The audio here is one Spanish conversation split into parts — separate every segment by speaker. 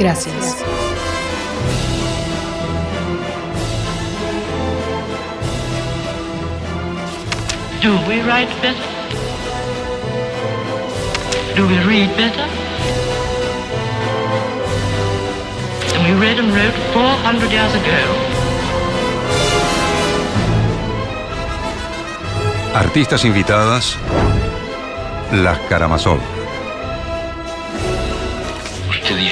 Speaker 1: Gracias.
Speaker 2: Do we write better? Do we read better? And we read and wrote 400 years ago.
Speaker 3: Artistas invitadas. Las Karamazov.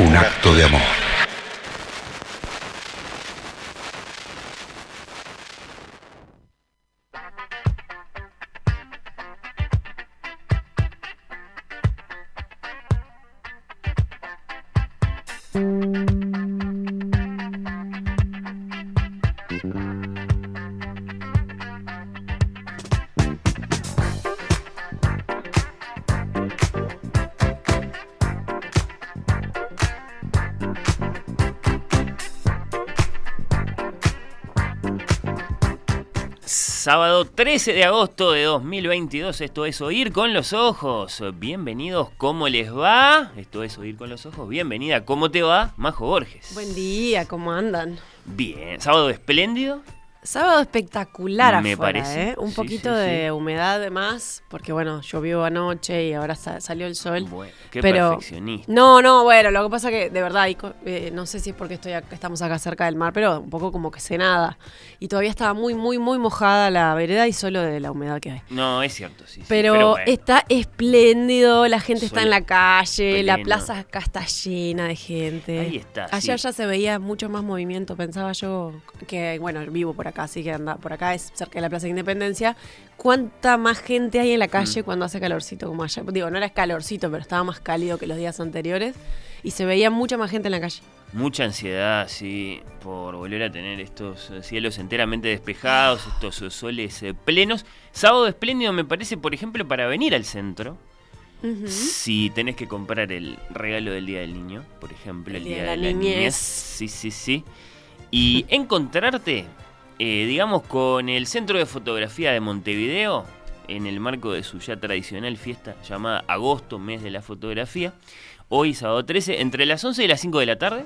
Speaker 3: un acto de amor.
Speaker 4: 13 de agosto de 2022, esto es Oír con los Ojos. Bienvenidos, ¿cómo les va? Esto es Oír con los Ojos. Bienvenida, ¿cómo te va? Majo Borges.
Speaker 5: Buen día, ¿cómo andan?
Speaker 4: Bien, sábado espléndido.
Speaker 5: Sábado espectacular
Speaker 4: Me
Speaker 5: afuera,
Speaker 4: parece.
Speaker 5: ¿eh? Un
Speaker 4: Sí,
Speaker 5: poquito
Speaker 4: sí, sí.
Speaker 5: de humedad de más, porque bueno, llovió anoche y ahora sa- salió el sol.
Speaker 4: Bueno, qué
Speaker 5: pero
Speaker 4: perfeccionista.
Speaker 5: no, no, bueno, lo que pasa que de verdad, eh, no sé si es porque estoy acá- estamos acá cerca del mar, pero un poco como que sé nada. Y todavía estaba muy, muy, muy mojada la vereda y solo de la humedad que hay.
Speaker 4: No, es cierto, sí. sí,
Speaker 5: Pero,
Speaker 4: bueno.
Speaker 5: está espléndido, la gente está en la calle, la
Speaker 4: pleno.
Speaker 5: plaza acá está llena de gente.
Speaker 4: Ahí está,
Speaker 5: Ayer ya se veía mucho más movimiento, pensaba yo, que bueno, vivo por acá, así que anda, por acá es cerca de la Plaza de Independencia. ¿Cuánta más gente hay en la
Speaker 4: Mm.
Speaker 5: calle cuando hace calorcito como ayer? Digo, no era calorcito, pero estaba más cálido que los días anteriores y se veía mucha más gente en la calle.
Speaker 4: Mucha ansiedad, sí, por volver a tener estos cielos enteramente despejados, estos soles eh, plenos. Sábado espléndido me parece, por ejemplo, para venir al centro. Si tenés que comprar el regalo del Día del Niño, por ejemplo, el, Día, de la,
Speaker 5: Niñez.
Speaker 4: Niñez. Sí, sí, sí. Y encontrarte, eh, digamos, con el Centro de Fotografía de Montevideo, en el marco de su ya tradicional fiesta llamada Agosto, mes de la fotografía. Hoy, sábado 13, entre las 11 y las 5 de la tarde,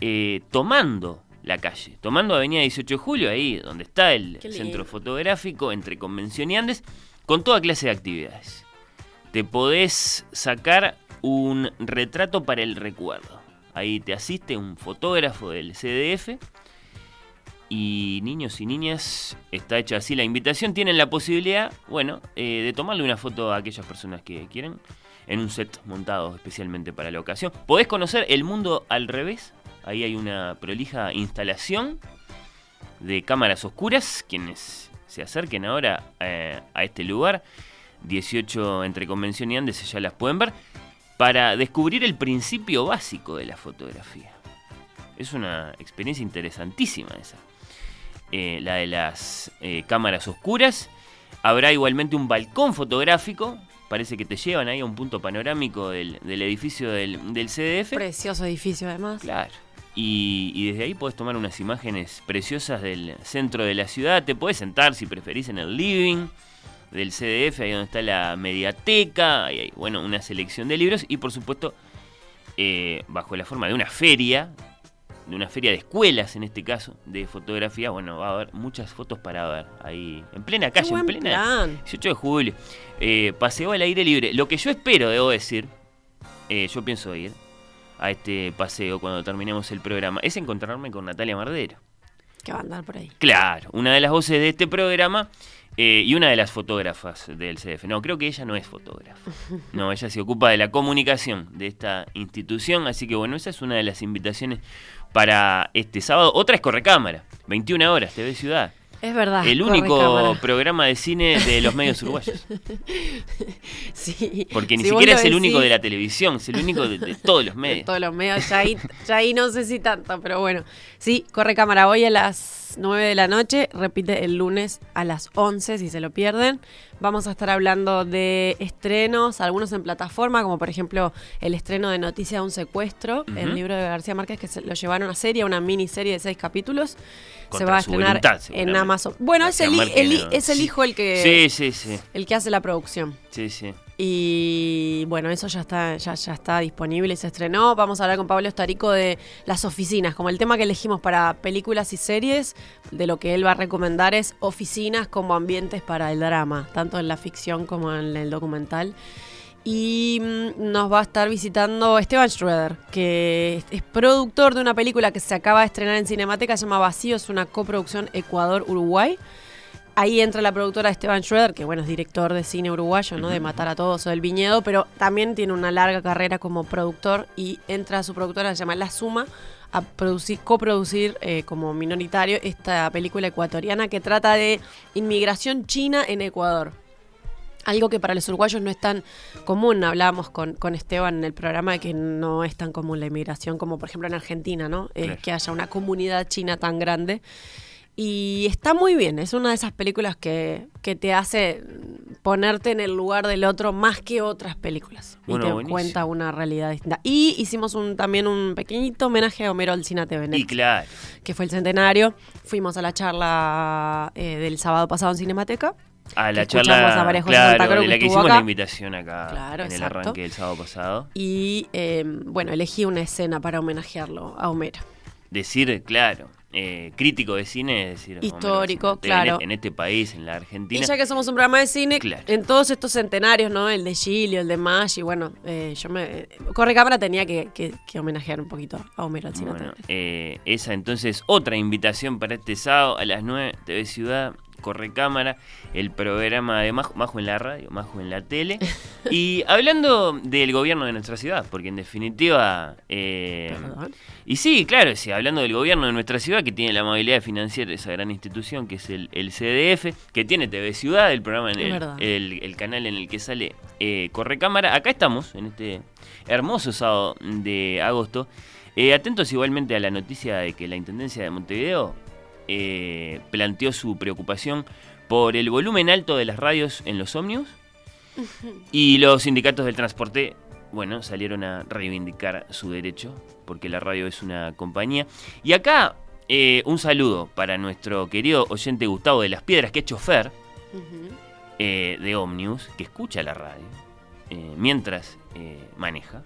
Speaker 4: eh, tomando la calle, tomando Avenida 18 de Julio, ahí donde está el centro fotográfico, entre Convención y Andes, con toda clase de actividades te podés sacar un retrato para el recuerdo. Ahí te asiste un fotógrafo del CDF. Y niños y niñas, está hecha así la invitación. Tienen la posibilidad, bueno, eh, de tomarle una foto a aquellas personas que quieren en un set montado especialmente para la ocasión. Podés conocer el mundo al revés. Ahí hay una prolija instalación de cámaras oscuras. Quienes se acerquen ahora eh, a este lugar, 18 entre Convención y Andes, ya las pueden ver, para descubrir el principio básico de la fotografía. Es una experiencia interesantísima esa. Eh, la de las eh, cámaras oscuras. Habrá igualmente un balcón fotográfico. Parece que te llevan ahí a un punto panorámico del, del edificio del, del, CDF.
Speaker 5: Precioso edificio además.
Speaker 4: Claro. Y, y, desde ahí puedes tomar unas imágenes preciosas del centro de la ciudad. Te puedes sentar si preferís en el living del CDF, ahí donde está la mediateca. Ahí hay, bueno, una selección de libros. Y por supuesto, eh, bajo la forma de una feria de una feria de escuelas, en este caso, de fotografía, bueno, va a haber muchas fotos para ver ahí, en plena calle, en plena
Speaker 5: plan.
Speaker 4: 18 de julio. Eh, paseo al aire libre. Lo que yo espero, debo decir, eh, yo pienso ir a este paseo cuando terminemos el programa, es encontrarme con Natalia Mardero.
Speaker 5: Que va a andar por ahí.
Speaker 4: Claro, una de las voces de este programa eh, y una de las fotógrafas del CDF. No, creo que ella no es fotógrafa. No, ella se ocupa de la comunicación de esta institución. Así que bueno, esa es una de las invitaciones para este sábado. Otra es Correcámara, 21 horas, TV Ciudad.
Speaker 5: Es verdad.
Speaker 4: El único programa de cine de los medios uruguayos.
Speaker 5: sí.
Speaker 4: Porque ni
Speaker 5: si
Speaker 4: siquiera es el único de la televisión, es el único de, de todos los
Speaker 5: de
Speaker 4: medios.
Speaker 5: todos los medios. Ya ahí, ya ahí no sé si tanto, pero bueno. Sí, corre cámara hoy a las 9 de la noche. Repite el lunes a las 11 si se lo pierden. Vamos a estar hablando de estrenos, algunos en plataforma, como por ejemplo el estreno de Noticia de un secuestro, el libro de García Márquez que se lo llevaron a serie, una miniserie de seis capítulos. se va a estrenar en. Amazon. Bueno, es el, es el hijo el que,
Speaker 4: Sí, sí, sí.
Speaker 5: el que hace la producción.
Speaker 4: Sí, sí.
Speaker 5: Y bueno, eso ya está, ya, ya está disponible y se estrenó. Vamos a hablar con Pablo Estarico de las oficinas, como el tema que elegimos para películas y series, de lo que él va a recomendar es oficinas como ambientes para el drama, tanto en la ficción como en el documental. Y mm, nos va a estar visitando Esteban Schroeder, que es, productor de una película que se acaba de estrenar en Cinemateca, se llama Vacío, es una coproducción Ecuador-Uruguay. Ahí entra la productora Esteban Schroeder, que bueno, es director de cine uruguayo, ¿no? De Matar a Todos o del Viñedo, pero también tiene una larga carrera como productor y entra su productora, se llama La Suma, a producir, coproducir eh, como minoritario esta película ecuatoriana que trata de inmigración china en Ecuador. Algo que para los uruguayos no es tan común. Hablábamos con, con Esteban en el programa de que no es tan común la inmigración como por ejemplo en Argentina, ¿no? Eh,
Speaker 4: Claro.
Speaker 5: que haya una comunidad china tan grande. Y está muy bien, es una de esas películas que, que te hace ponerte en el lugar del otro más que otras películas.
Speaker 4: Bueno,
Speaker 5: y te
Speaker 4: buenísimo.
Speaker 5: cuenta una realidad distinta. Y hicimos un, también un pequeñito homenaje a Homero Alcina TV
Speaker 4: Y claro.
Speaker 5: que fue el centenario. Fuimos a la charla eh, del sábado pasado en Cinemateca.
Speaker 4: A la charla
Speaker 5: a María José
Speaker 4: claro,
Speaker 5: Santa Cruz,
Speaker 4: de la
Speaker 5: que
Speaker 4: hicimos
Speaker 5: acá.
Speaker 4: la invitación acá
Speaker 5: Claro,
Speaker 4: en el
Speaker 5: exacto.
Speaker 4: arranque del sábado pasado.
Speaker 5: Y eh, bueno, elegí una escena para homenajearlo a Homero.
Speaker 4: Decir, claro, eh, crítico de cine, es decir,
Speaker 5: Histórico,
Speaker 4: en
Speaker 5: claro.
Speaker 4: En, este país, en la Argentina.
Speaker 5: Y ya que somos un programa de cine,
Speaker 4: Claro.
Speaker 5: en todos estos centenarios, ¿no? El de Gilio, el de y bueno, eh, yo me. Corre cámara tenía que, que- que homenajear un poquito a Homero Alcina
Speaker 4: Bueno, eh, esa entonces otra invitación para este sábado a las 9, TV Ciudad, Corre Cámara, el programa de Majo, Majo en la radio, Majo en la tele. y hablando del gobierno de nuestra ciudad, porque en definitiva... eh, y sí, claro, sí, hablando del gobierno de nuestra ciudad, que tiene la amabilidad de financiar esa gran institución que es el, el CDF, que tiene TV Ciudad, el programa en el canal en el que sale eh, Corre Cámara. Acá estamos, en este hermoso sábado de agosto. Eh, atentos igualmente a la noticia de que la Intendencia de Montevideo eh, planteó su preocupación por el volumen alto de las radios en los ómnibus y los sindicatos del transporte, bueno, salieron a reivindicar su derecho, porque la radio es una compañía. Y acá, eh, un saludo para nuestro querido oyente Gustavo de las Piedras, que es chofer eh, de ómnibus, que escucha la radio eh, mientras maneja.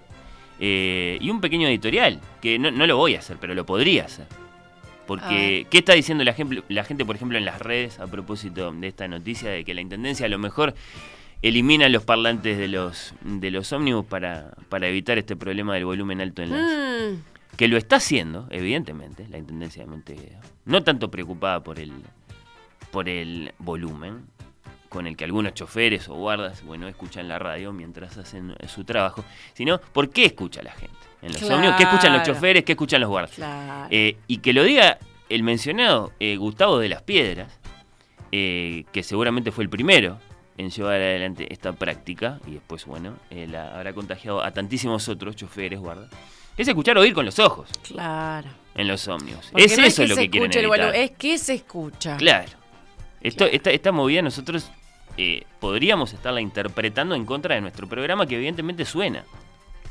Speaker 4: Y un pequeño editorial, que no, no lo voy a hacer, pero lo podría hacer. Porque. ¿qué está diciendo la gente, la gente, por ejemplo, en las redes a propósito de esta noticia de que la Intendencia a lo mejor eliminan los parlantes de los, de los ómnibus para, para evitar este problema del volumen alto en las...
Speaker 5: Mm,
Speaker 4: Que lo está haciendo, evidentemente, la Intendencia de Montevideo. No tanto preocupada por el, por el volumen, con el que algunos choferes o guardas, bueno, escuchan la radio mientras hacen su trabajo, sino por qué escucha la gente en los
Speaker 5: Claro.
Speaker 4: ómnibus, qué escuchan los choferes, qué escuchan los guardas.
Speaker 5: claro.
Speaker 4: Eh, y que lo diga el mencionado eh, Gustavo de las Piedras, eh, que seguramente fue el primero en llevar adelante esta práctica, y después, bueno, eh, la habrá contagiado a tantísimos otros choferes, guardas, es escuchar oír con los ojos
Speaker 5: claro.
Speaker 4: en los ómnibus.
Speaker 5: Porque
Speaker 4: Es
Speaker 5: no
Speaker 4: eso
Speaker 5: que
Speaker 4: lo que quieren evitar.
Speaker 5: es que se escucha.
Speaker 4: Claro. Esto, Esta, esta movida nosotros eh, podríamos estarla interpretando en contra de nuestro programa, que evidentemente suena.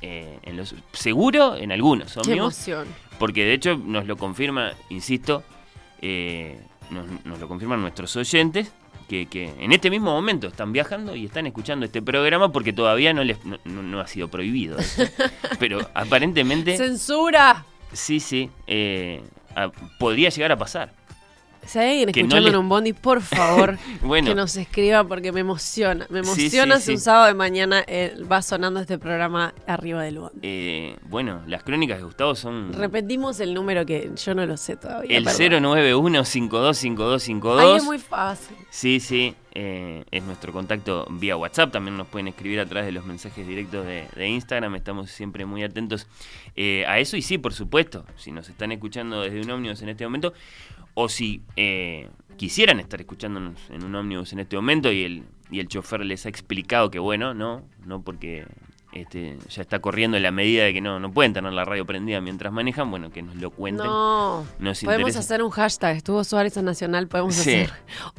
Speaker 4: Eh, en los, seguro en algunos
Speaker 5: Qué
Speaker 4: ómnibus,
Speaker 5: emoción.
Speaker 4: porque de hecho nos lo confirma, insisto, eh, nos, nos lo confirman nuestros oyentes, que, que en este mismo momento están viajando y están escuchando este programa porque todavía no les no, no- no ha sido prohibido. Pero aparentemente,
Speaker 5: ¡Censura!
Speaker 4: sí, sí, eh, podría llegar a pasar.
Speaker 5: Si hay alguien
Speaker 4: no
Speaker 5: escuchando
Speaker 4: le-
Speaker 5: en un bondi, por favor,
Speaker 4: Bueno.
Speaker 5: que nos escriba porque me emociona. Me emociona
Speaker 4: sí,
Speaker 5: si un sábado de mañana eh, va sonando este programa arriba del bondi.
Speaker 4: Eh, bueno, las crónicas de Gustavo son
Speaker 5: Repetimos el número que yo no lo sé todavía.
Speaker 4: el
Speaker 5: perdón.
Speaker 4: 091-525252.
Speaker 5: Ay, es muy fácil.
Speaker 4: Sí, sí, eh, es nuestro contacto vía WhatsApp. También nos pueden escribir a través de los mensajes directos de, de Instagram. Estamos siempre muy atentos eh, a eso. Y sí, por supuesto, si nos están escuchando desde un ómnibus en este momento, o si eh, quisieran estar escuchándonos en un ómnibus en este momento y el, y el chofer les ha explicado que, bueno, no, no porque este, ya está corriendo en la medida de que no, no pueden tener la radio prendida mientras manejan, bueno, que nos lo cuenten.
Speaker 5: No,
Speaker 4: Nos
Speaker 5: podemos
Speaker 4: interesa.
Speaker 5: hacer un hashtag. Estuvo Suárez en Nacional, podemos
Speaker 4: Sí.
Speaker 5: hacer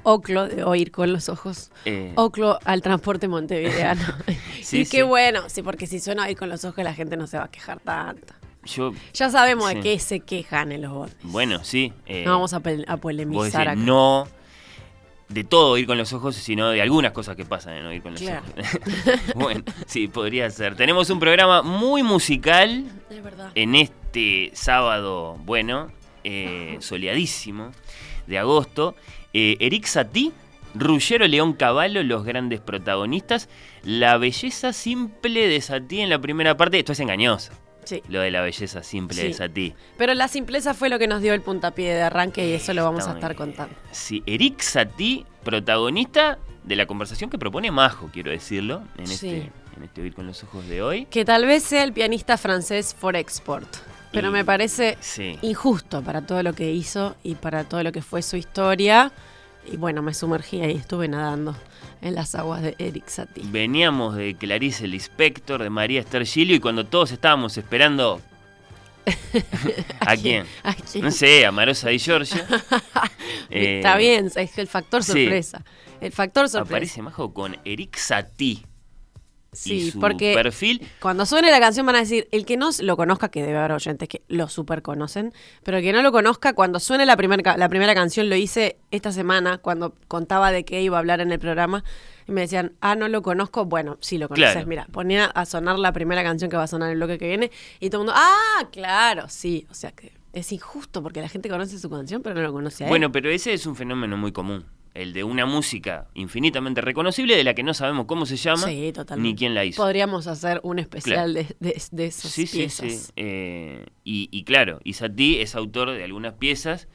Speaker 5: Oclo de oír con los ojos.
Speaker 4: Eh,
Speaker 5: Oclo al transporte montevideano.
Speaker 4: Sí,
Speaker 5: y
Speaker 4: sí.
Speaker 5: qué bueno, sí, porque si suena oír con los ojos la gente no se va a quejar tanto.
Speaker 4: Yo,
Speaker 5: Ya sabemos
Speaker 4: Sí.
Speaker 5: de qué se quejan en los bondis.
Speaker 4: bueno, sí. eh,
Speaker 5: no vamos a, a polemizar acá.
Speaker 4: no de todo ir con los ojos, sino de algunas cosas que pasan en oír con los
Speaker 5: Claro.
Speaker 4: ojos. bueno, sí, podría ser. Tenemos un programa muy musical
Speaker 5: Es verdad.
Speaker 4: en este sábado, bueno, eh, soleadísimo de agosto. Eh, Eric Satie, Ruggero León Cavallo, los grandes protagonistas. La belleza simple de Satie en la primera parte. Esto es engañoso,
Speaker 5: Sí.
Speaker 4: lo de la belleza simple
Speaker 5: Sí.
Speaker 4: de Satie.
Speaker 5: Pero la simpleza fue lo que nos dio el puntapié de arranque y eso lo vamos
Speaker 4: Está
Speaker 5: a estar contando.
Speaker 4: Sí, Eric Satie, protagonista de la conversación que propone Majo, quiero decirlo, en
Speaker 5: Sí.
Speaker 4: este, en este Oír con los Ojos de hoy.
Speaker 5: Que tal vez sea el pianista francés for export. Pero
Speaker 4: Y-
Speaker 5: me parece
Speaker 4: Sí.
Speaker 5: injusto para todo lo que hizo y para todo lo que fue su historia. Y bueno, me sumergí ahí, estuve nadando en las aguas de Eric Satie.
Speaker 4: Veníamos de Clarice Lispector, de María Esther Gilio, y cuando todos estábamos esperando. ¿A quién?
Speaker 5: ¿A quién?
Speaker 4: No sé, a Marosa Giorgio. Eh,
Speaker 5: Está bien, es el factor
Speaker 4: sí.
Speaker 5: sorpresa. El factor sorpresa.
Speaker 4: Aparece Majo con Eric Satie.
Speaker 5: Sí,
Speaker 4: y su
Speaker 5: porque
Speaker 4: perfil.
Speaker 5: cuando suene la canción van a decir, el que no lo conozca, que debe haber oyentes que lo super conocen, pero el que no lo conozca, cuando suene la, primer la primera canción, lo hice esta semana, cuando contaba de qué iba a hablar en el programa, y me decían, ah, no lo conozco, bueno, sí lo conoces,
Speaker 4: Claro.
Speaker 5: mira, ponía a sonar la primera canción que va a sonar en el bloque que viene, y todo el mundo, ah, claro, sí, o sea que es injusto porque la gente conoce su canción, pero no lo conoce a él.
Speaker 4: Bueno, pero ese es un fenómeno muy común. El de una música infinitamente reconocible de la que no sabemos cómo se llama
Speaker 5: Sí,
Speaker 4: ni quién la hizo.
Speaker 5: Podríamos hacer un especial de, de, de esas
Speaker 4: Sí, sí,
Speaker 5: piezas.
Speaker 4: sí. Eh, y, y claro, y Satie es autor de algunas piezas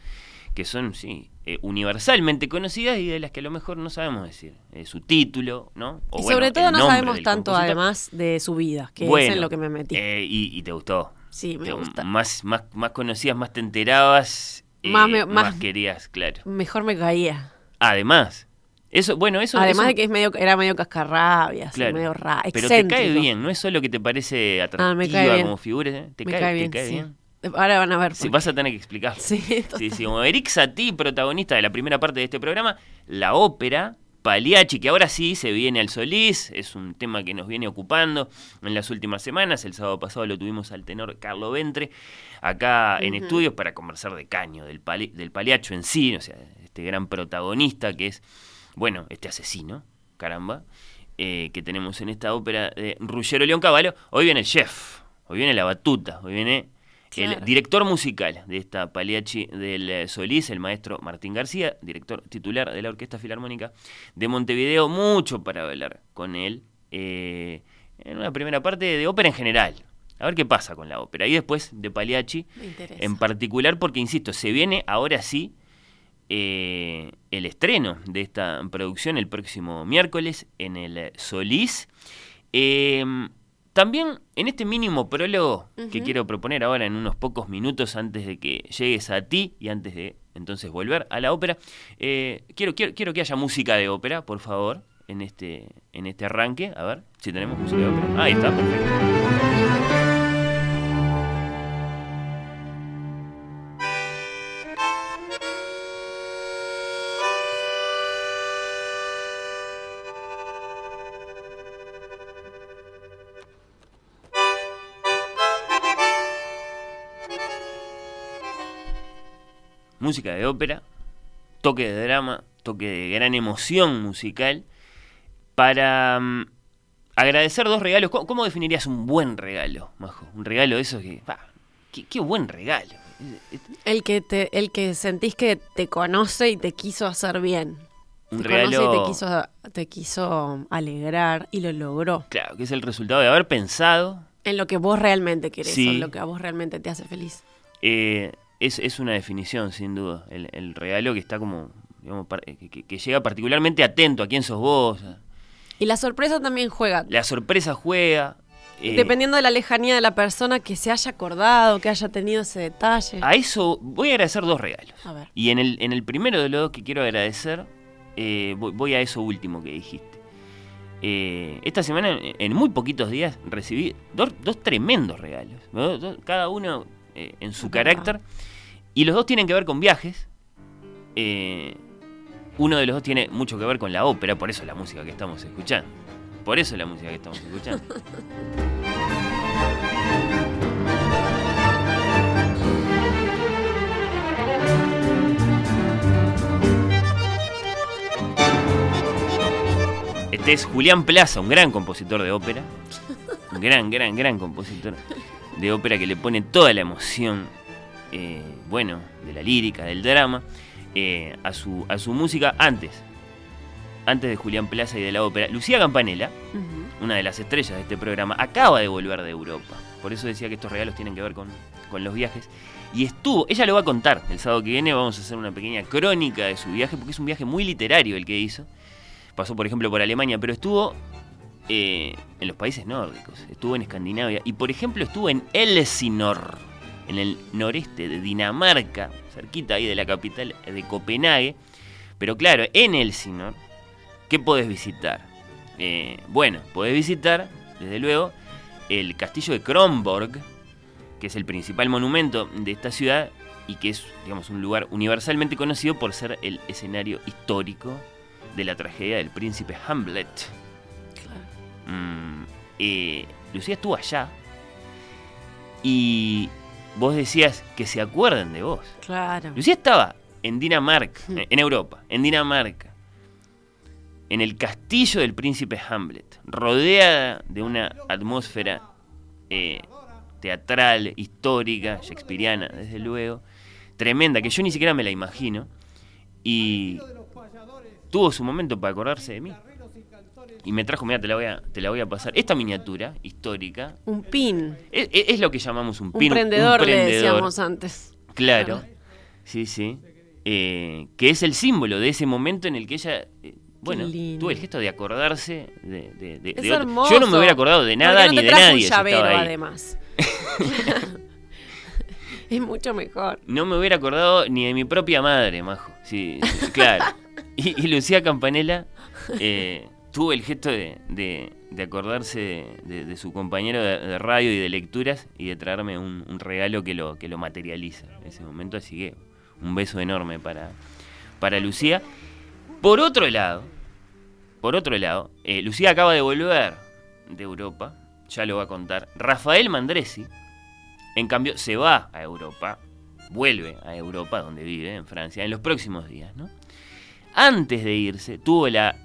Speaker 4: que son, sí, eh, universalmente conocidas y de las que a lo mejor no sabemos decir eh, su título, ¿no? O
Speaker 5: y
Speaker 4: bueno,
Speaker 5: sobre todo no sabemos tanto
Speaker 4: compositor.
Speaker 5: además de su vida, que es en lo que me metí.
Speaker 4: eh, y, y te gustó.
Speaker 5: Sí, me
Speaker 4: Te-
Speaker 5: gusta.
Speaker 4: Más, más, más conocidas, más te enterabas,
Speaker 5: Más me-
Speaker 4: más,
Speaker 5: más-
Speaker 4: querías, claro.
Speaker 5: Mejor me caía.
Speaker 4: Además, eso, bueno, eso
Speaker 5: Además
Speaker 4: eso-
Speaker 5: de que es medio, era medio cascarrabias,
Speaker 4: Claro.
Speaker 5: medio raro,
Speaker 4: Pero te cae bien, no es solo que te parece atractiva
Speaker 5: Ah, bien.
Speaker 4: como figura, ¿eh? te,
Speaker 5: Me
Speaker 4: cae,
Speaker 5: cae
Speaker 4: te
Speaker 5: bien,
Speaker 4: cae
Speaker 5: sí.
Speaker 4: bien.
Speaker 5: Ahora van a ver.
Speaker 4: Sí, vas a tener que explicarlo.
Speaker 5: Sí,
Speaker 4: sí, sí, como Eric Satie, protagonista de la primera parte de este programa, la ópera Pagliacci, que ahora sí se viene al Solís, es un tema que nos viene ocupando en las últimas semanas. El sábado pasado lo tuvimos al tenor Carlo Ventre acá en estudios para conversar de caño, del, pali- del Pagliaccio en sí, o sea, este gran protagonista que es, bueno, este asesino, caramba, eh, que tenemos en esta ópera de Ruggero León Cavallo. Hoy viene el chef, hoy viene la batuta, hoy viene El director musical de esta Pagliacci del eh, Solís, el maestro Martín García, director titular de la Orquesta Filarmónica de Montevideo, mucho para hablar con él eh, en una primera parte de ópera en general. A ver qué pasa con la ópera. Y después de
Speaker 5: interesa.
Speaker 4: en particular, porque insisto, se viene ahora sí eh, el estreno de esta producción el próximo miércoles en el Solís. Eh, también en este mínimo prólogo que quiero proponer ahora en unos pocos minutos antes de que llegues a ti y antes de entonces volver a la ópera, eh, quiero, quiero, quiero que haya música de ópera, por favor, en este, en este arranque. A ver si tenemos música de ópera. Ahí está, perfecto. Música de ópera, toque de drama, toque de gran emoción musical, para mm, agradecer dos regalos. ¿Cómo, cómo definirías un buen regalo, Majo? Un regalo de esos que... qué, qué buen regalo.
Speaker 5: El que, te, el que sentís que te conoce y te quiso hacer bien.
Speaker 4: Un
Speaker 5: te conoce y te quiso, te quiso alegrar y lo logró.
Speaker 4: Claro, que es el resultado de haber pensado.
Speaker 5: En lo que vos realmente querés,
Speaker 4: Sí.
Speaker 5: en lo que a vos realmente te hace feliz.
Speaker 4: eh, es, es una definición, sin duda. El, el regalo que está como... digamos, par- que, llega particularmente atento a quién sos vos.
Speaker 5: Y la sorpresa también juega.
Speaker 4: La sorpresa juega. eh,
Speaker 5: Dependiendo de la lejanía de la persona que se haya acordado, que haya tenido ese detalle.
Speaker 4: A eso voy a agradecer dos regalos.
Speaker 5: A ver.
Speaker 4: Y en el, en el primero de los dos que quiero agradecer, eh, voy, voy a eso último que dijiste. Eh, esta semana, en en muy poquitos días, recibí dos, dos tremendos regalos. ¿no? Dos- cada uno eh, en su
Speaker 5: verdad.
Speaker 4: Y los dos tienen que ver con viajes. Eh, uno de los dos tiene mucho que ver con la ópera, por eso la música que estamos escuchando. Por eso la música que estamos escuchando. Este es Julián Plaza, un gran compositor de ópera. Un gran, gran, gran compositor de ópera que le pone toda la emoción, eh, bueno, de la lírica, del drama, eh, a, su, a su música antes. Antes de Julián Plaza y de la ópera. Lucía Campanella, una de las estrellas de este programa, acaba de volver de Europa. Por eso decía que estos regalos tienen que ver con, con los viajes. Y estuvo, ella lo va a contar el sábado que viene, vamos a hacer una pequeña crónica de su viaje, porque es un viaje muy literario el que hizo. Pasó, por ejemplo, por Alemania, pero estuvo eh, en los países nórdicos, estuvo en Escandinavia y, por ejemplo, estuvo en Elsinor, en el noreste de Dinamarca, cerquita ahí de la capital de Copenhague. Pero claro, en Elsinor, ¿qué podés visitar? Eh, bueno, podés visitar, desde luego, el castillo de Kronborg, que es el principal monumento de esta ciudad y que es, digamos, un lugar universalmente conocido por ser el escenario histórico de la tragedia del príncipe Hamlet. Mm, eh, Lucía estuvo allá y vos decías que se acuerden de vos.
Speaker 5: Claro.
Speaker 4: Lucía estaba en Dinamarca, eh, en Europa, en Dinamarca, en el castillo del príncipe Hamlet, rodeada de una atmósfera eh, teatral, histórica, shakespeariana, desde luego, tremenda, que yo ni siquiera me la imagino, y tuvo su momento para acordarse de mí. Y me trajo, mira, te la voy a, te la voy a pasar. Esta miniatura histórica
Speaker 5: Un pin.
Speaker 4: es, es- es lo que llamamos un
Speaker 5: Un
Speaker 4: pin,
Speaker 5: prendedor, le decíamos antes.
Speaker 4: Claro, sí, sí. Eh, que es el símbolo de ese momento en el que ella, eh, bueno, tuvo el gesto de acordarse de, de- de-
Speaker 5: Es
Speaker 4: de
Speaker 5: hermoso.
Speaker 4: Yo no me hubiera acordado de nada
Speaker 5: ¿Por qué no
Speaker 4: ni
Speaker 5: te
Speaker 4: de nadie.
Speaker 5: un
Speaker 4: si estaba
Speaker 5: llavero,
Speaker 4: ahí.
Speaker 5: además. es mucho mejor.
Speaker 4: No me hubiera acordado ni de mi propia madre, Majo. Sí, sí, claro. Y, y Lucía Campanella eh, tuvo el gesto de, acordarse de, su compañero de, radio y de lecturas y de traerme un, un regalo que lo, que lo materializa en ese momento. Así que un beso enorme para, para Lucía. Por otro lado, por otro lado, eh, Lucía acaba de volver de Europa, ya lo va a contar. Rafael Mandresi, en cambio, se va a Europa, vuelve a Europa, donde vive, en Francia, en los próximos días, ¿no? Antes de irse, tuvo la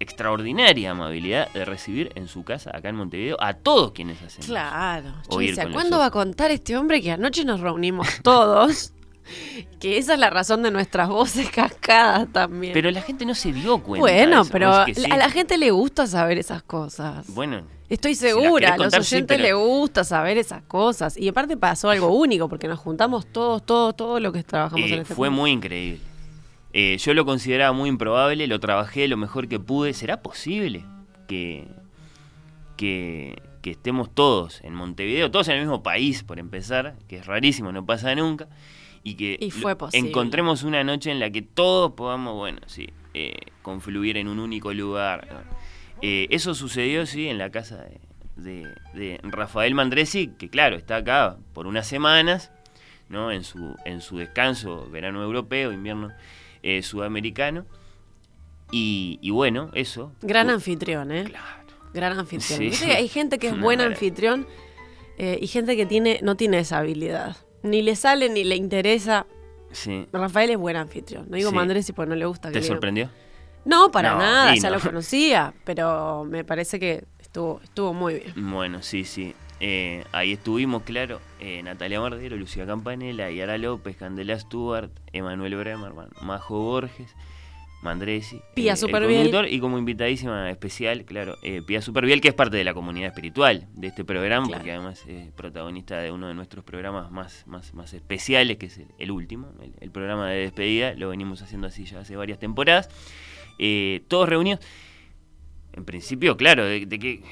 Speaker 4: extraordinaria amabilidad de recibir en su casa, acá en Montevideo, a todos quienes hacen.
Speaker 5: Claro. Yo decía, ¿cuándo va a contar este hombre que anoche nos reunimos todos? que esa es la razón de nuestras voces cascadas también.
Speaker 4: Pero la gente no se dio cuenta.
Speaker 5: bueno,
Speaker 4: eso.
Speaker 5: pero
Speaker 4: que sí.
Speaker 5: a la gente le gusta saber esas cosas.
Speaker 4: Bueno,
Speaker 5: Estoy segura, a los
Speaker 4: sí,
Speaker 5: oyentes
Speaker 4: pero-
Speaker 5: les gusta saber esas cosas. Y aparte pasó algo único, porque nos juntamos todos, todos, todos los que trabajamos
Speaker 4: eh,
Speaker 5: en este
Speaker 4: fue muy increíble. Eh, yo lo consideraba muy improbable, lo trabajé lo mejor que pude. ¿Será posible que, que, que estemos todos en Montevideo, todos en el mismo país, por empezar, que es rarísimo, no pasa nunca? Y que
Speaker 5: Y fue
Speaker 4: encontremos una noche en la que todos podamos, bueno, sí, eh, confluir en un único lugar. ¿no? Eh, eso sucedió, sí, en la casa de, de- de Rafael Mandresi, que claro, está acá por unas semanas, ¿no? En su, en su descanso, verano europeo, invierno eh, sudamericano. Y, y bueno, eso.
Speaker 5: Gran anfitrión, ¿eh? Gran anfitrión.
Speaker 4: Sí.
Speaker 5: Hay gente que es buen anfitrión eh, y gente que tiene no tiene esa habilidad. Ni le sale ni le interesa.
Speaker 4: Sí.
Speaker 5: Rafael es buen anfitrión. No digo
Speaker 4: Sí.
Speaker 5: Mandresi porque no le gusta
Speaker 4: ¿Te sorprendió?
Speaker 5: No, para
Speaker 4: No,
Speaker 5: nada, ya
Speaker 4: no.
Speaker 5: lo conocía, pero me parece que estuvo, estuvo muy bien.
Speaker 4: Bueno, sí, sí. Eh, ahí estuvimos, claro, eh, Natalia Mardero, Lucía Campanella, Yara López, Candela Stewart, Emanuel Bremerman, Majo Borges, Mandresi.
Speaker 5: Pía
Speaker 4: el
Speaker 5: Superbiel.
Speaker 4: conductor, Y como invitadísima especial, claro, eh, Pía Superbiel, que es parte de la comunidad espiritual de este programa, porque además es protagonista de uno de nuestros programas más, más, más especiales, que es el, el último, el, el programa de despedida. Lo venimos haciendo así ya hace varias temporadas. Eh, todos reunidos. En principio, claro, de, de que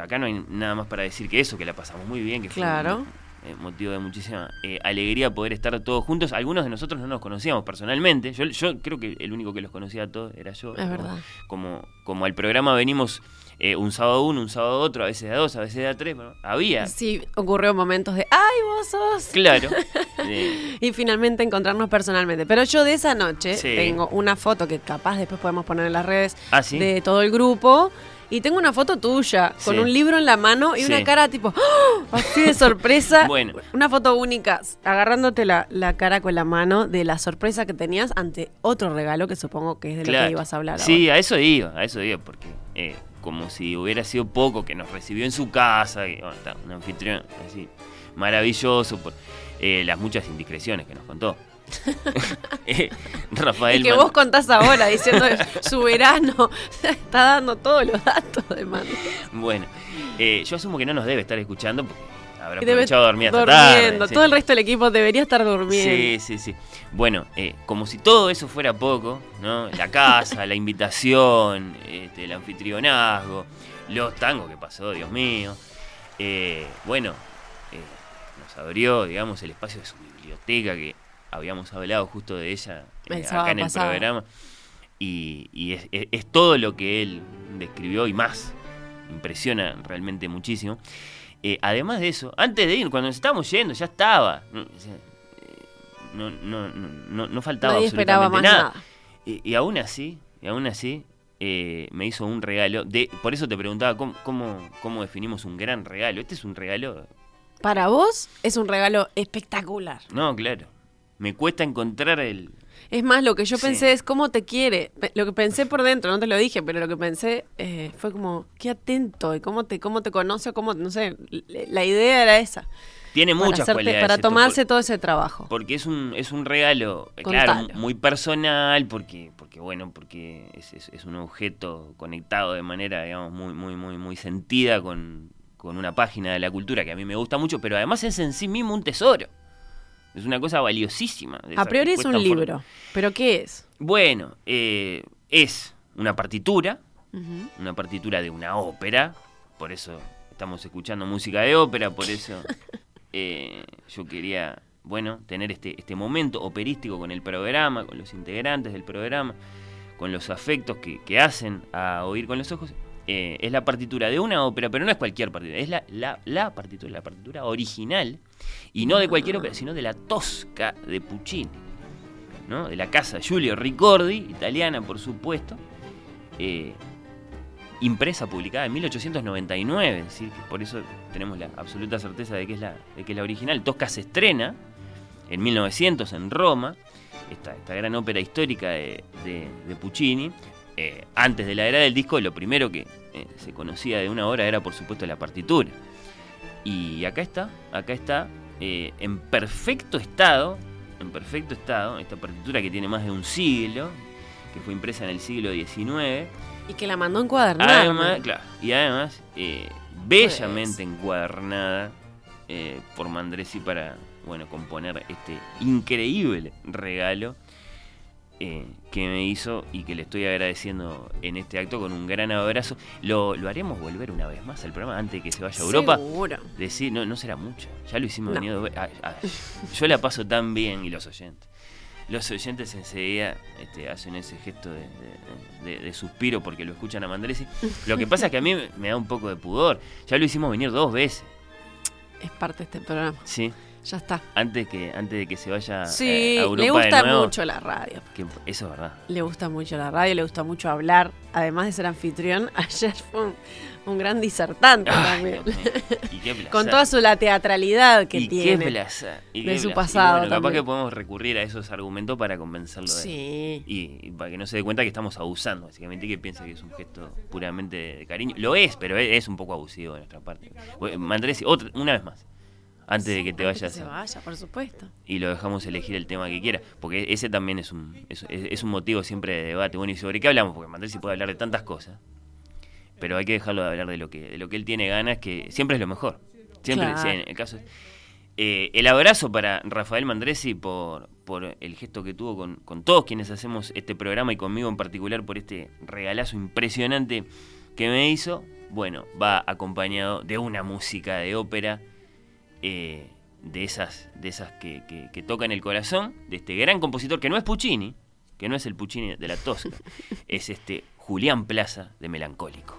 Speaker 4: acá no hay nada más para decir que eso, que la pasamos muy bien, que
Speaker 5: Claro.
Speaker 4: fue un, eh, motivo de muchísima eh, alegría poder estar todos juntos. Algunos de nosotros no nos conocíamos personalmente. Yo, yo creo que el único que los conocía a todos era yo.
Speaker 5: Es verdad.
Speaker 4: Como, como al programa venimos eh, un sábado uno, un sábado otro, a veces de a dos, a veces de a tres. bueno, había.
Speaker 5: Sí, ocurrió momentos de, ¡ay, vos sos!
Speaker 4: Claro. Eh,
Speaker 5: Y finalmente encontrarnos personalmente. Pero yo de esa noche
Speaker 4: Sí.
Speaker 5: tengo una foto que capaz después podemos poner en las redes
Speaker 4: ¿Ah, sí?
Speaker 5: de todo el grupo. Y tengo una foto tuya con
Speaker 4: Sí.
Speaker 5: un libro en la mano y
Speaker 4: Sí.
Speaker 5: una cara tipo, ¡oh! así de sorpresa.
Speaker 4: Bueno.
Speaker 5: Una foto única, agarrándote la, la cara con la mano de la sorpresa que tenías ante otro regalo que supongo que es de lo que ibas a hablar
Speaker 4: Sí, a eso iba, a eso iba, porque eh, como si hubiera sido poco que nos recibió en su casa, y, bueno, está, un anfitrión así maravilloso por eh, las muchas indiscreciones que nos contó. Eh. Rafael
Speaker 5: Y que
Speaker 4: Man-
Speaker 5: vos contás ahora diciendo su verano, está dando todos los datos de mano.
Speaker 4: Bueno, eh, yo asumo que no nos debe estar escuchando porque habrá aprovechado dormir hasta
Speaker 5: durmiendo.
Speaker 4: tarde. sí.
Speaker 5: Todo el resto del equipo debería estar durmiendo.
Speaker 4: Sí, sí, sí. Bueno, eh, como si todo eso fuera poco, ¿no? La casa, la invitación, este, el anfitrionazgo, los tangos que pasó, Dios mío. Eh, bueno, eh, nos abrió, digamos, el espacio de su biblioteca, que habíamos hablado justo de ella
Speaker 5: El
Speaker 4: eh, acá en el
Speaker 5: pasado.
Speaker 4: programa. Y, y es, es- es todo lo que él describió y más. Impresiona realmente muchísimo. Eh, además de eso, antes de ir, cuando nos estábamos yendo, ya estaba. No, eh, no, no, no, faltaba
Speaker 5: Nadie
Speaker 4: absolutamente
Speaker 5: más
Speaker 4: nada.
Speaker 5: nada.
Speaker 4: Y, y aún así, y aún así, eh, me hizo un regalo. De, por eso te preguntaba cómo, cómo, cómo definimos un gran regalo. Este es un regalo.
Speaker 5: Para vos es un regalo espectacular.
Speaker 4: No, claro. Me cuesta encontrar el.
Speaker 5: Es más, lo que yo
Speaker 4: Sí.
Speaker 5: pensé es cómo te quiere. Lo que pensé por dentro, no te lo dije, pero lo que pensé eh, fue como, qué atento y cómo te, cómo te conoce, cómo, no sé, la idea era esa.
Speaker 4: Tiene
Speaker 5: Para
Speaker 4: muchas
Speaker 5: hacerte-
Speaker 4: cualidades.
Speaker 5: Para tomarse todo ese trabajo.
Speaker 4: Porque es un, es un regalo, eh, claro, muy personal, porque, porque bueno, porque es, es- es un objeto conectado de manera, digamos, muy, muy, muy, muy sentida con, con una página de la cultura que a mí me gusta mucho, pero además es en sí mismo un tesoro. Es una cosa valiosísima.
Speaker 5: A priori es un libro, pero ¿qué es?
Speaker 4: Bueno, eh, es una partitura,
Speaker 5: Ujú.
Speaker 4: una partitura de una ópera, por eso estamos escuchando música de ópera, por eso eh, yo quería, bueno, tener este, este momento operístico con el programa, con los integrantes del programa, con los afectos que, que hacen a oír con los ojos. Eh, es la partitura de una ópera, pero no es cualquier partitura, es la, la, la partitura, la partitura original, y no de cualquier ópera, sino de la Tosca de Puccini, ¿no? de la casa Giulio Ricordi, italiana por supuesto, eh, impresa, publicada en 1899, es decir, que por eso tenemos la absoluta certeza de que es la, de que es la original. Tosca se estrena en 1900 en Roma, esta, esta gran ópera histórica de, Puccini, eh, antes de la era del disco, lo primero que eh, se conocía de una obra era, por supuesto, la partitura. Y acá está, acá está, eh, en perfecto estado, en perfecto estado, esta partitura que tiene más de un siglo, que fue impresa en el siglo XIX.
Speaker 5: Y que la mandó encuadernada.
Speaker 4: Además, claro, y además, eh, bellamente encuadernada eh, por Mandresi para, bueno, componer este increíble regalo eh, que me hizo y que le estoy agradeciendo en este acto con un gran abrazo. Lo, lo haremos volver una vez más al programa antes de que se vaya a Europa.
Speaker 5: Seguro.
Speaker 4: Decir, no, no será mucho. Ya lo hicimos
Speaker 5: No.
Speaker 4: venido ah, yo la paso tan bien y los oyentes. Los oyentes enseguida este, hacen ese gesto de, de- de- de suspiro porque lo escuchan a Mandresi. Lo que pasa es que a mí me- me da un poco de pudor. Ya lo hicimos venir dos veces.
Speaker 5: Es parte de este programa.
Speaker 4: Sí.
Speaker 5: Ya está.
Speaker 4: Antes que antes de que se vaya
Speaker 5: Sí,
Speaker 4: eh, a Europa
Speaker 5: le gusta
Speaker 4: de nuevo.
Speaker 5: mucho la radio.
Speaker 4: Que eso es verdad.
Speaker 5: Le gusta mucho la radio, le gusta mucho hablar. Además de ser anfitrión, ayer fue un, un gran disertante
Speaker 4: Ay,
Speaker 5: también.
Speaker 4: Y qué placer.
Speaker 5: Con toda su la teatralidad que
Speaker 4: y
Speaker 5: tiene.
Speaker 4: qué placer. y
Speaker 5: de su
Speaker 4: placer. Y
Speaker 5: pasado
Speaker 4: bueno, capaz que podemos recurrir a esos argumentos para convencerlo de
Speaker 5: Sí.
Speaker 4: Y, y para que no se dé cuenta que estamos abusando, básicamente, y que piensa que es un gesto puramente de cariño. Lo es, pero es, es un poco abusivo de nuestra parte. Mandresi, otra, una vez más, antes de que te
Speaker 5: Antes que
Speaker 4: vayas.
Speaker 5: se vaya, por supuesto.
Speaker 4: y lo dejamos elegir el tema que quiera, porque ese también es un, es, un motivo siempre de debate. Bueno, ¿y sobre qué hablamos? Porque Mandresi puede hablar de tantas cosas, pero hay que dejarlo de hablar de lo que, de lo que él tiene ganas, que siempre es lo mejor. Siempre,
Speaker 5: Claro.
Speaker 4: sí, en el caso. Eh, el abrazo para Rafael Mandresi por, por el gesto que tuvo con, con todos quienes hacemos este programa y conmigo en particular por este regalazo impresionante que me hizo. Bueno, va acompañado de una música de ópera eh, de esas, de esas que, que, que tocan el corazón, de este gran compositor que no es Puccini, que no es el Puccini de la Tosca, es este Julián Plaza de Melancólico.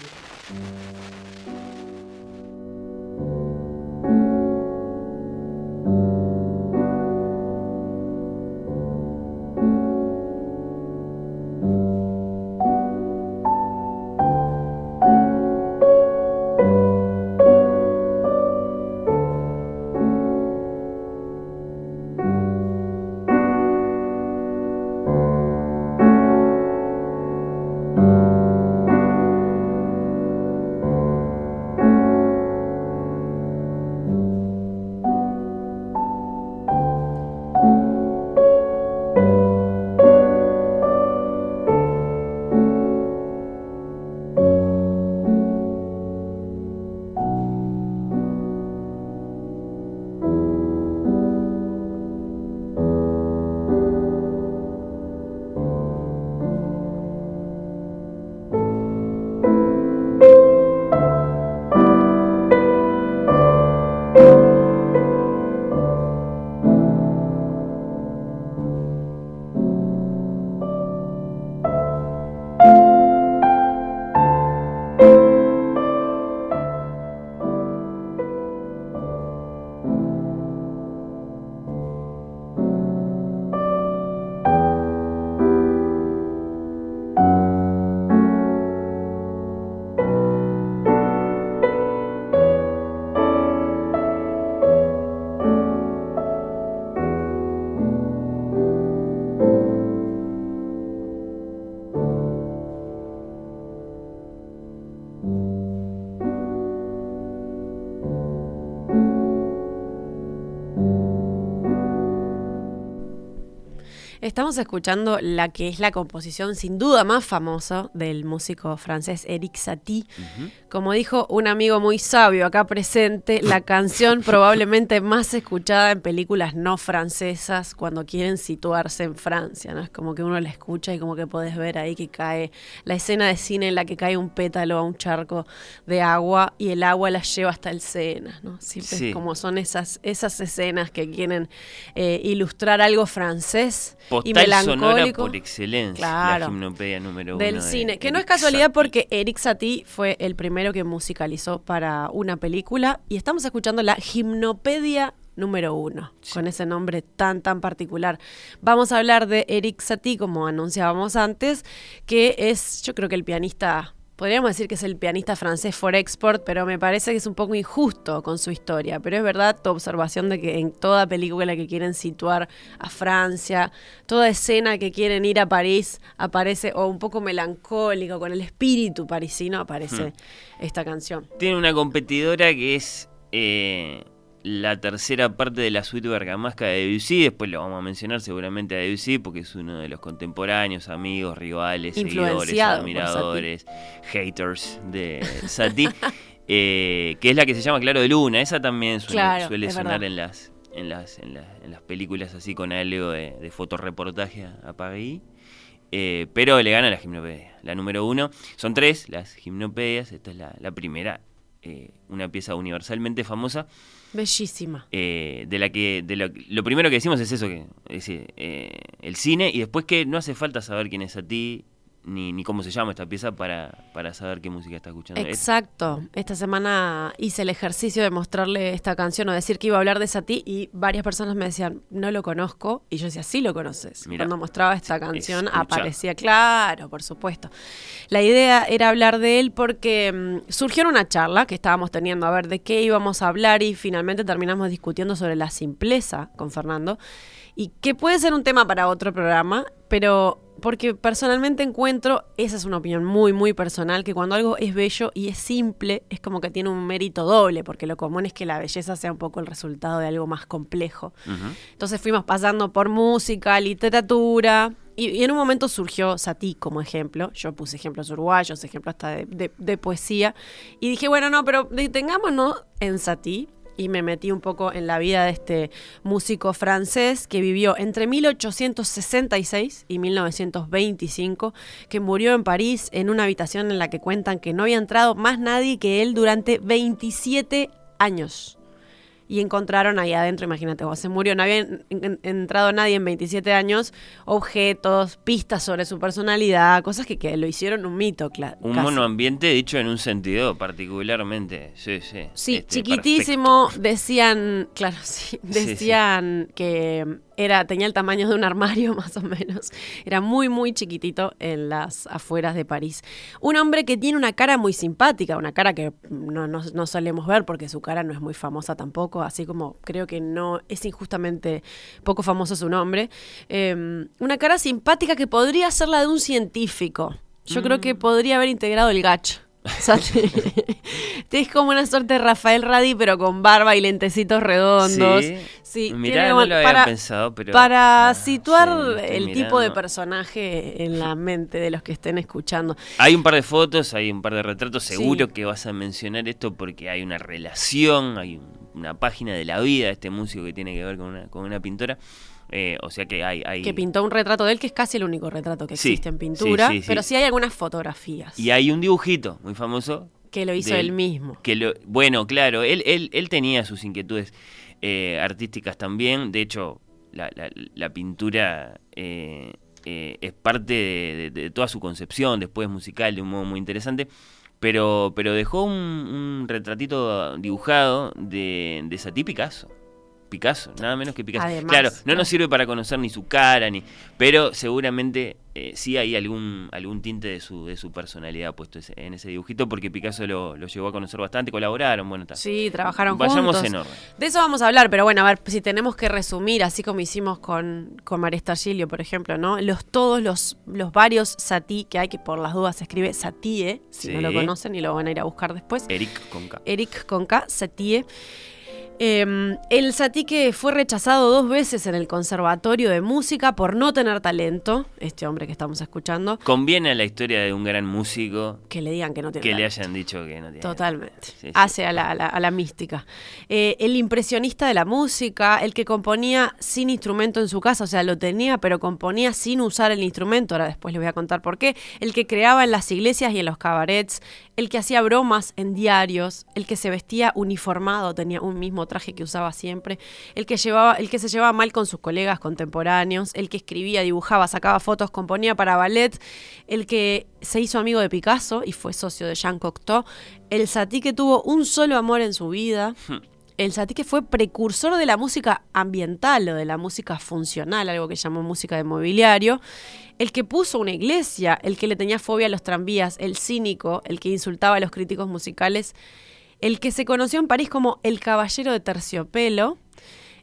Speaker 1: Estamos escuchando la que es la composición sin duda más famosa del músico francés Eric Satie. Como dijo un amigo muy sabio acá presente, la canción probablemente más escuchada en películas no francesas cuando quieren situarse en Francia. ¿no? Es como que uno la escucha y como que podés ver ahí que cae la escena de cine en la que cae un pétalo a un charco de agua y el agua la lleva hasta el Sena. ¿no? Siempre como son esas, esas escenas que quieren eh, ilustrar algo francés y melancólico.
Speaker 4: por excelencia, la gimnopedia número
Speaker 5: del
Speaker 4: uno
Speaker 5: cine. Que no es casualidad porque Eric Satie fue el primero que musicalizó para una película y estamos escuchando la gimnopedia número uno, con ese nombre tan, tan particular. Vamos a hablar de Eric Satie, como anunciábamos antes, que es, yo creo que el pianista podríamos decir que es el pianista francés for export, pero me parece que es un poco injusto con su historia. Pero es verdad tu observación de que en toda película que quieren situar a Francia, toda escena que quieren ir a París, aparece, o un poco melancólico, con el espíritu parisino, aparece hmm. esta canción.
Speaker 4: Tiene una competidora que es eh, la tercera parte de la suite bergamasca de Debussy, después lo vamos a mencionar seguramente a Debussy porque es uno de los contemporáneos, amigos, rivales, seguidores, admiradores, haters de Satie, eh, que es la que se llama Claro de Luna, esa también suele, sonar en las, en las, en, las películas así con algo de, de fotoreportaje a París. Eh, pero le gana la gimnopedia, la número uno. Son tres las gimnopedias, esta es la, primera, eh, una pieza universalmente famosa.
Speaker 5: Bellísima.
Speaker 4: Eh, de la que de lo, primero que decimos es eso, que es, eh, el cine, y después que no hace falta saber quién es a ti, ni, ni cómo se llama esta pieza para, para saber qué música está escuchando.
Speaker 5: Exacto. Esta semana hice el ejercicio de mostrarle esta canción o decir que iba a hablar de Sati y varias personas me decían, no lo conozco. Y yo decía, sí lo conoces. Cuando mostraba esta canción aparecía, claro, por supuesto. La idea era hablar de él porque mm, surgió en una charla que estábamos teniendo a ver de qué íbamos a hablar y finalmente terminamos discutiendo sobre la simpleza con Fernando y que puede ser un tema para otro programa, pero porque personalmente encuentro, esa es una opinión muy, muy personal, que cuando algo es bello y es simple, es como que tiene un mérito doble, porque lo común es que la belleza sea un poco el resultado de algo más complejo. Entonces fuimos pasando por música, literatura, y, en un momento surgió Satí como ejemplo. Yo puse ejemplos uruguayos, ejemplos hasta de, de poesía. Y dije, bueno, no, pero detengámonos en Satí y me metí un poco en la vida de este músico francés que vivió entre 1866 y 1925, que murió en París en una habitación en la que cuentan que no había entrado más nadie que él durante 27 años y encontraron ahí adentro, imagínate vos, se murió, no había entrado nadie en 27 años, objetos, pistas sobre su personalidad, cosas que, que lo hicieron un mito, claro.
Speaker 4: Un monoambiente dicho en un sentido particularmente, sí, sí.
Speaker 5: Sí, este, chiquitísimo, decían, claro, sí, decían que era, tenía el tamaño de un armario más o menos. Era muy, muy chiquitito en las afueras de París. Un hombre que tiene una cara muy simpática, una cara que no, no, solemos ver porque su cara no es muy famosa tampoco, así como creo que no es injustamente poco famoso su nombre. Em, una cara simpática que podría ser la de un científico. Yo creo que mm. podría haber integrado el gacho. es como una suerte de Rafael Radi, pero con barba y lentecitos redondos.
Speaker 4: Sí, no lo había para, pensado, pero.
Speaker 5: Para ah, situar el tipo de personaje en la mente de los que estén escuchando.
Speaker 4: Hay un par de fotos, hay un par de retratos. Seguro que vas a mencionar esto porque hay una relación, hay una página de la vida de este músico que tiene que ver con una, con una pintora. Eh, o sea que hay, hay,
Speaker 5: Que pintó un retrato de él, que es casi el único retrato que existe en pintura, pero sí hay algunas fotografías.
Speaker 4: Y hay un dibujito muy famoso.
Speaker 5: Que lo hizo él, mismo.
Speaker 4: Que lo, bueno, claro, él, él, él tenía sus inquietudes eh, artísticas también. De hecho, la, la, pintura eh, es parte de, toda su concepción, después musical, de un modo muy interesante. Pero, pero dejó un, retratito dibujado de, de Satí Picasso. Picasso, nada menos que Picasso. claro, no nos sirve para conocer ni su cara, ni pero seguramente eh, sí hay algún algún tinte de su de su personalidad puesto en ese dibujito, porque Picasso lo, lo llegó a conocer bastante, colaboraron, bueno, está.
Speaker 5: Sí, trabajaron Vayamos juntos. en orden. De eso vamos a hablar, pero bueno, a ver, si tenemos que resumir, así como hicimos con, con Maresta Gilio, por ejemplo, ¿no? Los todos los, los varios Satí que hay, que por las dudas se escribe Satie, si no lo conocen y lo van a ir a buscar después.
Speaker 4: Eric Conca.
Speaker 5: Eric Conca, Satie. Em, el Satique fue rechazado dos veces en el Conservatorio de Música por no tener talento, este hombre que estamos escuchando.
Speaker 4: Conviene a la historia de un gran músico
Speaker 5: que le digan que no tiene
Speaker 4: Que le hayan dicho que no tiene
Speaker 5: Totalmente. Hace a la, mística. Eh, el impresionista de la música, el que componía sin instrumento en su casa, o sea, lo tenía, pero componía sin usar el instrumento, ahora después les voy a contar por qué. El que creaba en las iglesias y en los cabarets, el que hacía bromas en diarios, el que se vestía uniformado, tenía un mismo traje que usaba siempre, el que, llevaba, el que se llevaba mal con sus colegas contemporáneos, el que escribía, dibujaba, sacaba fotos, componía para ballet, el que se hizo amigo de Picasso y fue socio de Jean Cocteau, el Satie que tuvo un solo amor en su vida. Hmm. El Satie que fue precursor de la música ambiental o de la música funcional, algo que llamó música de mobiliario, el que puso una iglesia, el que le tenía fobia a los tranvías, el cínico, el que insultaba a los críticos musicales, el que se conoció en París como el caballero de terciopelo,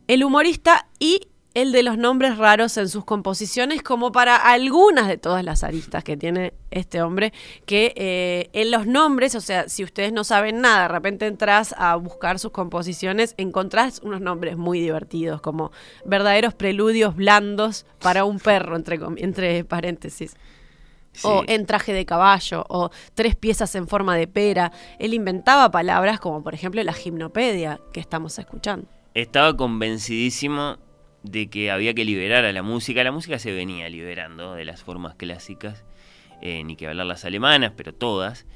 Speaker 5: el humorista y el de los nombres raros en sus composiciones, como para algunas de todas las aristas que tiene este hombre, que eh, en los nombres, o sea, si ustedes no saben nada, de repente entras a buscar sus composiciones, encontrás unos nombres muy divertidos, como verdaderos preludios blandos para un perro, entre, entre paréntesis. O en traje de caballo, o tres piezas en forma de pera. Él inventaba palabras como, por ejemplo, la gimnopedia que estamos escuchando.
Speaker 4: Estaba convencidísimo de que había que liberar a la música. La música se venía liberando de las formas clásicas, eh, ni que hablar las alemanas, pero todas.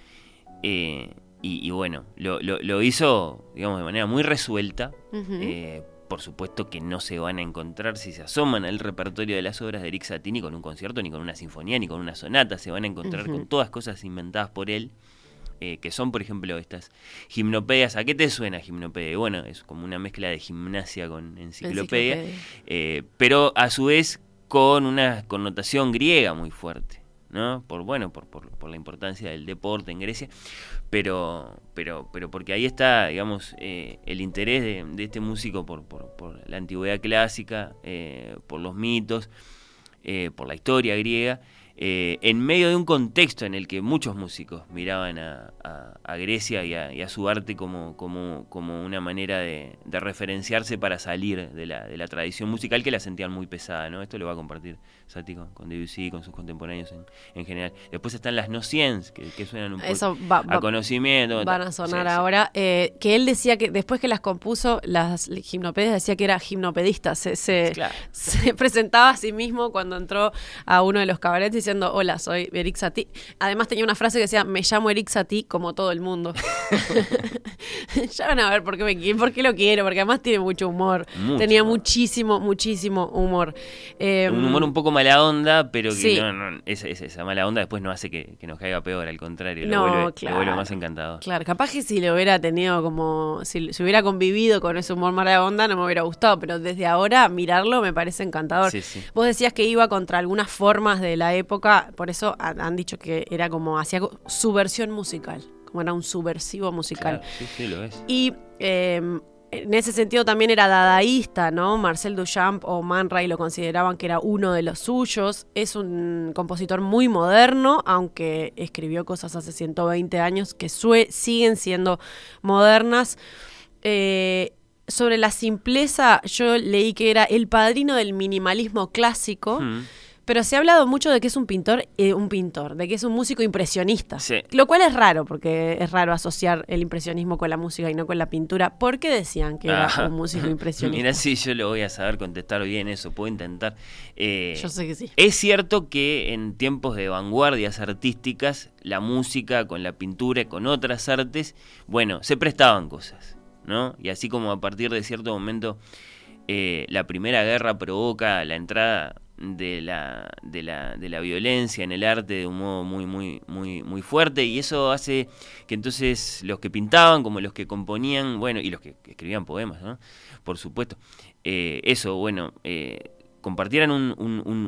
Speaker 4: Eh, y, bueno, lo, hizo, digamos, de manera muy resuelta. Eh, por supuesto que no se van a encontrar si se asoman al repertorio de las obras de Eric Satie ni con un concierto, ni con una sinfonía, ni con una sonata. Se van a encontrar con todas cosas inventadas por él. Eh, que son, por ejemplo, estas gimnopedias. ¿A qué te suena gimnopedia? Bueno, es como una mezcla de gimnasia con enciclopedia, eh, pero a su vez con una connotación griega muy fuerte. ¿no? Por bueno, por, por, la importancia del deporte en Grecia, pero, pero, pero porque ahí está, digamos, eh, el interés de, este músico por, por, la antigüedad clásica, por los mitos, eh, por la historia griega, eh, en medio de un contexto en el que muchos músicos miraban a, Grecia y a, su arte como, como, como una manera de, referenciarse para salir de la, de la, tradición musical que la sentían muy pesada. ¿no? Esto lo va a compartir Sati con, Debussy, con sus contemporáneos en, general. Después están las no que, que suenan un poco a conocimiento.
Speaker 5: Van a sonar ahora. Eh, que él decía que después que las compuso, las gimnopedias decía que era gimnopedista. Se, se, se presentaba a sí mismo cuando entró a uno de los cabarets diciendo, hola, soy Eric Satie. Además tenía una frase que decía, me llamo Eric Satie como todo el mundo. ya van a ver por qué, me, por qué lo quiero, porque además tiene mucho humor. tenía muchísimo, muchísimo humor.
Speaker 4: un humor un poco mala onda, pero que no, esa, mala onda después no hace que, nos caiga peor, al contrario, lo, vuelve, lo, vuelve, más encantado.
Speaker 5: Claro, capaz que si lo hubiera tenido como, si, si, hubiera convivido con ese humor mala onda no me hubiera gustado, pero desde ahora mirarlo me parece encantador. Vos decías que iba contra algunas formas de la época por eso han dicho que era como, hacía su versión musical, como era un subversivo musical.
Speaker 4: sí, sí, lo es.
Speaker 5: Y em, en ese sentido también era dadaísta, ¿no? Marcel Duchamp o Man Ray lo consideraban que era uno de los suyos. Es un compositor muy moderno, aunque escribió cosas hace 120 años que siguen siendo modernas. Eh, sobre la simpleza, yo leí que era el padrino del minimalismo clásico. Hmm. Pero se ha hablado mucho de que es un pintor, eh, un pintor, de que es un músico impresionista. Lo cual es raro, porque es raro asociar el impresionismo con la música y no con la pintura. ¿Por qué decían que era un músico impresionista?
Speaker 4: Mira, sí, yo lo voy a saber contestar bien eso, puedo intentar.
Speaker 5: Eh, yo sé que sí.
Speaker 4: Es cierto que en tiempos de vanguardias artísticas, la música con la pintura y con otras artes, bueno, se prestaban cosas, ¿no? Y así como a partir de cierto momento eh, la Primera Guerra provoca la entrada de la, de la, de la violencia en el arte de un modo muy, muy, muy, muy fuerte y eso hace que entonces los que pintaban como los que componían, bueno, y los que escribían poemas, ¿no? Por supuesto, eh, eso, bueno, eh, compartieran un,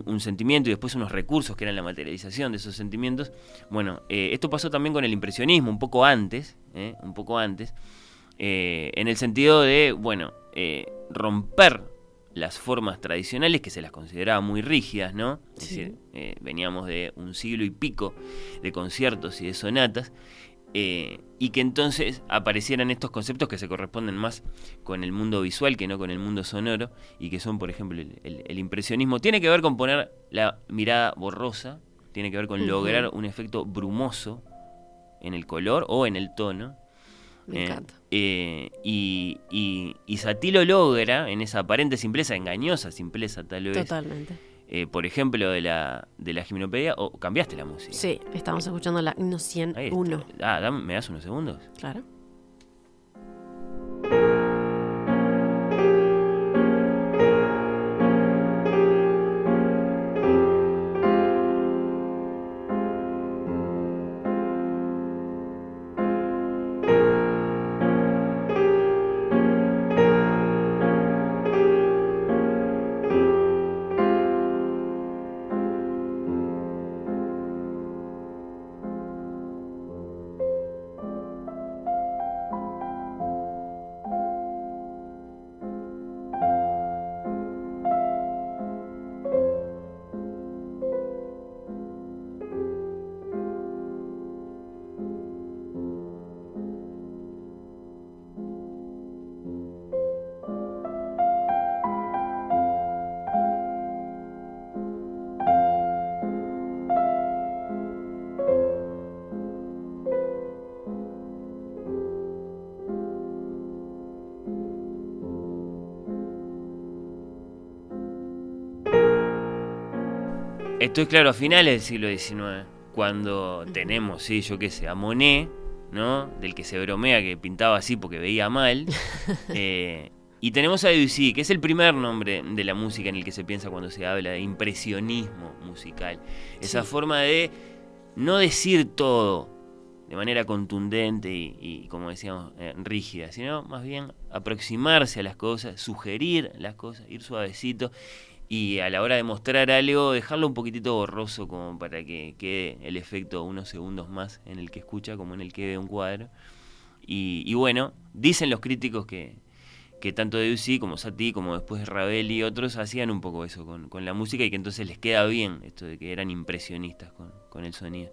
Speaker 4: un, sentimiento y después unos recursos que eran la materialización de esos sentimientos. Bueno, eh, esto pasó también con el impresionismo, un poco antes, un poco antes, en el sentido de, bueno, romper las formas tradicionales que se las consideraba muy rígidas, ¿no? Es decir, eh, veníamos de un siglo y pico de conciertos y de sonatas, eh, y que entonces aparecieran estos conceptos que se corresponden más con el mundo visual que no con el mundo sonoro, y que son, por ejemplo, el, impresionismo. Tiene que ver con poner la mirada borrosa, tiene que ver con lograr un efecto brumoso en el color o en el tono,
Speaker 5: me eh, encanta.
Speaker 4: Eh, y, y, y Satí lo logra en esa aparente simpleza, engañosa simpleza tal vez.
Speaker 5: Totalmente.
Speaker 4: Eh, por ejemplo, de la, de la gimnopedia, o cambiaste la música.
Speaker 5: Sí, estamos escuchando la Himno 101.
Speaker 4: Ah, ¿me das unos segundos?
Speaker 5: Claro.
Speaker 4: Esto es claro a finales del siglo XIX, cuando tenemos, sí, yo qué sé, a Monet, ¿no? Del que se bromea que pintaba así porque veía mal. Eh, y tenemos a Debussy, que es el primer nombre de la música en el que se piensa cuando se habla de impresionismo musical. Esa forma de no decir todo de manera contundente y, como decíamos, eh, rígida, sino más bien aproximarse a las cosas, sugerir las cosas, ir suavecito y a la hora de mostrar algo, dejarlo un poquitito borroso como para que quede el efecto unos segundos más en el que escucha como en el que ve un cuadro. Y, bueno, dicen los críticos que, que tanto Debussy como Satie, como después Ravel y otros hacían un poco eso con, con, la música y que entonces les queda bien esto de que eran impresionistas con, con el sonido.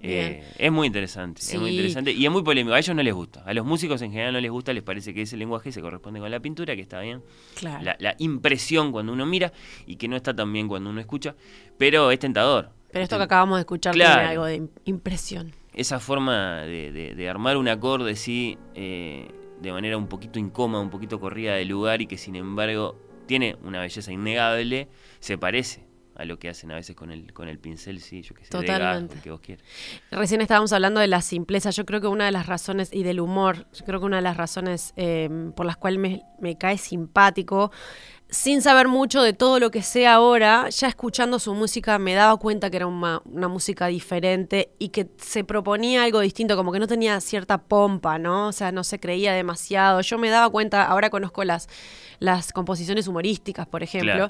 Speaker 4: Eh, es muy interesante, es muy interesante y es muy polémico. A ellos no les gusta, a los músicos en general no les gusta, les parece que ese lenguaje se corresponde con la pintura, que está bien. La, impresión cuando uno mira y que no está tan bien cuando uno escucha, pero es tentador.
Speaker 5: Pero esto que acabamos de escuchar tiene algo de impresión.
Speaker 4: Esa forma de, armar un acorde, sí, eh, de manera un poquito incómoda, un poquito corrida de lugar y que sin embargo tiene una belleza innegable, se parece a lo que hacen a veces con el, con el pincel, sí, yo que sé,
Speaker 5: Totalmente.
Speaker 4: que vos quieras.
Speaker 5: Recién estábamos hablando de la simpleza, yo creo que una de las razones, y del humor, yo creo que una de las razones eh, por las cuales me, me cae simpático sin saber mucho de todo lo que sé ahora, ya escuchando su música me daba cuenta que era una, una, música diferente y que se proponía algo distinto, como que no tenía cierta pompa, ¿no? O sea, no se creía demasiado. Yo me daba cuenta, ahora conozco las, las composiciones humorísticas, por ejemplo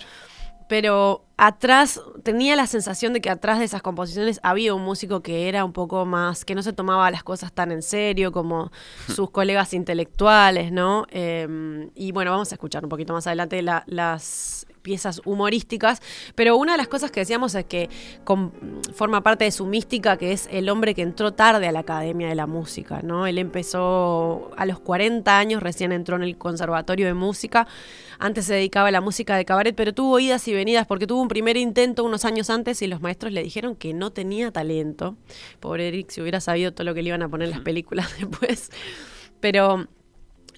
Speaker 5: pero atrás tenía la sensación de que atrás de esas composiciones había un músico que era un poco más, que no se tomaba las cosas tan en serio como sus colegas intelectuales, ¿no? Em, y bueno, vamos a escuchar un poquito más adelante las piezas humorísticas, pero una de las cosas que decíamos es que forma parte de su mística, que es el hombre que entró tarde a la Academia de la Música, ¿no? Él empezó a los 40 años, recién entró en el Conservatorio de Música, antes se dedicaba a la música de cabaret, pero tuvo idas y venidas porque tuvo un primer intento unos años antes y los maestros le dijeron que no tenía talento. Pobre Eric, si hubiera sabido todo lo que le iban a poner en las películas después. Pero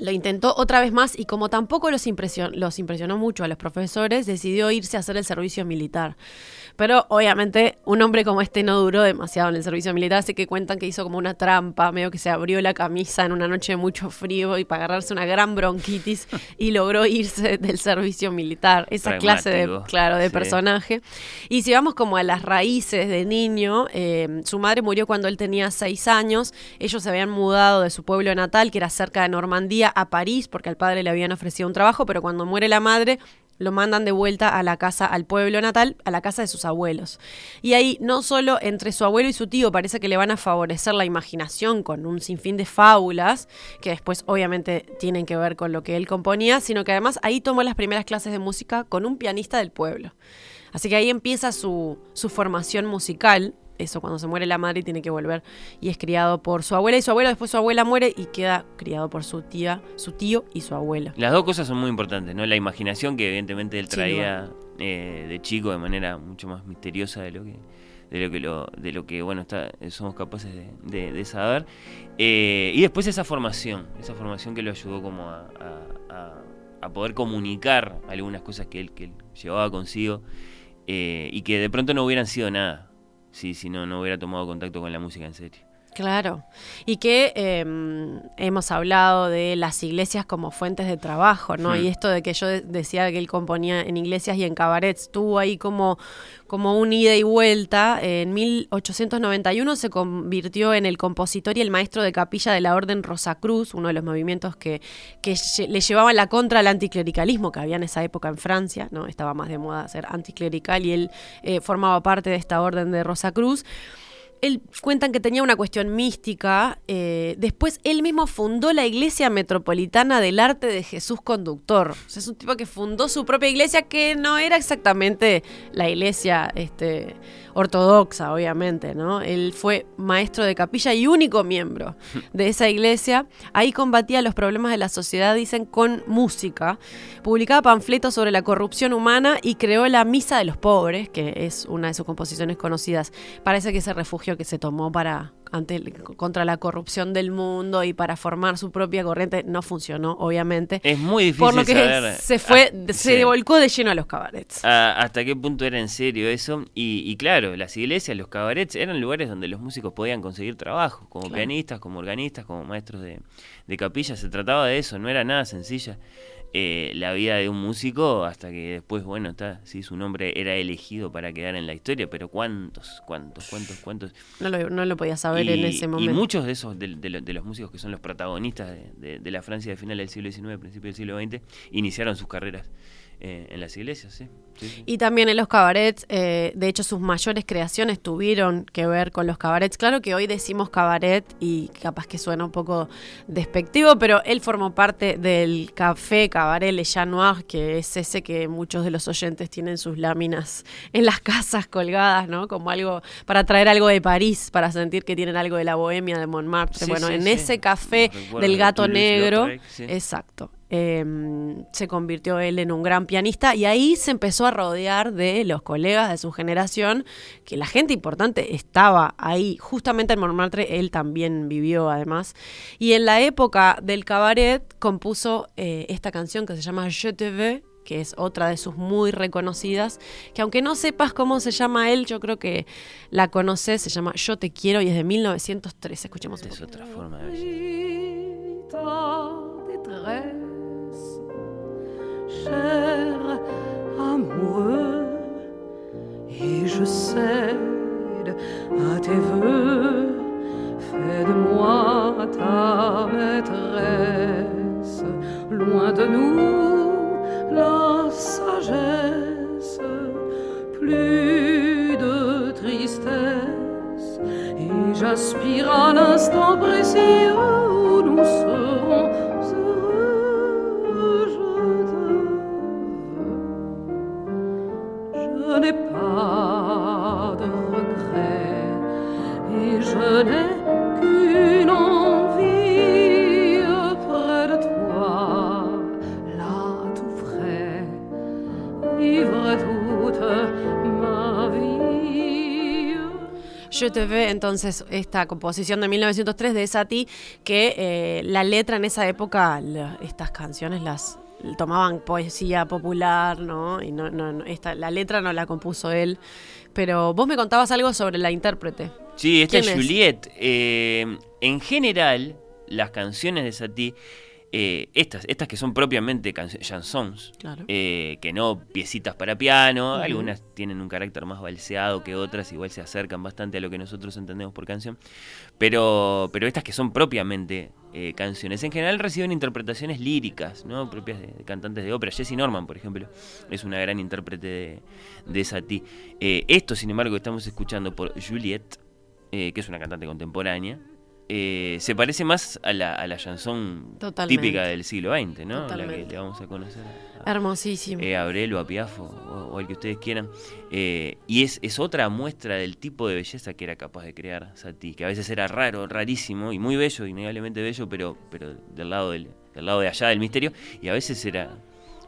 Speaker 5: lo intentó otra vez más y como tampoco los, los impresionó mucho a los profesores, decidió irse a hacer el servicio militar. Pero obviamente un hombre como este no duró demasiado en el servicio militar, así que cuentan que hizo como una trampa, medio que se abrió la camisa en una noche de mucho frío y para agarrarse una gran bronquitis y logró irse del servicio militar. Esa clase de, claro, de personaje. Y si vamos como a las raíces de niño, eh, su madre murió cuando él tenía seis años, ellos se habían mudado de su pueblo natal, que era cerca de Normandía, a París, porque al padre le habían ofrecido un trabajo, pero cuando muere la madre, lo mandan de vuelta a la casa, al pueblo natal, a la casa de sus abuelos. Y ahí no solo entre su abuelo y su tío parece que le van a favorecer la imaginación con un sinfín de fábulas, que después obviamente tienen que ver con lo que él componía, sino que además ahí tomó las primeras clases de música con un pianista del pueblo. Así que ahí empieza su, su formación musical eso, cuando se muere la madre tiene que volver y es criado por su abuela y su abuelo, después su abuela muere y queda criado por su tía, su tío y su abuelo.
Speaker 4: Las dos cosas son muy importantes, ¿no? La imaginación que evidentemente él traía eh, de chico de manera mucho más misteriosa de lo que de lo que lo, de lo que bueno está, somos capaces de, saber eh, y después esa formación esa formación que lo ayudó como a, poder comunicar algunas cosas que él, que él llevaba consigo eh, y que de pronto no hubieran sido nada sí, si no, no hubiera tomado contacto con la música en serio.
Speaker 5: Claro, y que em, hemos hablado de las iglesias como fuentes de trabajo, ¿no? Y esto de que yo decía que él componía en iglesias y en cabarets, tuvo ahí como, como un ida y vuelta. En 1891 se convirtió en el compositor y el maestro de capilla de la Orden Rosacruz, uno de los movimientos que, que le llevaban la contra al anticlericalismo que había en esa época en Francia, ¿no? Estaba más de moda ser anticlerical y él eh, formaba parte de esta Orden de Rosacruz él cuentan que tenía una cuestión mística. Eh, después él mismo fundó la Iglesia Metropolitana del Arte de Jesús Conductor. Es un tipo que fundó su propia iglesia que no era exactamente la iglesia este, ortodoxa, obviamente, ¿no? Él fue maestro de capilla y único miembro de esa iglesia. Ahí combatía los problemas de la sociedad, dicen, con música. Publicaba panfletos sobre la corrupción humana y creó la Misa de los Pobres, que es una de sus composiciones conocidas. Parece que ese refugio que se tomó para ante, contra la corrupción del mundo y para formar su propia corriente no funcionó, obviamente.
Speaker 4: Es muy difícil Por lo que
Speaker 5: se fue, se volcó de lleno a los cabarets.
Speaker 4: ¿Hasta qué punto era en serio eso? Y, claro, las iglesias, los cabarets eran lugares donde los músicos podían conseguir trabajo, como pianistas, como organistas, como maestros de, de capilla. Se trataba de eso, no era nada sencilla. Eh, la vida de un músico hasta que después, bueno, está, sí, su nombre era elegido para quedar en la historia, pero ¿cuántos, cuántos, cuántos, cuántos?
Speaker 5: No lo, no lo podía saber en ese momento.
Speaker 4: Y muchos de esos, de, los músicos que son los protagonistas de, la Francia de final del siglo XIX, principio del siglo XX, iniciaron sus carreras eh, en las iglesias, sí.
Speaker 5: Y también en los cabarets, eh, de hecho sus mayores creaciones tuvieron que ver con los cabarets. Claro que hoy decimos cabaret y capaz que suena un poco despectivo, pero él formó parte del café cabaret Le Chat Noir, que es ese que muchos de los oyentes tienen sus láminas en las casas colgadas, ¿no? Como algo para traer algo de París, para sentir que tienen algo de la bohemia de Montmartre. bueno, en ese café del gato negro, exacto. Em, se convirtió él en un gran pianista y ahí se empezó a rodear de los colegas de su generación, que la gente importante estaba ahí, justamente en Montmartre él también vivió además, y en la época del cabaret compuso eh, esta canción que se llama Je te veux, que es otra de sus muy reconocidas, que aunque no sepas cómo se llama él, yo creo que la conoces, se llama Yo te quiero y es de 1903. Escuchemos.
Speaker 4: Es otra forma de
Speaker 6: cher amoureux, et je cède à tes voeux. Fais de moi ta maîtresse, loin de nous la sagesse, plus de tristesse, et j'aspire à l'instant précis où nous serons n'ai pas de regret et je n'ai qu'une envie près de toi, là tout frais, vivre toute ma vie.
Speaker 5: Je te veux entonces esta composición de 1903 de Sati que eh, la letra en esa época, estas canciones las tomaban poesía popular, ¿no? Y no, no, esta, la letra no la compuso él. Pero vos me contabas algo sobre la intérprete.
Speaker 4: Sí, esta es Juliette. Eh, en general, las canciones de Satie eh, estas, estas que son propiamente chansons, eh, que no piecitas para piano, algunas tienen un carácter más balseado que otras, igual se acercan bastante a lo que nosotros entendemos por canción, pero, pero estas que son propiamente eh, canciones, en general reciben interpretaciones líricas, ¿no? propias de, cantantes de ópera. Jessie Norman, por ejemplo, es una gran intérprete de, de Satie. esto, sin embargo, que estamos escuchando por Juliette, que es una cantante contemporánea, eh, se parece más a la, a la chanson típica del siglo XX, ¿no? La que le vamos a conocer.
Speaker 5: Hermosísimo.
Speaker 4: Eh, a Abrel o a Piafo, o, el que ustedes quieran. Eh, y es, es, otra muestra del tipo de belleza que era capaz de crear Satie, que a veces era raro, rarísimo y muy bello, innegablemente bello, pero, pero del, lado del, del lado de allá del misterio, y a veces era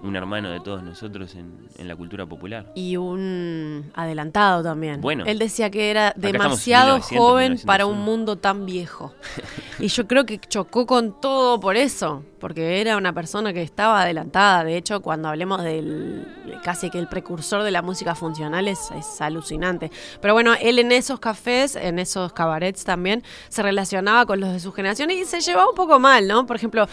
Speaker 4: un hermano de todos nosotros en, la cultura popular.
Speaker 5: Y un adelantado también. Bueno. Él decía que era demasiado joven para un mundo tan viejo. y yo creo que chocó con todo por eso, porque era una persona que estaba adelantada. De hecho, cuando hablemos del casi que el precursor de la música funcional es, es alucinante. Pero bueno, él en esos cafés, en esos cabarets también, se relacionaba con los de su generación y se llevaba un poco mal, ¿no? Por ejemplo,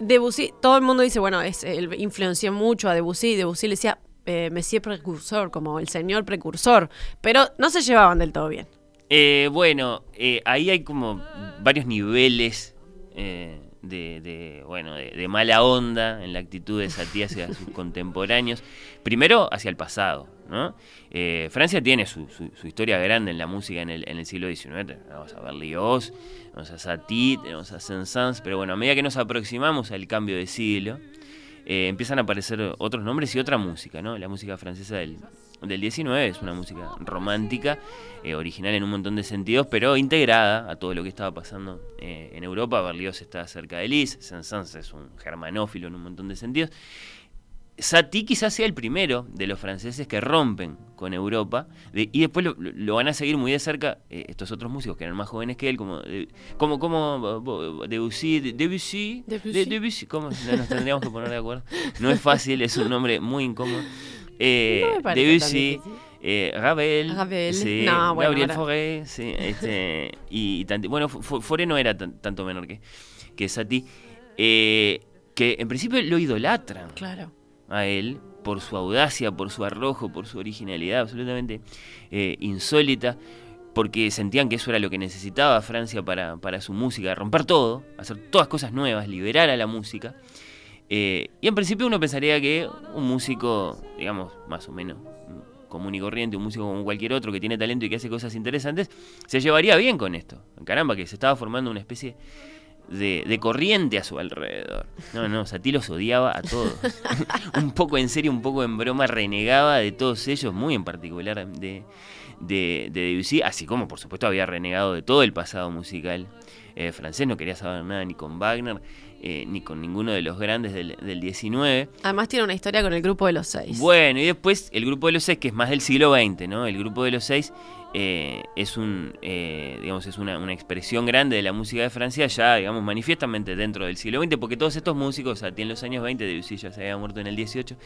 Speaker 5: Debussy, todo el mundo dice, bueno, es, él influenció mucho a Debussy, Debussy le decía eh, Monsieur Precursor, como el señor precursor, pero no se llevaban del todo bien.
Speaker 4: Eh, bueno, eh, ahí hay como varios niveles de, bueno, de, mala onda en la actitud de Satie hacia sus contemporáneos. Primero, hacia el pasado. ¿no? Francia tiene su, historia grande en la música en el, en el siglo XIX. Vamos a ver Lios, tenemos a Satie, tenemos a Saint-Saëns, pero bueno, a medida que nos aproximamos al cambio de siglo, eh, empiezan a aparecer otros nombres y otra música, ¿no? La música francesa del, del 19 es una música romántica, eh, original en un montón de sentidos, pero integrada a todo lo que estaba pasando eh, en Europa. Berlioz está cerca de Lis, Saint-Saëns es un germanófilo en un montón de sentidos. Satie quizás sea el primero de los franceses que rompen con Europa y después lo, van a seguir muy de cerca eh, estos otros músicos que eran más jóvenes que él, como como, como Debussy, Debussy, Debussy, Debussy ¿cómo nos tendríamos que poner de acuerdo? No es fácil, es un nombre muy incómodo. Eh, Debussy, eh, Ravel,
Speaker 5: sí,
Speaker 4: Gabriel Fauré, sí, este, y, bueno, Fauré no era tanto menor que, que Satie, que en principio lo idolatran.
Speaker 5: Claro
Speaker 4: a él por su audacia, por su arrojo, por su originalidad absolutamente eh, insólita, porque sentían que eso era lo que necesitaba Francia para, para su música, romper todo, hacer todas cosas nuevas, liberar a la música. Eh, y en principio uno pensaría que un músico, digamos, más o menos común y corriente, un músico como cualquier otro que tiene talento y que hace cosas interesantes, se llevaría bien con esto. Caramba, que se estaba formando una especie de corriente a su alrededor. No, no, Satie los odiaba a todos. un poco en serio, un poco en broma, renegaba de todos ellos, muy en particular de, de, de Debussy, así como por supuesto había renegado de todo el pasado musical eh, francés, no quería saber nada ni con Wagner, eh, ni con ninguno de los grandes del, del 19.
Speaker 5: Además tiene una historia con el grupo de los seis.
Speaker 4: Bueno, y después el grupo de los seis, que es más del siglo XX, ¿no? El grupo de los seis eh, es un eh, digamos es una, una, expresión grande de la música de Francia ya digamos manifiestamente dentro del siglo XX porque todos estos músicos a ti en los años 20 Debussy ya se había muerto en el 18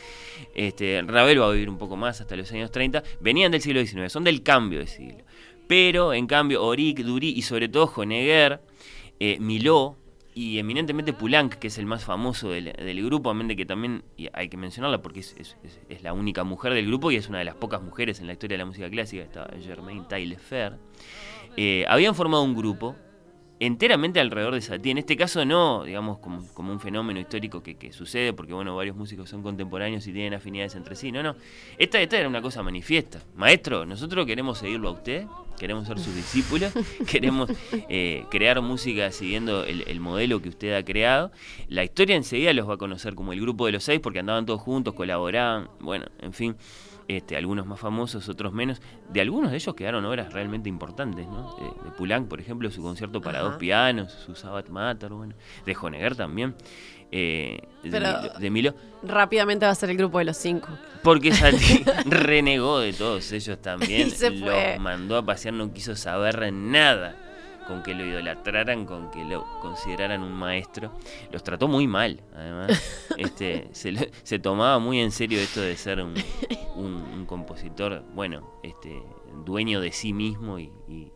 Speaker 4: este Ravel va a vivir un poco más hasta los años 30 venían del siglo XIX son del cambio de siglo. Pero en cambio Auric, Dury y sobre todo Honegger eh, Miló y eminentemente Poulenc, que es el más famoso del, del grupo, de que también hay que mencionarla porque es, es, es, la única mujer del grupo y es una de las pocas mujeres en la historia de la música clásica, está Germaine Taillefer, eh, habían formado un grupo enteramente alrededor de Satie. En este caso no, digamos, como, como un fenómeno histórico que, que, sucede, porque bueno, varios músicos son contemporáneos y tienen afinidades entre sí. No, no. Esta, esta era una cosa manifiesta. Maestro, nosotros queremos seguirlo a usted, queremos ser sus discípulos, queremos eh, crear música siguiendo el, el, modelo que usted ha creado. La historia enseguida los va a conocer como el grupo de los seis, porque andaban todos juntos, colaboraban, bueno, en fin. Este, algunos más famosos, otros menos. De algunos de ellos quedaron obras realmente importantes, ¿no? De, de Poulenc, por ejemplo, su concierto para Ajá. dos pianos, su Sabbath Mater, bueno. De Honegger también. Eh,
Speaker 5: Pero
Speaker 4: de, Milo, de,
Speaker 5: Rápidamente va a ser el grupo de los cinco.
Speaker 4: Porque Satie renegó de todos ellos también.
Speaker 5: Se.
Speaker 4: Los mandó a pasear, no quiso saber nada con que lo idolatraran, con que lo consideraran un maestro. Los trató muy mal, además. este, se, lo, se, tomaba muy en serio esto de ser un, un, un compositor, bueno, este, dueño de sí mismo y, y,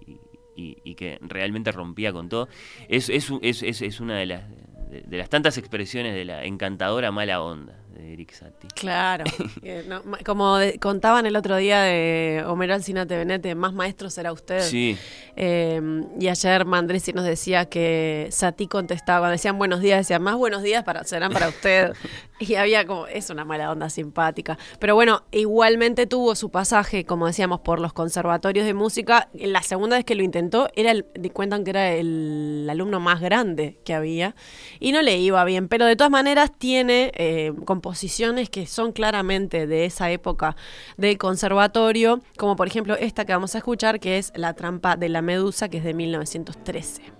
Speaker 4: y, y, que realmente rompía con todo. Es, es, es, es una de las, de, las tantas expresiones de la encantadora mala onda de Eric Satie.
Speaker 5: Claro. no, como de, contaban el otro día de Homero Alcinate Benete, más maestro será usted.
Speaker 4: Sí.
Speaker 5: Eh, y ayer Mandresi nos decía que Satie contestaba, cuando decían buenos días, decía más buenos días para, serán para usted. y había como, es una mala onda simpática. Pero bueno, igualmente tuvo su pasaje, como decíamos, por los conservatorios de música. La segunda vez que lo intentó, era el, cuentan que era el alumno más grande que había. Y no le iba bien, pero de todas maneras tiene eh, composiciones que son claramente de esa época del conservatorio, como por ejemplo esta que vamos a escuchar, que es La trampa de la medusa, que es de 1913.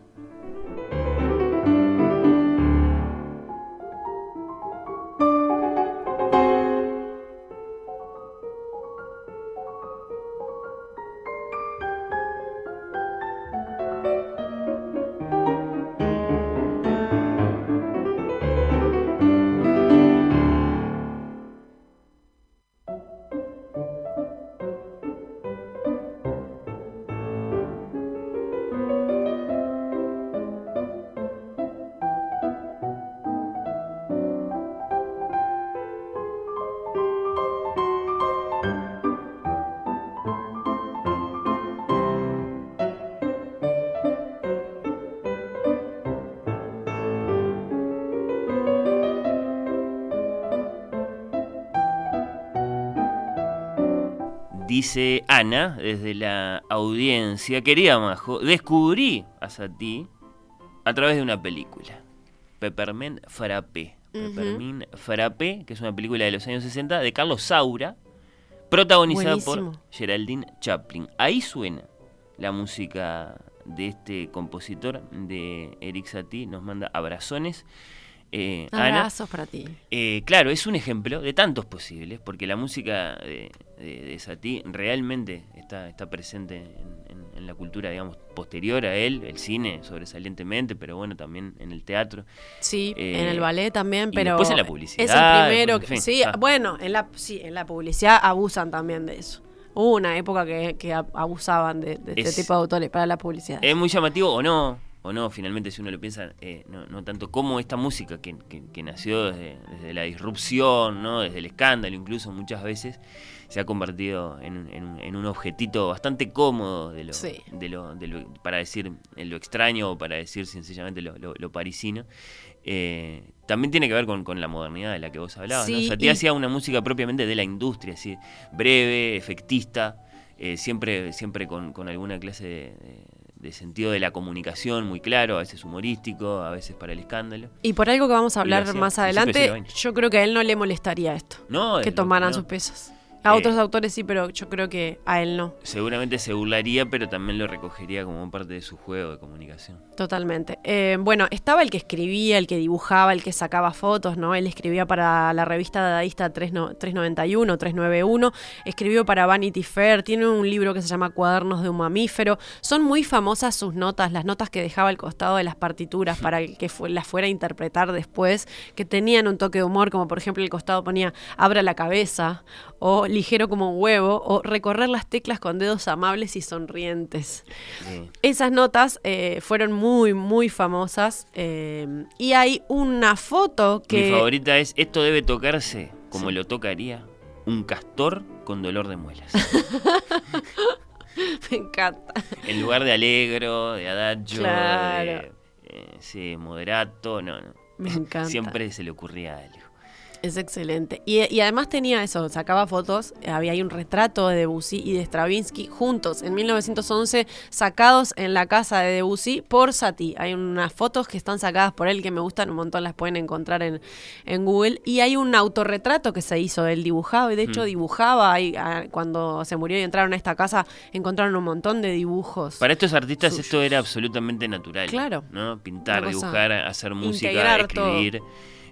Speaker 4: Dice Ana desde la audiencia, querida Majo, descubrí a Satie a través de una película, Peppermint Frappé. Uh -huh. Peppermint Frappé, que es una película de los años 60 de Carlos Saura, protagonizada Buenísimo. por Geraldine Chaplin. Ahí suena la música de este compositor, de Eric Satie, nos manda abrazones.
Speaker 5: Eh, Abrazos Ana, para ti.
Speaker 4: Eh, claro, es un ejemplo de tantos posibles, porque la música de, de, de Satie realmente está, está presente en, en, en, la cultura, digamos, posterior a él, el cine sobresalientemente, pero bueno, también en el teatro.
Speaker 5: Sí, eh, en el ballet también, pero.
Speaker 4: después en la publicidad.
Speaker 5: Es el primero. Que, sí, ah. bueno, en la, sí, en la publicidad abusan también de eso. Hubo una época que, que abusaban de, de es, este tipo de autores para la publicidad.
Speaker 4: Es muy llamativo o no o no, finalmente si uno lo piensa, eh, no, no, tanto como esta música que, que, nació desde, desde, la disrupción, ¿no? desde el escándalo incluso muchas veces, se ha convertido en, en, un objetito bastante cómodo de lo, de lo, de lo, para decir lo extraño o para decir sencillamente lo, lo, parisino. Eh, también tiene que ver con, con, la modernidad de la que vos hablabas. ¿no? O sea, te hacía una música propiamente de la industria, así, breve, efectista, eh, siempre, siempre con, con alguna clase de de sentido de la comunicación muy claro, a veces humorístico, a veces para el escándalo.
Speaker 5: Y por algo que vamos a hablar más adelante, yo creo que a él no le molestaría esto. No, que tomaran sus pesos. A otros autores sí, pero yo creo que a él no.
Speaker 4: Seguramente se burlaría, pero también lo recogería como parte de su juego de comunicación.
Speaker 5: Totalmente. Eh, bueno, estaba el que escribía, el que dibujaba, el que sacaba fotos, ¿no? Él escribía para la revista dadaísta 391, 391, escribió para Vanity Fair, tiene un libro que se llama Cuadernos de un mamífero. Son muy famosas sus notas, las notas que dejaba al costado de las partituras para que las fuera a interpretar después, que tenían un toque de humor, como por ejemplo el costado ponía Abra la cabeza o ligero como un huevo, o recorrer las teclas con dedos amables y sonrientes. Esas notas eh, fueron muy, muy famosas. Eh, y hay una foto que...
Speaker 4: Mi favorita es, esto debe tocarse como lo tocaría un castor con dolor de muelas.
Speaker 5: Me encanta.
Speaker 4: En lugar de alegro, de adagio, de eh, sí, moderato, no, no.
Speaker 5: Me encanta.
Speaker 4: Siempre se le ocurría algo.
Speaker 5: Es excelente. Y, además tenía eso, sacaba fotos, eh, había ahí un retrato de Debussy y de Stravinsky juntos en 1911, sacados en la casa de Debussy por Satie. Hay unas fotos que están sacadas por él que me gustan un montón, las pueden encontrar en, en Google. Y hay un autorretrato que se hizo, él dibujado, y de hecho dibujaba, ahí, cuando se murió y entraron a esta casa, encontraron un montón de dibujos.
Speaker 4: Para estos artistas esto era absolutamente natural.
Speaker 5: Claro.
Speaker 4: ¿no? Pintar, dibujar, hacer música, escribir.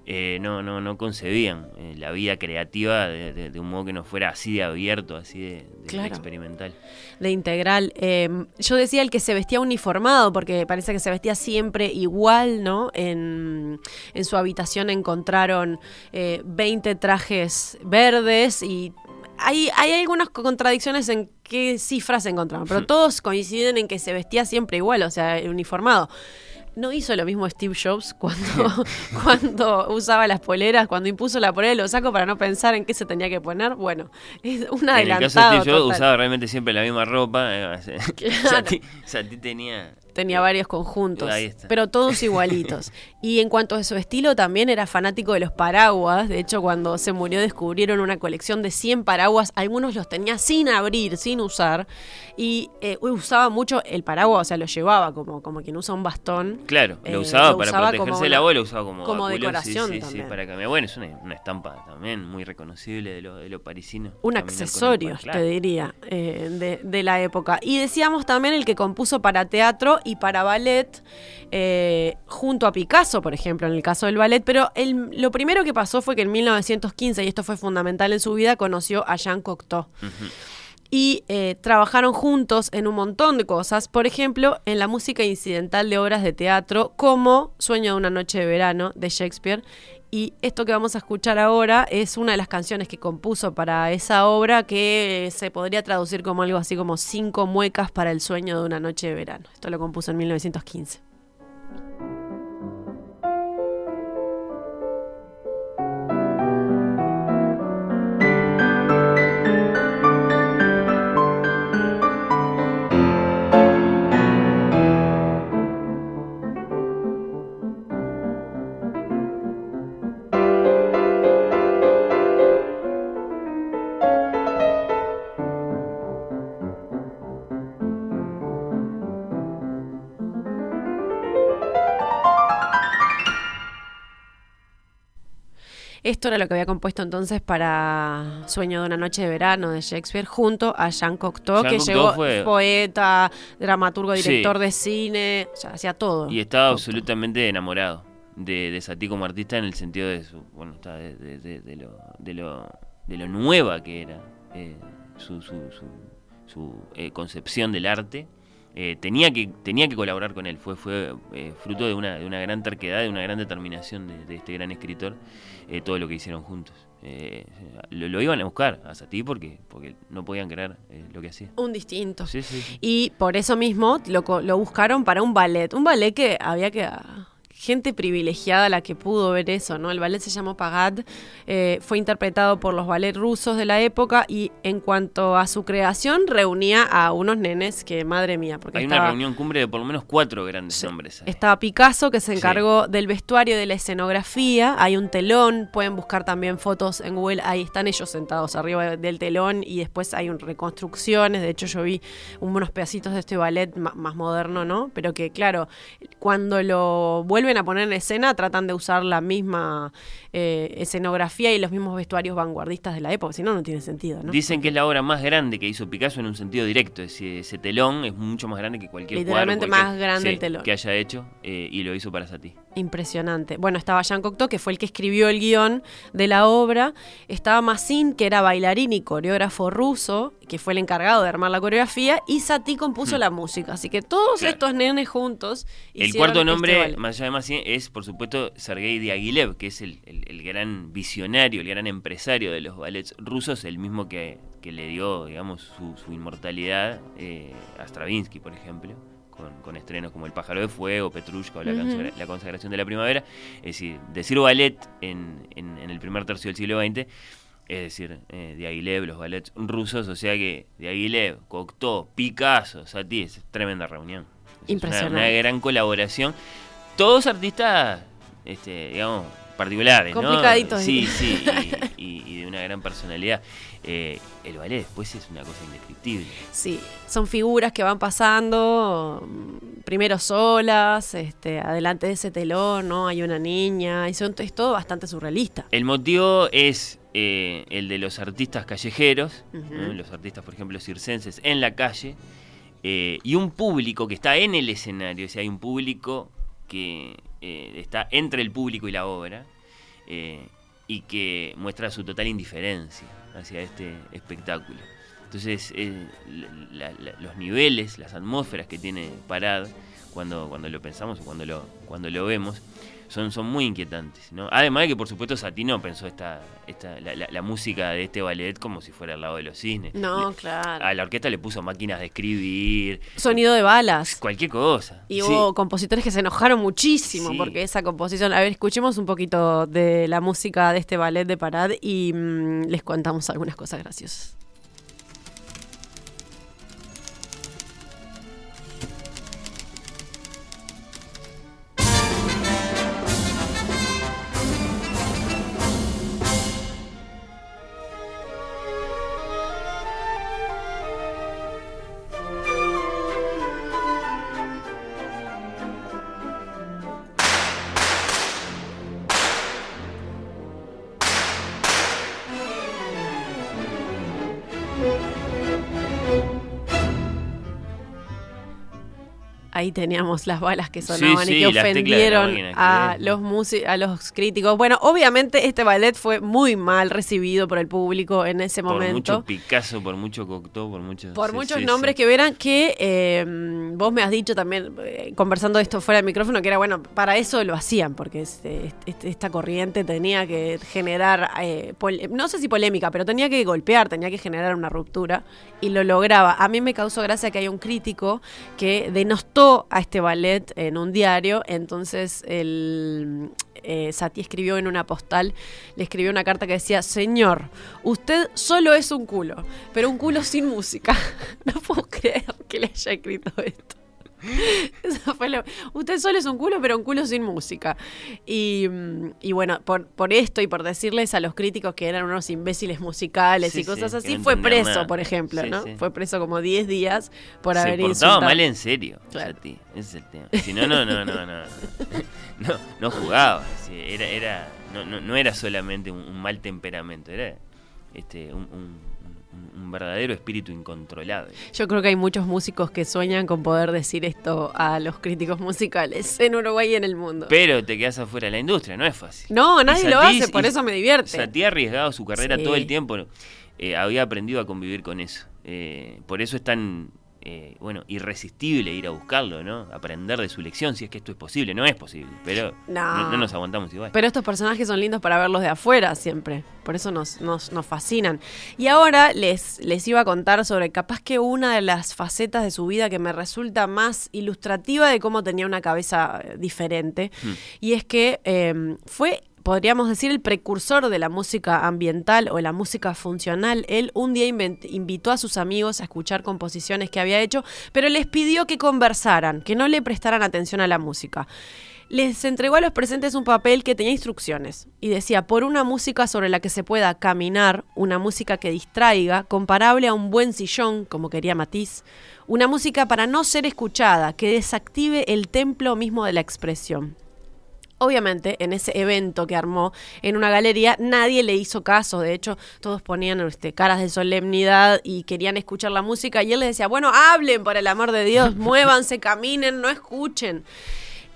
Speaker 4: Eh, no, no, no concebían eh, la vida creativa de, un modo que no fuera así de abierto, así de, experimental.
Speaker 5: De integral. Em, yo decía el que se vestía uniformado, porque parece que se vestía siempre igual, ¿no? En, su habitación encontraron 20 eh, trajes verdes y hay, hay algunas contradicciones en qué cifras se encontraron, pero todos coinciden en que se vestía siempre igual, o sea, uniformado. ¿No hizo lo mismo Steve Jobs cuando, cuando usaba las poleras, cuando impuso la polera lo saco para no pensar en qué se tenía que poner? Bueno, es un adelantado. En el caso de Steve Jobs
Speaker 4: usaba realmente siempre la misma ropa. Eh, o sea, tenía
Speaker 5: Tenía varios conjuntos, pero todos igualitos. y en cuanto a su estilo, también era fanático de los paraguas. De hecho, cuando se murió descubrieron una colección de 100 paraguas. Algunos los tenía sin abrir, sin usar. Y eh, usaba mucho el paraguas, o sea, lo llevaba como, como quien usa un bastón.
Speaker 4: Claro, lo eh, usaba para protegerse la abuela, lo usaba como,
Speaker 5: como decoración. Sí, sí,
Speaker 4: para cambiar. Bueno, es una, estampa también muy reconocible de lo, de lo parisino.
Speaker 5: Un accesorio, te diría, eh, de, de la época. Y decíamos también el que compuso para teatro y para ballet, eh, junto a Picasso, por ejemplo, en el caso del ballet, pero lo primero que pasó fue que en 1915, y esto fue fundamental en su vida, conoció a Jean Cocteau. Y eh, trabajaron juntos en un montón de cosas, por ejemplo, en la música incidental de obras de teatro, como Sueño de una noche de verano de Shakespeare y esto que vamos a escuchar ahora es una de las canciones que compuso para esa obra que se podría traducir como algo así como cinco muecas para el sueño de una noche de verano. Esto lo compuso en 1915. Esto era lo que había compuesto entonces para Sueño de una noche de verano de Shakespeare junto a Jean Cocteau, que llegó poeta, dramaturgo, director de cine, o sea, hacía todo.
Speaker 4: Y estaba absolutamente enamorado de, de Satie como artista en el sentido de su, bueno, de, de, lo, de, lo, de lo nueva que era eh, su, su, su, su eh, concepción del arte eh, tenía, que, tenía que colaborar con él. Fue, fue eh, fruto de una, de una gran terquedad, de una gran determinación de, de este gran escritor, eh, todo lo que hicieron juntos. Eh, lo, lo iban a buscar a Satie porque, porque no podían creer eh, lo que hacía.
Speaker 5: Un distinto.
Speaker 4: Sí, sí, sí.
Speaker 5: Y por eso mismo lo, lo buscaron para un ballet. Un ballet que había que. Gente privilegiada la que pudo ver eso, ¿no? El ballet se llamó Pagad, eh, fue interpretado por los ballet rusos de la época y en cuanto a su creación reunía a unos nenes que, madre mía, porque
Speaker 4: Hay
Speaker 5: estaba,
Speaker 4: una reunión cumbre de por lo menos cuatro grandes nombres. ahí.
Speaker 5: estaba Picasso que se
Speaker 4: Sí.
Speaker 5: encargó del vestuario, de la escenografía, hay un telón, pueden buscar también fotos en Google, ahí están ellos sentados arriba del telón y después hay un reconstrucciones, de hecho yo vi unos pedacitos de este ballet más moderno, ¿no? Pero que claro, cuando lo vuelven a poner en escena tratan de usar la misma eh, escenografía y los mismos vestuarios vanguardistas de la época, si no, no tiene sentido, ¿no?
Speaker 4: Dicen que es la obra más grande que hizo Picasso en un sentido directo. Es decir, ese telón es mucho más grande que cualquier
Speaker 5: Literalmente
Speaker 4: cuadro, cualquier-
Speaker 5: más grande
Speaker 4: sí,
Speaker 5: el telón.
Speaker 4: que haya hecho eh, y lo hizo para Satie.
Speaker 5: Impresionante. Bueno, estaba Jean Cocteau, que fue el que escribió el guion de la obra. Estaba Massin, que era bailarín y coreógrafo ruso, que fue el encargado de armar la coreografía. Y Satie compuso
Speaker 4: Hmm.
Speaker 5: la música. Así que todos
Speaker 4: Claro.
Speaker 5: estos nenes juntos.
Speaker 4: El cuarto nombre, más allá de Massien, es por supuesto Sergei Diaghilev, que es el, el- el gran visionario, el gran empresario de los ballets rusos, el mismo que, que le dio, digamos, su, su inmortalidad eh, a Stravinsky, por ejemplo, con, con estrenos como El pájaro de fuego, Petrushka o la, consagración de la primavera. Es decir, decir ballet en, en- en el primer tercio del siglo XX es decir, eh, Diaghilev, los ballets rusos, o sea que Diaghilev, Cocteau, Picasso, Satie, es tremenda reunión. Es una-
Speaker 5: Impresionante.
Speaker 4: Una, gran colaboración. Todos artistas, este, digamos, particulares, ¿no?
Speaker 5: Complicaditos.
Speaker 4: Sí, sí, y, y- y de una gran personalidad. Eh, el ballet después es una cosa indescriptible.
Speaker 5: Sí, son figuras que van pasando, mm, primero solas, este, adelante de ese telón, ¿no? Hay una niña, y son, es todo bastante surrealista.
Speaker 4: El motivo es eh, el de los artistas callejeros. ¿no? los artistas, por ejemplo, circenses en la calle, eh, y un público que está en el escenario, o sea, hay un público que eh, está entre el público y la obra, eh, y que muestra su total indiferencia hacia este espectáculo. Entonces, eh, los niveles, las atmósferas que tiene Parad, cuando, cuando lo pensamos o cuando lo, cuando lo vemos, son, son muy inquietantes. ¿no? Además de que, por supuesto, Satino pensó esta, esta, la, la- la música de este ballet como si fuera al lado de los cisnes.
Speaker 5: No,
Speaker 4: Le-
Speaker 5: claro.
Speaker 4: A la orquesta le puso máquinas de escribir,
Speaker 5: Sonido de balas.
Speaker 4: cualquier cosa.
Speaker 5: Y
Speaker 4: Sí.
Speaker 5: hubo compositores que se enojaron muchísimo
Speaker 4: Sí.
Speaker 5: porque esa composición. A ver, escuchemos un poquito de la música de este ballet de Parad y mm, les contamos algunas cosas graciosas. Ahí teníamos las balas que sonaban
Speaker 4: Sí,
Speaker 5: y que ofendieron
Speaker 4: máquina,
Speaker 5: a los a los críticos. Bueno, obviamente este ballet fue muy mal recibido por el público en ese
Speaker 4: por
Speaker 5: momento.
Speaker 4: mucho Picasso, por mucho Cocteau, por muchos...
Speaker 5: Por
Speaker 4: sí,
Speaker 5: muchos nombres que verán que eh, vos me has dicho también, eh, conversando esto fuera del micrófono, que era bueno, para eso lo hacían, porque este- este- esta corriente tenía que generar, eh, no sé si polémica, pero tenía que golpear, tenía que generar una ruptura y lo lograba. A mí me causó gracia que hay un crítico que denostó a este ballet en un diario, entonces el eh, Satie escribió en una postal, le escribió una carta que decía, señor, usted solo es un culo, pero un culo sin música. No puedo creer que le haya escrito esto. Eso fue lo- Usted solo es un culo, pero un culo sin música. Y, mm, y bueno, por, por esto y por decirles a los críticos que eran unos imbéciles musicales
Speaker 4: Sí,
Speaker 5: y cosas
Speaker 4: sí,
Speaker 5: así,
Speaker 4: no
Speaker 5: fue preso,
Speaker 4: nada.
Speaker 5: por ejemplo,
Speaker 4: Sí,
Speaker 5: ¿no? Fue preso como 10 días por
Speaker 4: Se
Speaker 5: haber
Speaker 4: portaba
Speaker 5: insultado.
Speaker 4: mal en serio,
Speaker 5: Claro.
Speaker 4: Ese es el tema. Si no, no, no, no, no. No, no jugaba. Era, era, no, no, no era solamente un, un mal temperamento, era este, un, un- un- verdadero espíritu incontrolable.
Speaker 5: Yo creo que hay muchos músicos que sueñan con poder decir esto a los críticos musicales en Uruguay y en el mundo.
Speaker 4: Pero te quedas afuera de la industria, no es fácil.
Speaker 5: No, nadie lo hace, por eso me divierte.
Speaker 4: Satie ha arriesgado su carrera
Speaker 5: Sí.
Speaker 4: todo el tiempo. eh, había aprendido a convivir con eso. Eh, por eso es tan eh, bueno, irresistible ir a buscarlo, ¿no? Aprender de su lección, si es que esto es posible. No es posible, pero
Speaker 5: No.
Speaker 4: no, no nos aguantamos igual.
Speaker 5: Pero estos personajes son lindos para verlos de afuera siempre. Por eso nos, nos, nos fascinan. Y ahora les, les iba a contar sobre capaz que una de las facetas de su vida que me resulta más ilustrativa de cómo tenía una cabeza eh, diferente.
Speaker 4: Mm.
Speaker 5: Y es que eh, fue podríamos decir, el precursor de la música ambiental o la música funcional. Él un día invitó a sus amigos a escuchar composiciones que había hecho, pero les pidió que conversaran, que no le prestaran atención a la música. Les entregó a los presentes un papel que tenía instrucciones y decía, por una música sobre la que se pueda caminar, una música que distraiga, comparable a un buen sillón, como quería Matisse, una música para no ser escuchada, que desactive el templo mismo de la expresión. Obviamente, en ese evento que armó en una galería, nadie le hizo caso. De hecho, todos ponían este, caras de solemnidad y querían escuchar la música. Y él les decía, bueno, hablen por el amor de Dios, muévanse, caminen, no escuchen.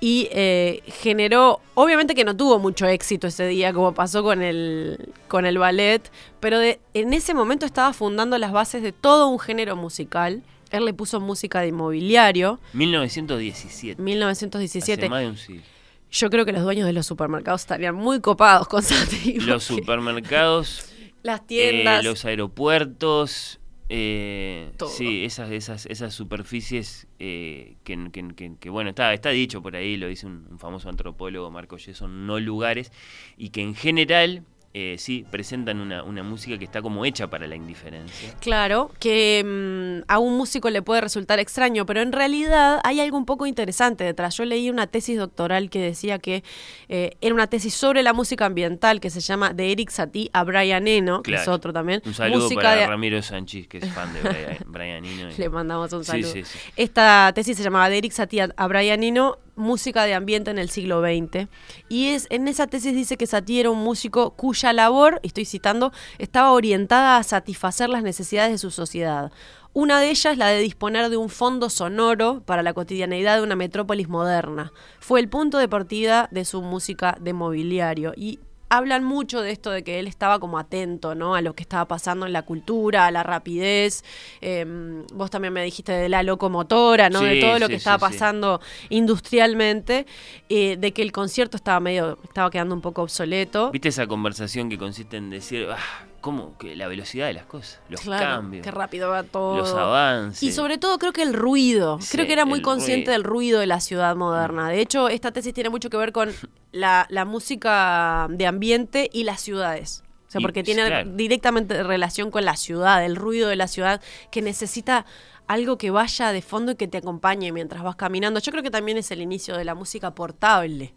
Speaker 5: Y eh, generó, obviamente que no tuvo mucho éxito ese día, como pasó con el, con el ballet, pero de- en ese momento estaba fundando las bases de todo un género musical. Él le puso música de inmobiliario,
Speaker 4: 1917.
Speaker 5: 1917.
Speaker 4: Hace más de un siglo.
Speaker 5: Yo creo que los dueños de los supermercados estarían muy copados con Satie.
Speaker 4: Los supermercados,
Speaker 5: Las
Speaker 4: eh,
Speaker 5: tiendas.
Speaker 4: los aeropuertos, eh,
Speaker 5: Todo.
Speaker 4: sí, esas, esas, esas superficies eh, que, que- que- que, bueno, está, está dicho por ahí, lo dice un, un famoso antropólogo, Marco Ye, son no lugares, y que en general, eh, sí, presentan una, una música que está como hecha para la indiferencia.
Speaker 5: Claro, que mm, a un músico le puede resultar extraño, pero en realidad hay algo un poco interesante detrás. Yo leí una tesis doctoral que decía que eh, era una tesis sobre la música ambiental que se llama De Eric Satie a Brian Eno, que es otro también.
Speaker 4: Un saludo
Speaker 5: música
Speaker 4: para
Speaker 5: de-
Speaker 4: Ramiro Sánchez, que es fan de Brian, Brian Eno. y-
Speaker 5: Le mandamos un saludo.
Speaker 4: sí, sí.
Speaker 5: Esta tesis se llamaba de Eric Satie a Brian Eno, música de ambiente en el siglo XX. Y es en esa tesis dice que Satie era un músico cuya labor, estoy citando, estaba orientada a satisfacer las necesidades de su sociedad. Una de ellas, la de disponer de un fondo sonoro para la cotidianeidad de una metrópolis moderna. Fue el punto de partida de su música de mobiliario. Y hablan mucho de esto de que él estaba como atento, ¿no? A lo que estaba pasando en la cultura, a la rapidez. Eh, vos también me dijiste de la locomotora, ¿no? de todo lo
Speaker 4: sí,
Speaker 5: que estaba
Speaker 4: sí.
Speaker 5: pasando industrialmente, eh, de que el concierto estaba medio, estaba quedando un poco obsoleto.
Speaker 4: ¿Viste esa conversación que consiste en decir, ah, cómo que la velocidad de las cosas, los
Speaker 5: Claro,
Speaker 4: cambios,
Speaker 5: qué rápido va todo.
Speaker 4: los avances?
Speaker 5: Y sobre todo creo que el ruido.
Speaker 4: Sí,
Speaker 5: creo que era muy consciente
Speaker 4: ruido.
Speaker 5: del ruido de la ciudad moderna. De hecho, esta tesis tiene mucho que ver con la, la música de ambiente y las ciudades. O sea,
Speaker 4: Y,
Speaker 5: porque tiene
Speaker 4: claro.
Speaker 5: directamente relación con la ciudad, el ruido de la ciudad, que necesita algo que vaya de fondo y que te acompañe mientras vas caminando. Yo creo que también es el inicio de la música portable.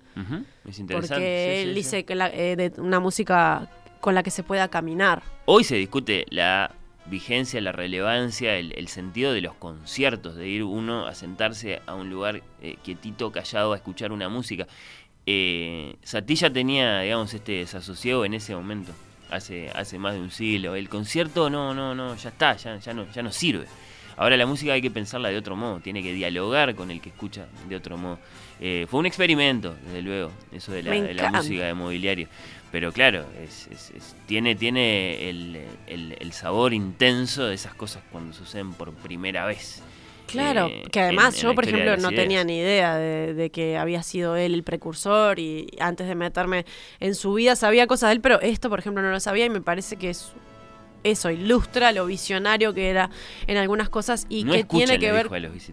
Speaker 4: Es interesante.
Speaker 5: Porque
Speaker 4: sí,
Speaker 5: él
Speaker 4: sí.
Speaker 5: dice que la- eh, de una música con la que se pueda caminar.
Speaker 4: Hoy se discute la vigencia, la relevancia, el, el sentido de los conciertos, de ir uno a sentarse a un lugar eh, quietito, callado, a escuchar una música. Eh, Satilla tenía, digamos, este desasosiego en ese momento, hace, hace más de un siglo. El concierto no, no, no, ya está, ya, ya, no, ya no sirve. Ahora la música hay que pensarla de otro modo, tiene que dialogar con el que escucha de otro modo. Eh, fue un experimento, desde luego, eso de la, de la música de mobiliario. Pero claro, es, es- es- tiene, tiene el, el- el sabor intenso de esas cosas cuando suceden por primera vez.
Speaker 5: Claro,
Speaker 4: Eh,
Speaker 5: que además
Speaker 4: en-
Speaker 5: yo, por ejemplo, no tenía ni idea de, de que había sido él el precursor y antes de meterme en su vida sabía cosas de él, pero esto, por ejemplo, no lo sabía y me parece que es eso, ilustra lo visionario que era en algunas cosas y
Speaker 4: No
Speaker 5: que tiene que ver...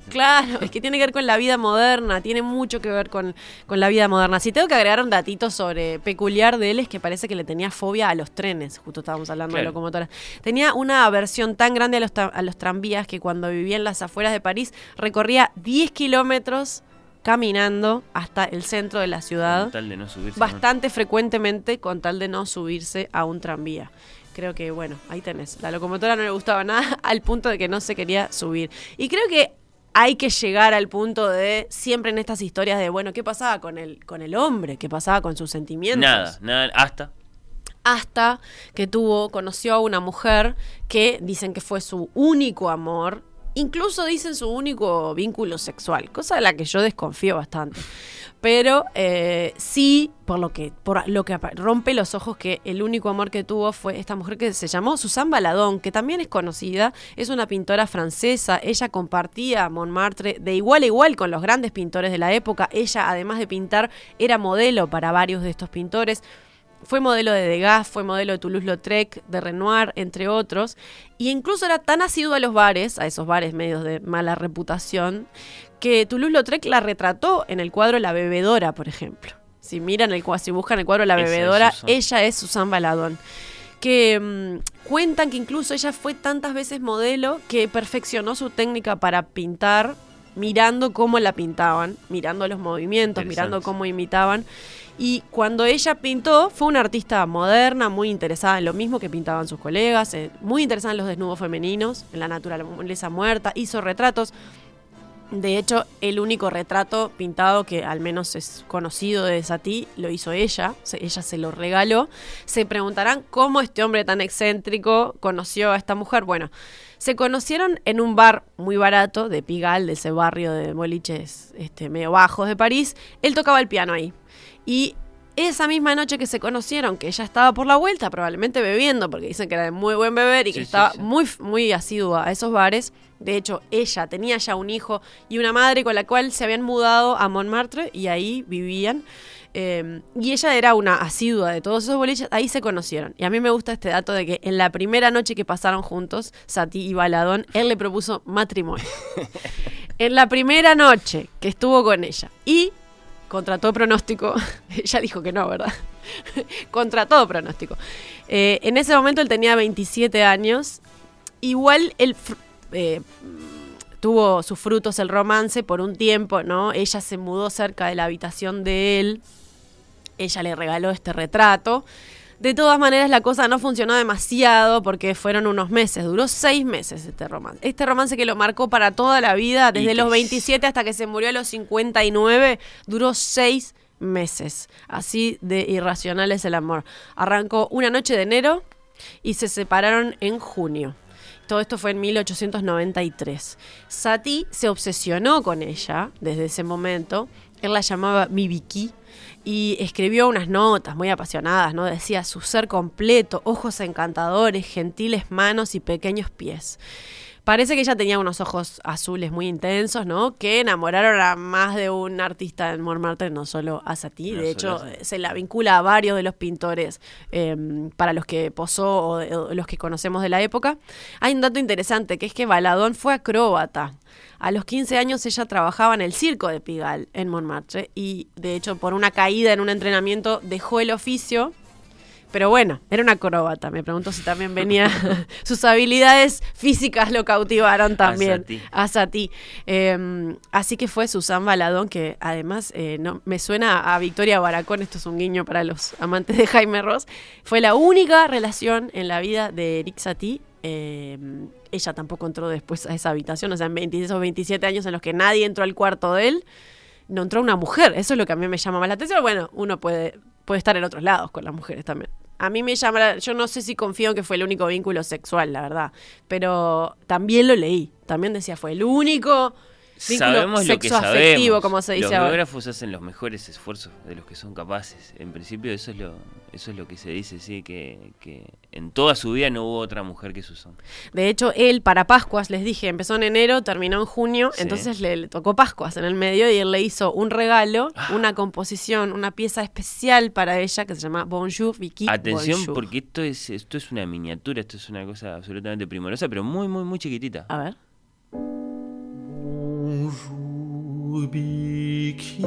Speaker 5: Claro, es que tiene que ver con la vida moderna, tiene mucho que ver con, con la vida moderna. Si tengo que agregar un datito sobre peculiar de él es que parece que le tenía fobia a los trenes, justo estábamos hablando de locomotoras. Tenía una aversión tan grande a los, a los tranvías que cuando vivía en las afueras de París recorría 10 kilómetros caminando hasta el centro de la ciudad,
Speaker 4: Con tal de no subirse, ¿no?
Speaker 5: bastante frecuentemente con tal de no subirse a un tranvía. Creo que, bueno, ahí tenés. La locomotora no le gustaba nada al punto de que no se quería subir. Y creo que hay que llegar al punto de, siempre en estas historias de, bueno, ¿qué pasaba con el, con el hombre? ¿Qué pasaba con sus sentimientos?
Speaker 4: Nada, nada, hasta.
Speaker 5: hasta que tuvo, conoció a una mujer que dicen que fue su único amor, incluso dicen su único vínculo sexual, cosa de la que yo desconfío bastante. Pero eh, sí, por lo que por lo que rompe los ojos que el único amor que tuvo fue esta mujer que se llamó Suzanne Baladón, que también es conocida, es una pintora francesa, ella compartía Montmartre de igual a igual con los grandes pintores de la época, ella además de pintar era modelo para varios de estos pintores. Fue modelo de Degas, fue modelo de Toulouse-Lautrec, de Renoir, entre otros. Y incluso era tan asiduo a los bares, a esos bares medios de mala reputación, que Toulouse-Lautrec la retrató en el cuadro La Bebedora, por ejemplo. Si miran el cuadro, si buscan el cuadro La
Speaker 4: es
Speaker 5: Bebedora, ella es Susan Baladón. Que mm, cuentan que incluso ella fue tantas veces modelo que perfeccionó su técnica para pintar mirando cómo la pintaban, mirando los movimientos, mirando cómo imitaban. Y cuando ella pintó, fue una artista moderna, muy interesada en lo mismo que pintaban sus colegas, eh, muy interesada en los desnudos femeninos, en la naturaleza muerta, hizo retratos. De hecho, el único retrato pintado que al menos es conocido de Satie lo hizo ella, ella se lo regaló. Se preguntarán cómo este hombre tan excéntrico conoció a esta mujer. Bueno, se conocieron en un bar muy barato de Pigalle, de ese barrio de boliches este, medio bajos de París. Él tocaba el piano ahí. Y esa misma noche que se conocieron, que ella estaba por la vuelta, probablemente bebiendo, porque dicen que era de muy buen beber y que
Speaker 4: Sí,
Speaker 5: estaba
Speaker 4: sí.
Speaker 5: muy, muy asidua a esos bares. De hecho, ella tenía ya un hijo y una madre con la cual se habían mudado a Montmartre y ahí vivían. Eh, y ella era una asidua de todos esos boliches, ahí se conocieron. Y a mí me gusta este dato de que en la primera noche que pasaron juntos, Satie y Baladón, él le propuso matrimonio. en la primera noche que estuvo con ella. Y contra todo pronóstico, ella dijo que no, ¿verdad? contra todo pronóstico. Eh, en ese momento él tenía 27 años. Igual él eh, tuvo sus frutos el romance por un tiempo, ¿no? Ella se mudó cerca de la habitación de él. Ella le regaló este retrato. De todas maneras, la cosa no funcionó demasiado porque fueron unos meses, duró seis meses este romance. Este romance que lo marcó para toda la vida, desde los
Speaker 4: que-
Speaker 5: 27 hasta que se murió a los 59, duró seis meses. Así de irracional es el amor. Arrancó una noche de enero y se separaron en junio. Todo esto fue en 1893. Satie se obsesionó con ella desde ese momento. Él la llamaba mi Vicky y escribió unas notas muy apasionadas, ¿no? Decía su ser completo, ojos encantadores, gentiles manos y pequeños pies. Parece que ella tenía unos ojos azules muy intensos, ¿no? Que enamoraron a más de un artista en Montmartre, no solo a Satie.
Speaker 4: No
Speaker 5: de hecho, se la vincula a varios de los pintores eh, para los que posó o, de- o los que conocemos de la época. Hay un dato interesante, que es que Baladón fue acróbata. A los 15 años ella trabajaba en el circo de Pigalle, en Montmartre, y de hecho por una caída en un entrenamiento dejó el oficio. Pero bueno, era una acróbata. Me pregunto si también venía. sus habilidades físicas lo cautivaron también. A Satie. Eh, así que fue Susan Baladón, que además eh, no, me suena a Victoria Baracón. Esto es un guiño para los amantes de Jaime Ross. Fue la única relación en la vida de Eric Satie. Eh, ella tampoco entró después a esa habitación. O sea, en 26 o 27 años en los que nadie entró al cuarto de él no entró una mujer. Eso es lo que a mí me llama más la atención. Bueno, uno puede, puede estar en otros lados con las mujeres también. A mí me llama, la- yo no sé si confío en que fue el único vínculo sexual, la verdad. Pero también lo leí. También decía, fue el único vínculo
Speaker 4: Sabemos lo que sabemos.
Speaker 5: como se dice
Speaker 4: los
Speaker 5: ahora.
Speaker 4: biógrafos hacen los mejores esfuerzos de los que son capaces. En principio eso es lo, eso es lo que se dice, sí, que, que en toda su vida no hubo otra mujer que Susan.
Speaker 5: De hecho, él para Pascuas, les dije, empezó en enero, terminó en junio,
Speaker 4: Sí.
Speaker 5: entonces le, le tocó Pascuas en el medio y él le hizo un regalo,
Speaker 4: Ah.
Speaker 5: una composición, una pieza especial para ella que se llama Bonjour Vicky.
Speaker 4: Atención
Speaker 5: Bonjour.
Speaker 4: porque esto es esto es una miniatura, esto es una cosa absolutamente primorosa, pero muy muy muy chiquitita.
Speaker 5: A ver.
Speaker 7: Bonjour, Vicky.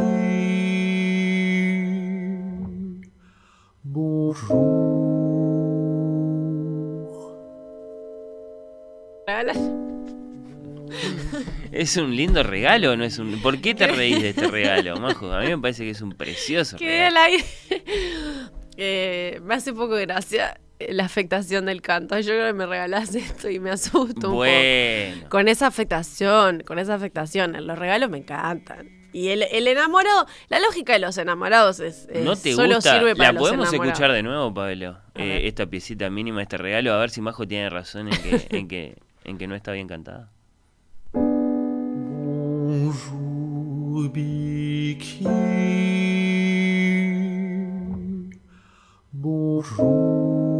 Speaker 7: Bonjour.
Speaker 5: Regalas.
Speaker 4: ¿Es un lindo regalo o no es un ¿Por qué te reís de este regalo, Majo? A mí me parece que es un precioso
Speaker 5: Quedé
Speaker 4: regalo.
Speaker 5: al aire. Eh, me hace poco gracia la afectación del canto. Yo creo que me regalás esto y me asusto un
Speaker 4: Bueno.
Speaker 5: poco. Con esa afectación, con esa afectación. Los regalos me encantan. Y el, el enamorado, la lógica de los enamorados es, es
Speaker 4: ¿No te
Speaker 5: solo
Speaker 4: gusta?
Speaker 5: sirve para
Speaker 4: La
Speaker 5: los
Speaker 4: podemos
Speaker 5: enamorados.
Speaker 4: escuchar de nuevo, Pablo. Eh, esta piecita mínima, este regalo, a ver si Majo tiene razón en que, en que, en que no está bien cantada.
Speaker 7: Bonjour.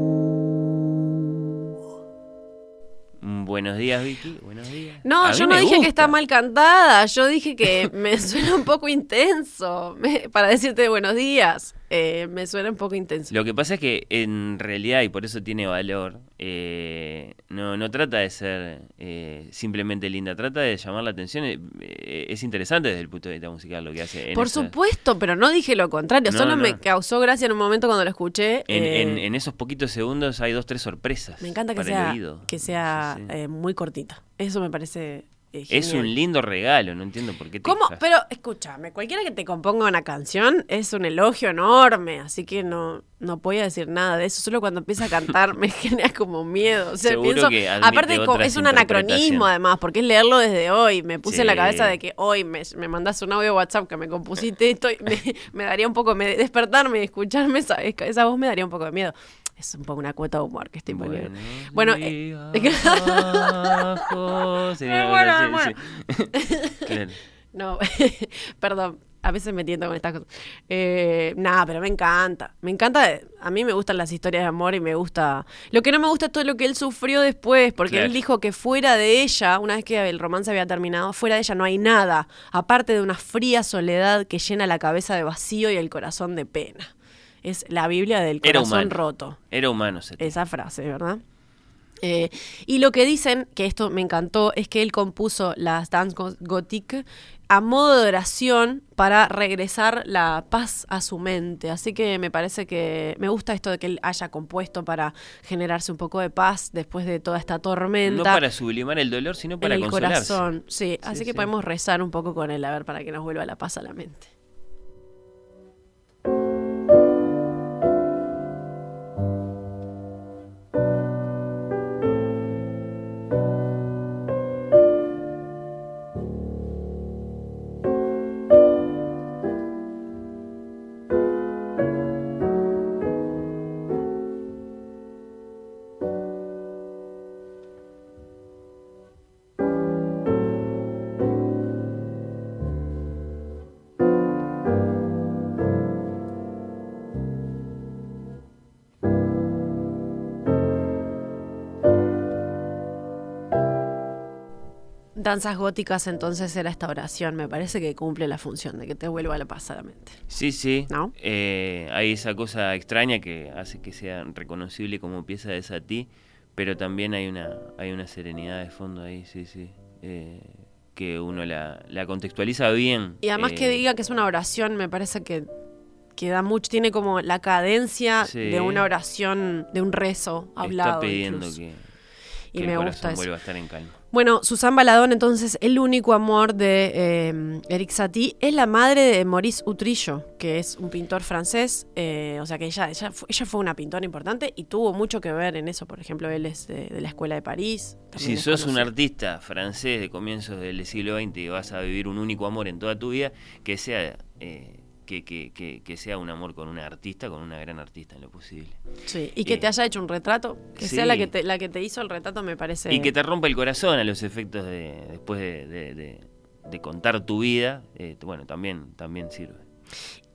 Speaker 4: Buenos días, Vicky. Buenos días.
Speaker 5: No, yo no dije que está mal cantada, yo dije que me suena un poco intenso. Me- para decirte buenos días, eh, me suena un poco intenso.
Speaker 4: Lo que pasa es que en realidad, y por eso tiene valor, eh, no, no trata de ser eh, simplemente linda, trata de llamar la atención. eh, eh, es interesante desde el punto de vista musical lo que hace. en
Speaker 5: Por supuesto, pero no dije lo contrario,
Speaker 4: No,
Speaker 5: solo
Speaker 4: no.
Speaker 5: me causó gracia en un momento cuando lo escuché.
Speaker 4: En,
Speaker 5: eh,
Speaker 4: en- en esos poquitos segundos hay dos, tres sorpresas.
Speaker 5: me encanta que
Speaker 4: para el
Speaker 5: sea,
Speaker 4: oído.
Speaker 5: que sea muy cortita. Eso me parece
Speaker 4: Es un lindo regalo, no entiendo por qué te
Speaker 5: ¿Cómo? Pero escúchame, cualquiera que te componga una canción es un elogio enorme, así que no, no voy a decir nada de eso. Solo cuando empieza a cantar me genera como miedo. O sea, pienso,
Speaker 4: que
Speaker 5: aparte es un anacronismo además, porque es leerlo desde hoy. Me puse en la cabeza de que hoy me, me mandas un audio de WhatsApp que me compusiste esto y me, me daría un poco, me, despertarme y escucharme esa, esa voz me daría un poco de miedo. Es un poco una cuota de humor que estoy poniendo. Bueno, eh, muero.
Speaker 4: sí. Claro.
Speaker 5: No, perdón. A veces me tiento con estas cosas. Eh, nada, pero me encanta. Me encanta. eh, A mí me gustan las historias de amor y me gusta. Lo que no me gusta es todo lo que él sufrió después, porque
Speaker 4: Claro.
Speaker 5: él dijo que fuera de ella, una vez que el romance había terminado, fuera de ella no hay nada, aparte de una fría soledad que llena la cabeza de vacío y el corazón de pena. Es la Biblia del
Speaker 4: Era
Speaker 5: corazón
Speaker 4: humano.
Speaker 5: roto.
Speaker 4: Era humano. ese.
Speaker 5: Esa frase, ¿verdad? Eh, y lo que dicen, que esto me encantó, es que él compuso las Dance Go- Gothique a modo de oración para regresar la paz a su mente. Así que me parece que me gusta esto de que él haya compuesto para generarse un poco de paz después de toda esta tormenta.
Speaker 4: No para sublimar el dolor, sino para
Speaker 5: en el
Speaker 4: consolarse.
Speaker 5: corazón. Sí, así
Speaker 4: Sí,
Speaker 5: que podemos rezar un poco con él, a ver, para que nos vuelva la paz a la mente. Danzas góticas, entonces era esta oración. Me parece que cumple la función de que te vuelva la paz a la mente.
Speaker 4: Sí, sí.
Speaker 5: ¿No?
Speaker 4: Eh, hay esa cosa extraña que hace que sea reconocible como pieza de Satie, pero también hay una, hay una serenidad de fondo ahí, sí, sí. eh, que uno la, la contextualiza bien.
Speaker 5: Y además
Speaker 4: eh,
Speaker 5: que diga que es una oración, me parece que, que da mucho, tiene como la cadencia
Speaker 4: Sí.
Speaker 5: de una oración, de un rezo hablado.
Speaker 4: Está pidiendo
Speaker 5: incluso.
Speaker 4: que,
Speaker 5: Y
Speaker 4: que
Speaker 5: me
Speaker 4: el
Speaker 5: gusta
Speaker 4: corazón
Speaker 5: eso.
Speaker 4: vuelva a estar en calma.
Speaker 5: Bueno, Susan Baladón, entonces, el único amor de eh, Eric Satie es la madre de Maurice Utrillo, que es un pintor francés. eh, o sea que ella, ella, fue, ella fue una pintora importante y tuvo mucho que ver en eso. Por ejemplo, él es de, de la escuela de París.
Speaker 4: Si sos un artista francés de comienzos del siglo XX y vas a vivir un único amor en toda tu vida, que sea eh, que, que, que, que sea un amor con una artista, con una gran artista en lo posible.
Speaker 5: Sí, y que
Speaker 4: Eh,
Speaker 5: te haya hecho un retrato, que sea la que, te, la que te hizo el retrato, me parece.
Speaker 4: Y que te rompa el corazón a los efectos de después de, de- de- de contar tu vida, eh, bueno, también, también sirve.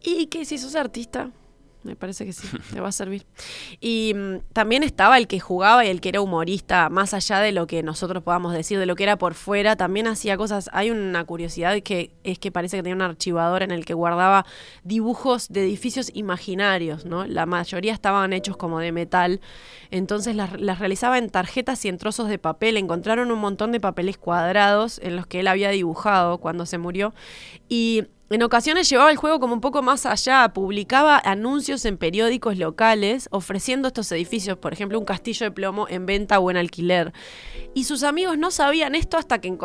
Speaker 5: Y que si sos artista, me parece que sí, te va a servir. Y mm, también estaba el que jugaba y el que era humorista, más allá de lo que nosotros podamos decir, de lo que era por fuera, también hacía cosas. Hay una curiosidad que es que parece que tenía un archivador en el que guardaba dibujos de edificios imaginarios, ¿no? La mayoría estaban hechos como de metal, entonces las, las realizaba en tarjetas y en trozos de papel. Encontraron un montón de papeles cuadrados en los que él había dibujado cuando se murió y en ocasiones llevaba el juego como un poco más allá, publicaba anuncios en periódicos locales ofreciendo estos edificios, por ejemplo, un castillo de plomo en venta o en alquiler. Y sus amigos no sabían esto hasta que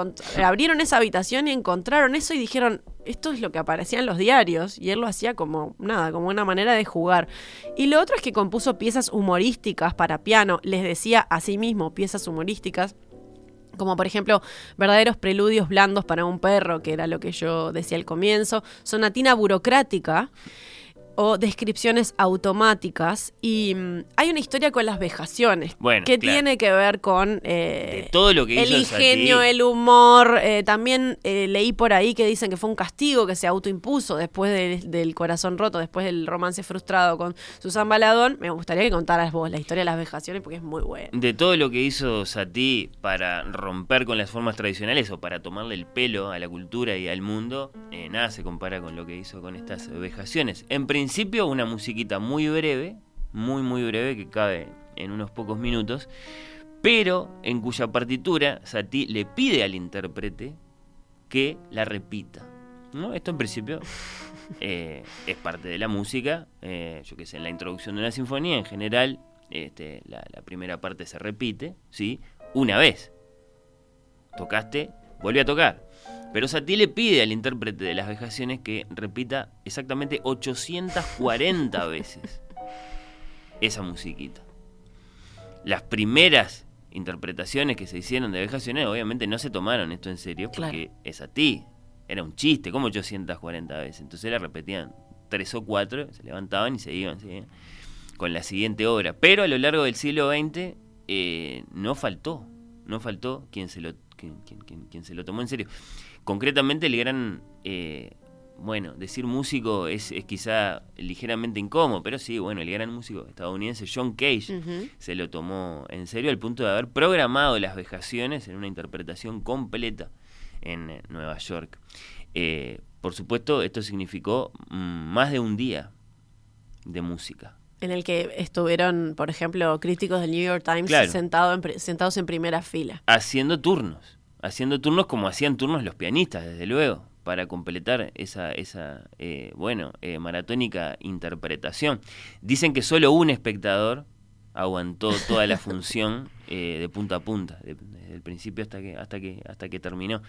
Speaker 5: abrieron esa habitación y encontraron eso y dijeron, esto es lo que aparecía en los diarios. Y él lo hacía como nada, como una manera de jugar. Y lo otro es que compuso piezas humorísticas para piano, les decía a sí mismo piezas humorísticas como por ejemplo verdaderos preludios blandos para un perro, que era lo que yo decía al comienzo, sonatina burocrática, o descripciones automáticas. Y mm, hay una historia con las vejaciones.
Speaker 4: Bueno,
Speaker 5: que
Speaker 4: claro.
Speaker 5: tiene que ver con eh,
Speaker 4: De todo lo que
Speaker 5: el ingenio, el humor. eh, también eh, leí por ahí que dicen que fue un castigo que se autoimpuso después del- del corazón roto, después del romance frustrado con Susan Baladón. Me gustaría que contaras vos la historia de las vejaciones porque es muy buena.
Speaker 4: De todo lo que hizo Satie para romper con las formas tradicionales o para tomarle el pelo a la cultura y al mundo, eh, nada se compara con lo que hizo con estas vejaciones. En principio, una musiquita muy breve, muy muy breve, que cabe en unos pocos minutos, pero en cuya partitura Satie le pide al intérprete que la repita. ¿no? Esto en principio eh, es parte de la música, eh, yo qué sé, en la introducción de una sinfonía en general, este, la, la primera parte se repite, ¿sí? Una vez. Tocaste, vuelve a tocar. Pero Satie le pide al intérprete de las vejaciones que repita exactamente 840 veces esa musiquita. Las primeras interpretaciones que se hicieron de vejaciones obviamente no se tomaron esto en serio porque es a ti. Era un chiste, como 840 veces. Entonces la repetían tres o cuatro, se levantaban y se iban, con la siguiente obra. Pero a lo largo del siglo XX eh, no faltó, no faltó quien se lo, quien, quien- quien- quien se lo tomó en serio. Concretamente el gran, eh, bueno, decir músico es, es quizá ligeramente incómodo, pero sí, bueno, el gran músico estadounidense John Cage se lo tomó en serio al punto de haber programado las vejaciones en una interpretación completa en eh, Nueva York. Eh, por supuesto, esto significó mm, más de un día de música.
Speaker 5: En el que estuvieron, por ejemplo, críticos del New York Times
Speaker 4: Claro.
Speaker 5: sentado en pri- sentados en primera fila.
Speaker 4: haciendo turnos, haciendo turnos como hacían turnos los pianistas, desde luego, para completar esa, esa eh, bueno, eh, maratónica interpretación. Dicen que solo un espectador aguantó toda la función eh, de punta a punta, de- desde el principio hasta que, hasta que, hasta que terminó.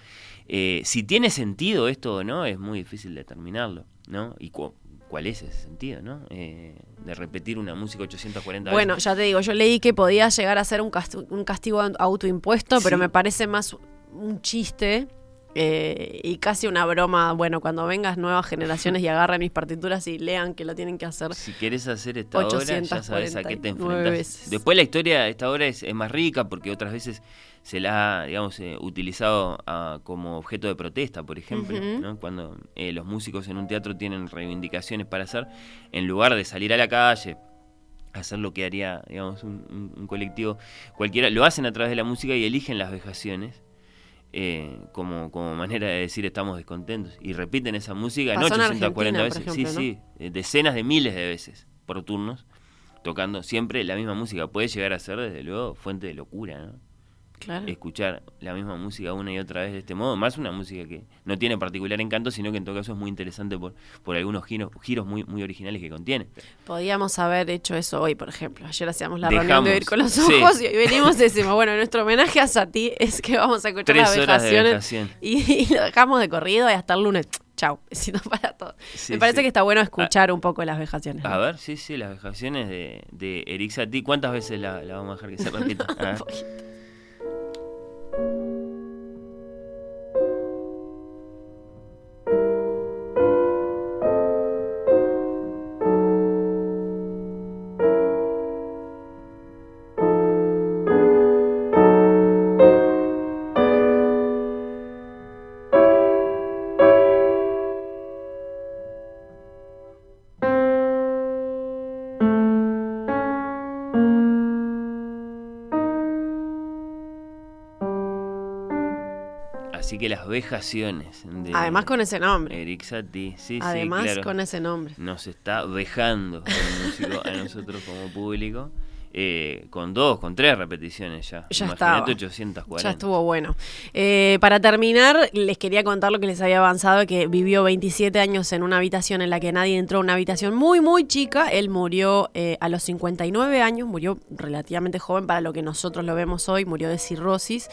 Speaker 4: Eh, si tiene sentido esto o no, es muy difícil determinarlo, ¿no? Y cu- cuál es ese sentido, ¿no? Eh, de repetir una música 840 veces.
Speaker 5: Bueno, ya te digo, yo leí que podía llegar a ser un, cast- un castigo autoimpuesto, pero me parece más un chiste eh, y casi una broma. Bueno, cuando vengas nuevas generaciones y agarren mis partituras y lean que lo tienen que hacer.
Speaker 4: Si quieres hacer esta obra, ya sabes a qué te
Speaker 5: 849
Speaker 4: enfrentas.
Speaker 5: veces.
Speaker 4: Después la historia de esta obra es, es más rica porque otras veces se la ha, digamos, eh, utilizado ah, como objeto de protesta, por ejemplo, cuando eh, los músicos en un teatro tienen reivindicaciones para hacer, en lugar de salir a la calle, hacer lo que haría, digamos, un, un- un colectivo cualquiera, lo hacen a través de la música y eligen las vejaciones. Eh, como, como manera de decir estamos descontentos. Y repiten esa música
Speaker 5: Pasó en
Speaker 4: no 840
Speaker 5: Argentina, por
Speaker 4: veces. Sí sí eh, decenas de miles de veces por turnos tocando siempre la misma música. Puede llegar a ser desde luego fuente de locura ¿no?
Speaker 5: Claro.
Speaker 4: escuchar la misma música una y otra vez de este modo más una música que no tiene particular encanto sino que en todo caso es muy interesante por, por algunos giros, giros muy, muy originales que contiene
Speaker 5: Podíamos haber hecho eso hoy, por ejemplo. Ayer hacíamos la
Speaker 4: Dejamos,
Speaker 5: reunión de oír con los
Speaker 4: sí.
Speaker 5: ojos y hoy venimos y decimos, bueno, nuestro homenaje a Sati es que vamos a escuchar
Speaker 4: Tres
Speaker 5: las
Speaker 4: horas de
Speaker 5: vejaciones
Speaker 4: vejación.
Speaker 5: y, y lo dejamos de corrido y hasta el lunes. Chau, besitos para todos.
Speaker 4: Sí,
Speaker 5: Me parece
Speaker 4: sí.
Speaker 5: que está bueno escuchar un poco las vejaciones.
Speaker 4: a ver sí sí las vejaciones de, de Eric Satie ¿cuántas veces la, la vamos a dejar que se repita? A ver. Así vejaciones de
Speaker 5: Además con ese nombre.
Speaker 4: Eric Satie, sí,
Speaker 5: Además
Speaker 4: sí, claro.
Speaker 5: con ese nombre.
Speaker 4: Nos está vejando a nosotros como público. Eh, con dos, con tres repeticiones ya.
Speaker 5: Ya estaba.
Speaker 4: 840.
Speaker 5: Ya estuvo bueno. Eh, para terminar, les quería contar lo que les había avanzado, que vivió 27 años en una habitación en la que nadie entró, una habitación muy, muy chica. Él murió eh, a los 59 años, murió relativamente joven para lo que nosotros lo vemos hoy, murió de cirrosis.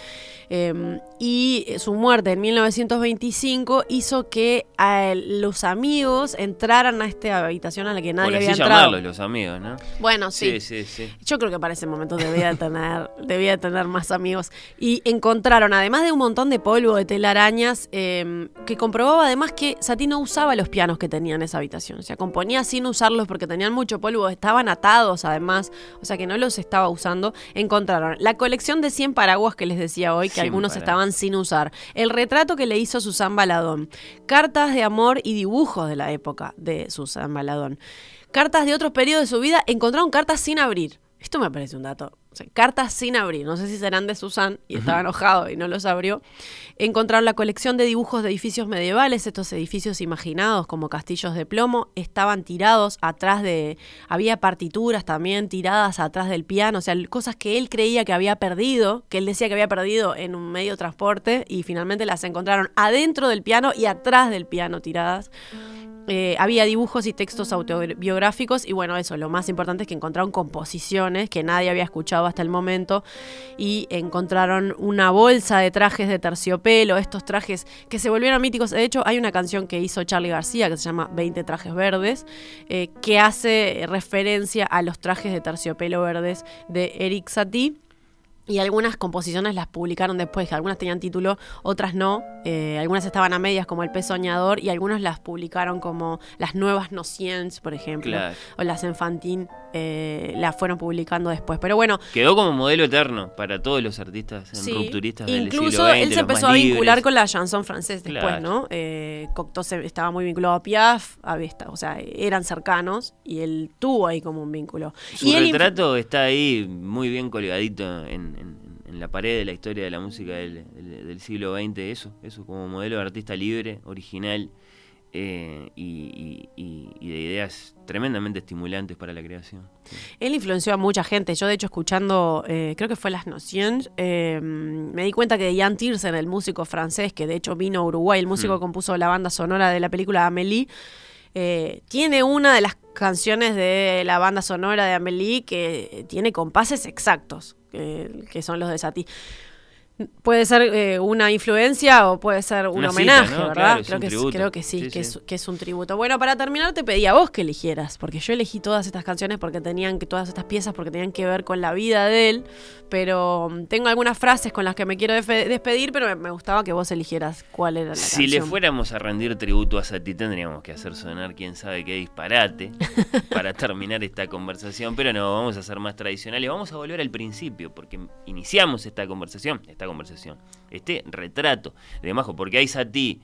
Speaker 5: Eh, y su muerte en 1925 hizo que a los amigos entraran a esta habitación a la que nadie
Speaker 4: Por
Speaker 5: había
Speaker 4: así
Speaker 5: entrado.
Speaker 4: llamarlos los amigos, ¿no?
Speaker 5: Bueno, sí.
Speaker 4: Sí, sí, sí.
Speaker 5: Yo creo que para ese momento debía de tener, debía de tener más amigos. Y encontraron, además de un montón de polvo, de telarañas, eh, que comprobaba además que Satie no usaba los pianos que tenía en esa habitación. O sea, componía sin usarlos porque tenían mucho polvo, estaban atados además, o sea que no los estaba usando. Encontraron la colección de 100 paraguas que les decía hoy, que
Speaker 4: 100
Speaker 5: algunos
Speaker 4: paraguas.
Speaker 5: estaban sin usar. El retrato que le hizo Susan Baladón. Cartas de amor y dibujos de la época de Susan Baladón. Cartas de otros periodos de su vida. Encontraron cartas sin abrir. Esto me parece un dato. O sea, cartas sin abrir. No sé si serán de Susan y estaba enojado y no los abrió. Encontraron la colección de dibujos de edificios medievales. Estos edificios imaginados como castillos de plomo estaban tirados atrás de. Había partituras también tiradas atrás del piano. O sea, cosas que él creía que había perdido, que él decía que había perdido en un medio de transporte y finalmente las encontraron adentro del piano y atrás del piano tiradas. Eh, había dibujos y textos autobiográficos y bueno, eso, lo más importante es que encontraron composiciones que nadie había escuchado hasta el momento y encontraron una bolsa de trajes de terciopelo, estos trajes que se volvieron míticos. De hecho, hay una canción que hizo Charlie García que se llama 20 trajes verdes, eh, que hace referencia a los trajes de terciopelo verdes de Eric Satie. Y algunas composiciones las publicaron después, que algunas tenían título, otras no. Eh, algunas estaban a medias, como El pez soñador, y algunas las publicaron como Las nuevas nociens, por ejemplo.
Speaker 4: Claro.
Speaker 5: O Las Enfantin, eh, las fueron publicando después. Pero bueno,
Speaker 4: Quedó como modelo eterno para todos los artistas
Speaker 5: Sí,
Speaker 4: rupturistas del
Speaker 5: incluso
Speaker 4: siglo XX.
Speaker 5: él se empezó a vincular
Speaker 4: libres.
Speaker 5: con la chanson francés después,
Speaker 4: Claro.
Speaker 5: ¿no? Eh, Cocteau estaba muy vinculado a Piaf, había esta- o sea, eran cercanos y él tuvo ahí como un vínculo.
Speaker 4: Su
Speaker 5: y él inf-
Speaker 4: retrato está ahí muy bien colgadito en, en- en la pared de la historia de la música del, del- del siglo XX, eso, eso como modelo de artista libre, original eh, y, y- y- y de ideas tremendamente estimulantes para la creación.
Speaker 5: Él influenció a mucha gente. Yo, de hecho, escuchando, eh, creo que fue Las Nociones, eh, me di cuenta que Jan Tiersen, el músico francés, que de hecho vino a Uruguay, el músico
Speaker 4: Mm.
Speaker 5: que compuso la banda sonora de la película Amélie, eh, tiene una de las canciones de la banda sonora de Amélie que tiene compases exactos, que, que son los de Satie. Puede ser eh, una influencia o puede ser un
Speaker 4: Una cita,
Speaker 5: homenaje,
Speaker 4: ¿no?
Speaker 5: ¿verdad?
Speaker 4: Claro,
Speaker 5: creo, que es- creo que sí,
Speaker 4: Sí,
Speaker 5: que,
Speaker 4: sí.
Speaker 5: Es, que es un tributo. Bueno, para terminar te pedí a vos que eligieras, porque yo elegí todas estas canciones porque tenían que, todas estas piezas porque tenían que ver con la vida de él, pero mm, tengo algunas frases con las que me quiero despedir, pero me, me gustaba que vos eligieras cuál era la
Speaker 4: Si
Speaker 5: canción.
Speaker 4: le fuéramos a rendir tributo a Satie, tendríamos que hacer sonar quién sabe qué disparate para terminar esta conversación, pero no, vamos a ser más tradicionales, vamos a volver al principio, porque iniciamos esta conversación, esta conversación, este retrato de Majo, porque hay Satie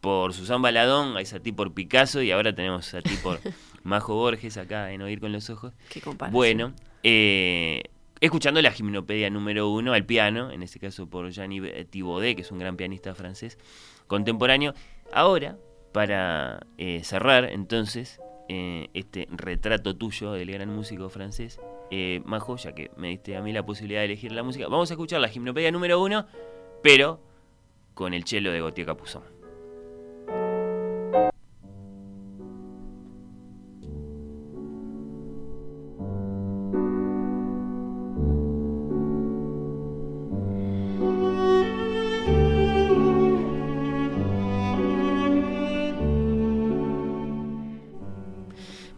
Speaker 4: por Susan Baladón, hay Satie por Picasso y ahora tenemos Satie por Majo Borges acá en Oír con los Ojos.
Speaker 5: Qué.
Speaker 4: Bueno, eh, escuchando la gimnopedia número uno al piano, en este caso por Gianni Thibaudet, que es un gran pianista francés contemporáneo. Ahora, para eh, cerrar entonces eh, este retrato tuyo del gran músico francés, eh, Majo, ya que me diste a mí la posibilidad de elegir la música, vamos a escuchar la gimnopedia número uno, pero con el chelo de Gautier Capuzón.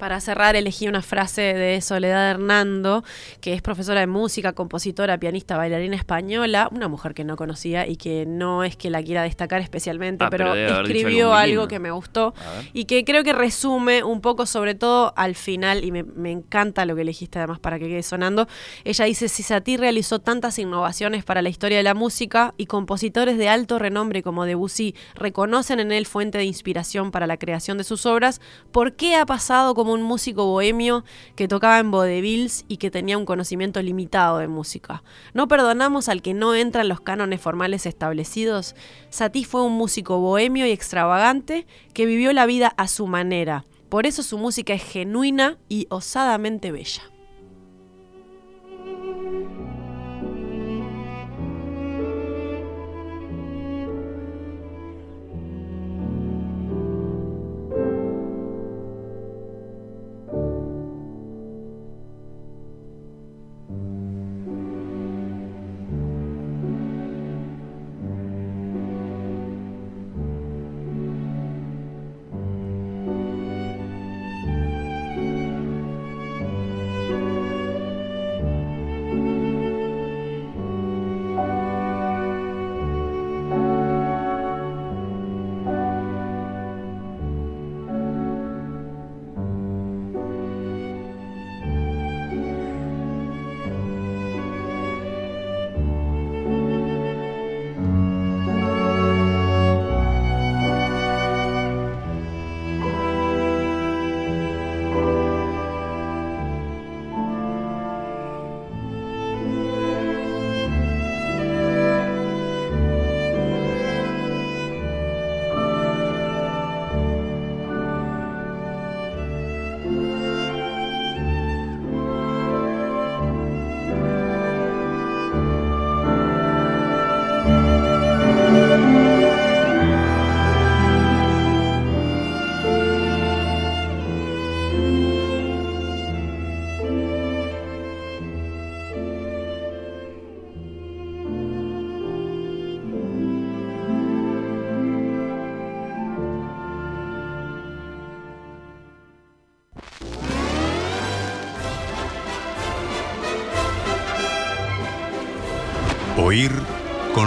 Speaker 5: Para cerrar, elegí una frase de Soledad Hernando, que es profesora de música, compositora, pianista, bailarina española, una mujer que no conocía y que no es que la quiera destacar especialmente,
Speaker 4: Ah, pero
Speaker 5: escribió
Speaker 4: algo
Speaker 5: que me gustó y que creo que resume un poco, sobre todo al final, y me, me encanta lo que elegiste además para que quede sonando. Ella dice: Si Satie realizó tantas innovaciones para la historia de la música y compositores de alto renombre como Debussy reconocen en él fuente de inspiración para la creación de sus obras, ¿por qué ha pasado como un músico bohemio que tocaba en vaudevilles y que tenía un conocimiento limitado de música? ¿No perdonamos al que no entra en los cánones formales establecidos? Satie fue un músico bohemio y extravagante que vivió la vida a su manera. Por eso su música es genuina y osadamente bella.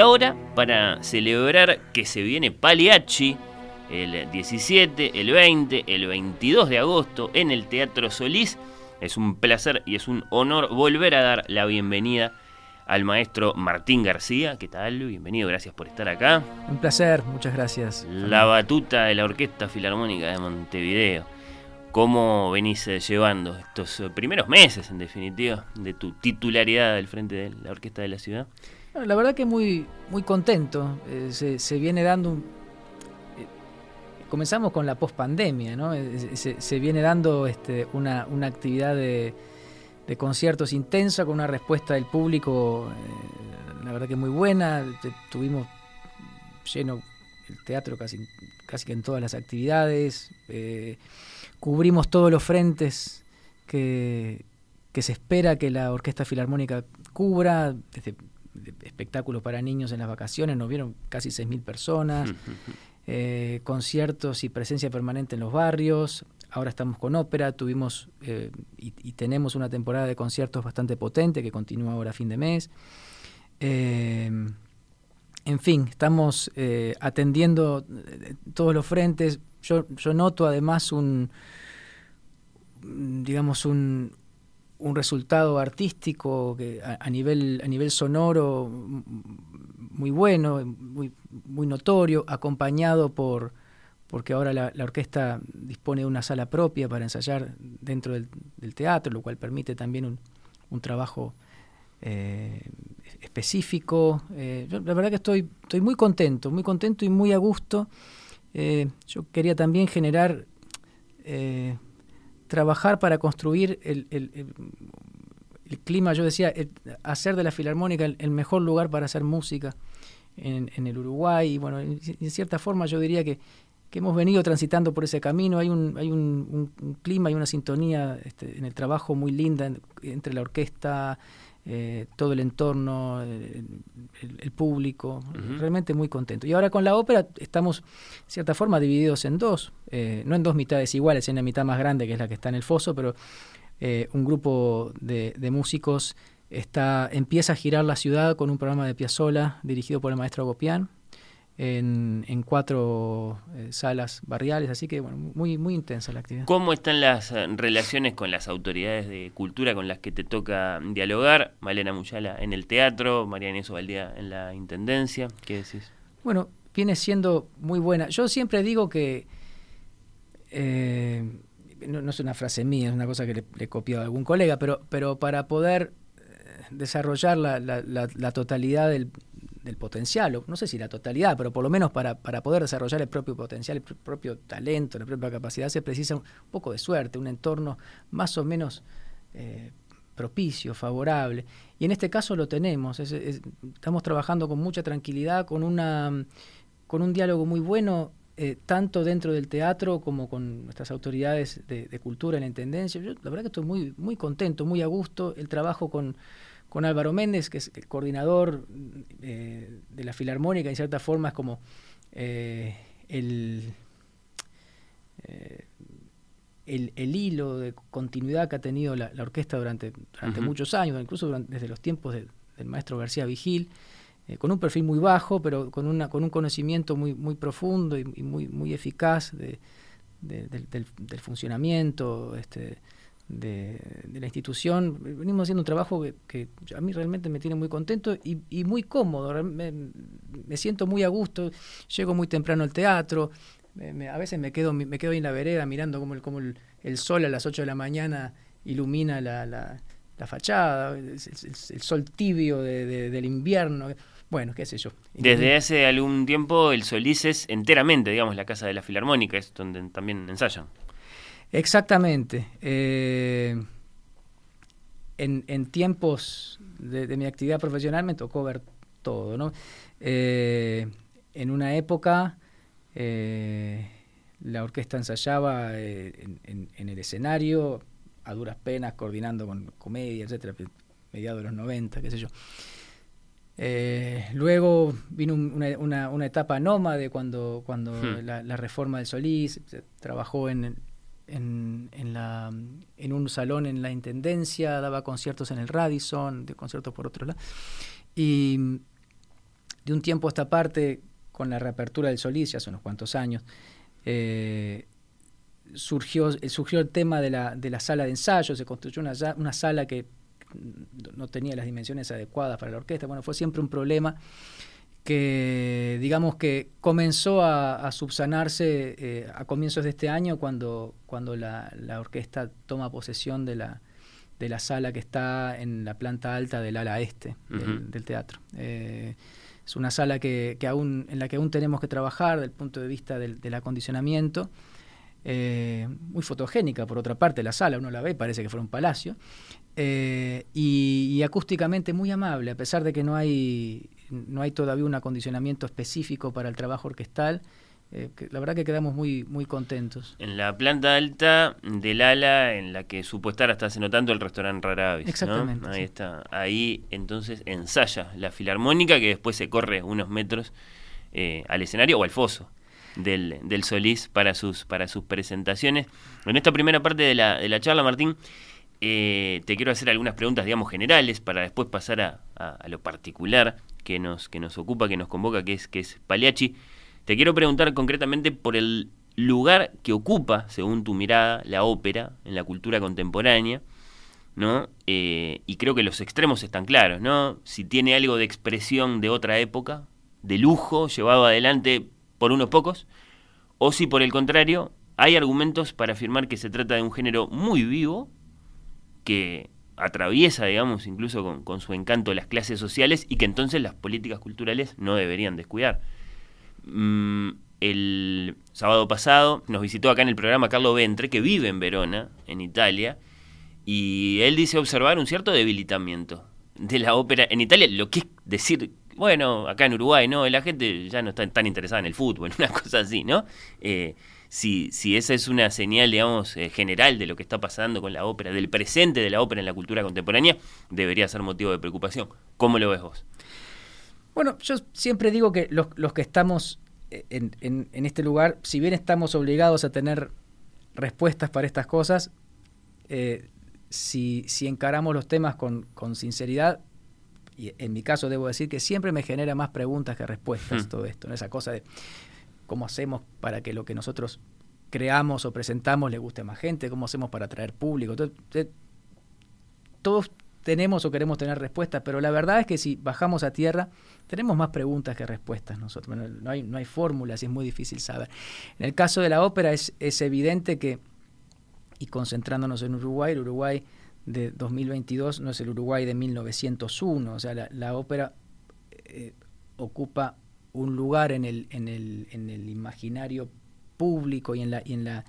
Speaker 4: Ahora, para celebrar que se viene Pagliacci el 17, el 20, el 22 de agosto en el Teatro Solís, es un placer y es un honor volver a dar la bienvenida al maestro Martín García. ¿Qué tal? Bienvenido, gracias por estar acá.
Speaker 8: Un placer, muchas gracias.
Speaker 4: La batuta de la Orquesta Filarmónica de Montevideo. ¿Cómo venís eh, llevando estos eh, primeros meses, en definitiva, de tu titularidad al frente de la Orquesta de la Ciudad?
Speaker 8: La verdad que muy, muy contento. Eh, se, viene dando un, eh, comenzamos con la pospandemia, ¿no? Eh, se, viene dando este, una, actividad de, conciertos intensa con una respuesta del público, la verdad que muy buena. Tuvimos lleno el teatro casi, casi que en todas las actividades. cubrimos todos los frentes que, que se espera que la Orquesta Filarmónica cubra, espectáculos para niños en las vacaciones, nos vieron casi 6.000 personas, eh, conciertos y presencia permanente en los barrios, ahora estamos con ópera, tuvimos eh, y, tenemos una temporada de conciertos bastante potente que continúa ahora a fin de mes. Eh, en fin, estamos atendiendo todos los frentes. Yo, yo noto además un, digamos, un, un resultado artístico que a, nivel, a nivel sonoro muy bueno, muy, muy notorio, acompañado por porque ahora la, orquesta dispone de una sala propia para ensayar dentro del, teatro, lo cual permite también un, trabajo eh, específico. Eh, la verdad que estoy, estoy muy contento, muy contento y muy a gusto. Eh, yo quería también generar trabajar para construir el, clima, yo decía, hacer de la Filarmónica el, mejor lugar para hacer música en, el Uruguay. Y bueno, en, cierta forma yo diría que, hemos venido transitando por ese camino. Hay un, hay un, clima y una sintonía este, en el trabajo muy linda entre la orquesta, eh, todo el entorno, eh, el, público, realmente muy contento. Y ahora con la ópera estamos, en cierta forma, divididos en dos, eh, no en dos mitades iguales, en la mitad más grande, que es la que está en el foso, pero un grupo de, músicos está, empieza a girar la ciudad con un programa de Piazzolla dirigido por el maestro Gopián. En, cuatro eh, salas barriales, así que bueno, muy, muy intensa la actividad.
Speaker 4: ¿Cómo están las eh, relaciones con las autoridades de cultura con las que te toca dialogar? Malena Muyala en el teatro, María Inés Valdía en la intendencia, ¿qué decís?
Speaker 8: Bueno, viene siendo muy buena. Yo siempre digo que, eh, no, es una frase mía, es una cosa que le, he copiado a algún colega, pero, pero para poder desarrollar la, la, la totalidad del, del potencial, no sé si la totalidad, pero por lo menos para, para, poder desarrollar el propio potencial, el propio talento, la propia capacidad, se precisa un poco de suerte, un entorno más o menos eh, propicio, favorable. Y en este caso lo tenemos, estamos trabajando con mucha tranquilidad, con, una, con un diálogo muy bueno, eh, tanto dentro del teatro como con nuestras autoridades de, de cultura en la Intendencia. Yo la verdad que estoy muy, muy contento, muy a gusto, el trabajo con con Álvaro Méndez, que es el coordinador eh, de la Filarmónica, en cierta forma es como eh, eh, el, el, hilo de continuidad que ha tenido la, orquesta durante, durante muchos años, incluso desde los tiempos del maestro García Vigil, con un perfil muy bajo, pero con, una, con un conocimiento muy, muy profundo y, muy, muy eficaz de, del, del, funcionamiento. Este, de, la institución. Venimos haciendo un trabajo que, a mí realmente me tiene muy contento y, muy cómodo. Me, siento muy a gusto, llego muy temprano al teatro. a veces me quedo, me quedo ahí en la vereda mirando como el, como el, sol a las 8 de la mañana ilumina la, la, fachada, el, sol tibio del invierno. Bueno, qué sé yo.
Speaker 4: Desde hace algún tiempo el Solís es enteramente, digamos, la casa de la Filarmónica, es donde también ensayan.
Speaker 8: Exactamente. Eh, en, tiempos de, mi actividad profesional me tocó ver todo, ¿no? Eh, en una época eh, la orquesta ensayaba en, el escenario, a duras penas, coordinando con comedia, etcétera, mediados de los 90, qué sé yo. luego vino una, etapa nómade cuando, cuando hmm. la, la, reforma del Solís, se trabajó en, en, en, la, en un salón en la Intendencia, daba conciertos en el Radisson, de conciertos por otro lado. Y de un tiempo a esta parte, con la reapertura del Solís, ya hace unos cuantos años, eh, surgió, surgió el tema de la, de la sala de ensayo, se construyó una, una sala que no tenía las dimensiones adecuadas para la orquesta, bueno, fue siempre un problema que digamos que comenzó a, subsanarse eh, a comienzos de este año cuando, cuando la, orquesta toma posesión de la, de la sala que está en la planta alta del ala este del, teatro. Eh, es una sala que, aún, en la que aún tenemos que trabajar desde el punto de vista del, acondicionamiento. Eh, muy fotogénica, por otra parte, la sala, uno la ve, parece que fuera un palacio, y, y, acústicamente muy amable, a pesar de que no hay no hay todavía un acondicionamiento específico para el trabajo orquestal. Eh, la verdad que quedamos muy, muy contentos.
Speaker 4: En la planta alta del ala en la que supo estar hasta hace no tanto el restaurante Raravis.
Speaker 8: Exactamente.
Speaker 4: Ahí está. Ahí entonces ensaya la filarmónica que después se corre unos metros eh, al escenario o al foso. Del, del, Solís para sus, para sus presentaciones. En esta primera parte de la, de la charla, Martín, eh, te quiero hacer algunas preguntas, digamos, generales para después pasar a, a lo particular que nos, que nos ocupa, que nos convoca, que es, que es Pagliacci. Te quiero preguntar concretamente por el lugar que ocupa, según tu mirada, la ópera en la cultura contemporánea, ¿no? Eh, y creo que los extremos están claros, ¿no? Si tiene algo de expresión de otra época, de lujo, llevado adelante por unos pocos, o si por el contrario, hay argumentos para afirmar que se trata de un género muy vivo, que atraviesa, digamos, incluso con, su encanto las clases sociales y que entonces las políticas culturales no deberían descuidar. Mm, el sábado pasado nos visitó acá en el programa Carlo Ventre, que vive en Verona, en Italia, y él dice observar un cierto debilitamiento de la ópera en Italia, lo que es decir, bueno, acá en Uruguay, ¿no? La gente ya no está tan interesada en el fútbol, una cosa así, ¿no? Eh, si, si esa es una señal, digamos, eh, general de lo que está pasando con la ópera, del presente de la ópera en la cultura contemporánea, debería ser motivo de preocupación. ¿Cómo lo ves vos?
Speaker 8: Bueno, yo siempre digo que los, que estamos eh, en, este lugar, si bien estamos obligados a tener respuestas para estas cosas, eh, si, encaramos los temas con, sinceridad, y en mi caso debo decir que siempre me genera más preguntas que respuestas
Speaker 4: Hmm.
Speaker 8: todo esto, ¿no? esa cosa de cómo hacemos para que lo que nosotros creamos o presentamos le guste a más gente, cómo hacemos para atraer público. Te- todos tenemos o queremos tener respuestas, pero la verdad es que si bajamos a tierra, tenemos más preguntas que respuestas nosotros. No hay, fórmulas y es muy difícil saber. En el caso de la ópera es, evidente que, y concentrándonos en Uruguay, el Uruguay de 2022 no es el Uruguay de 1901, o sea, la, la ópera eh, ocupa un lugar en el, en el, en el imaginario público y en la, y en la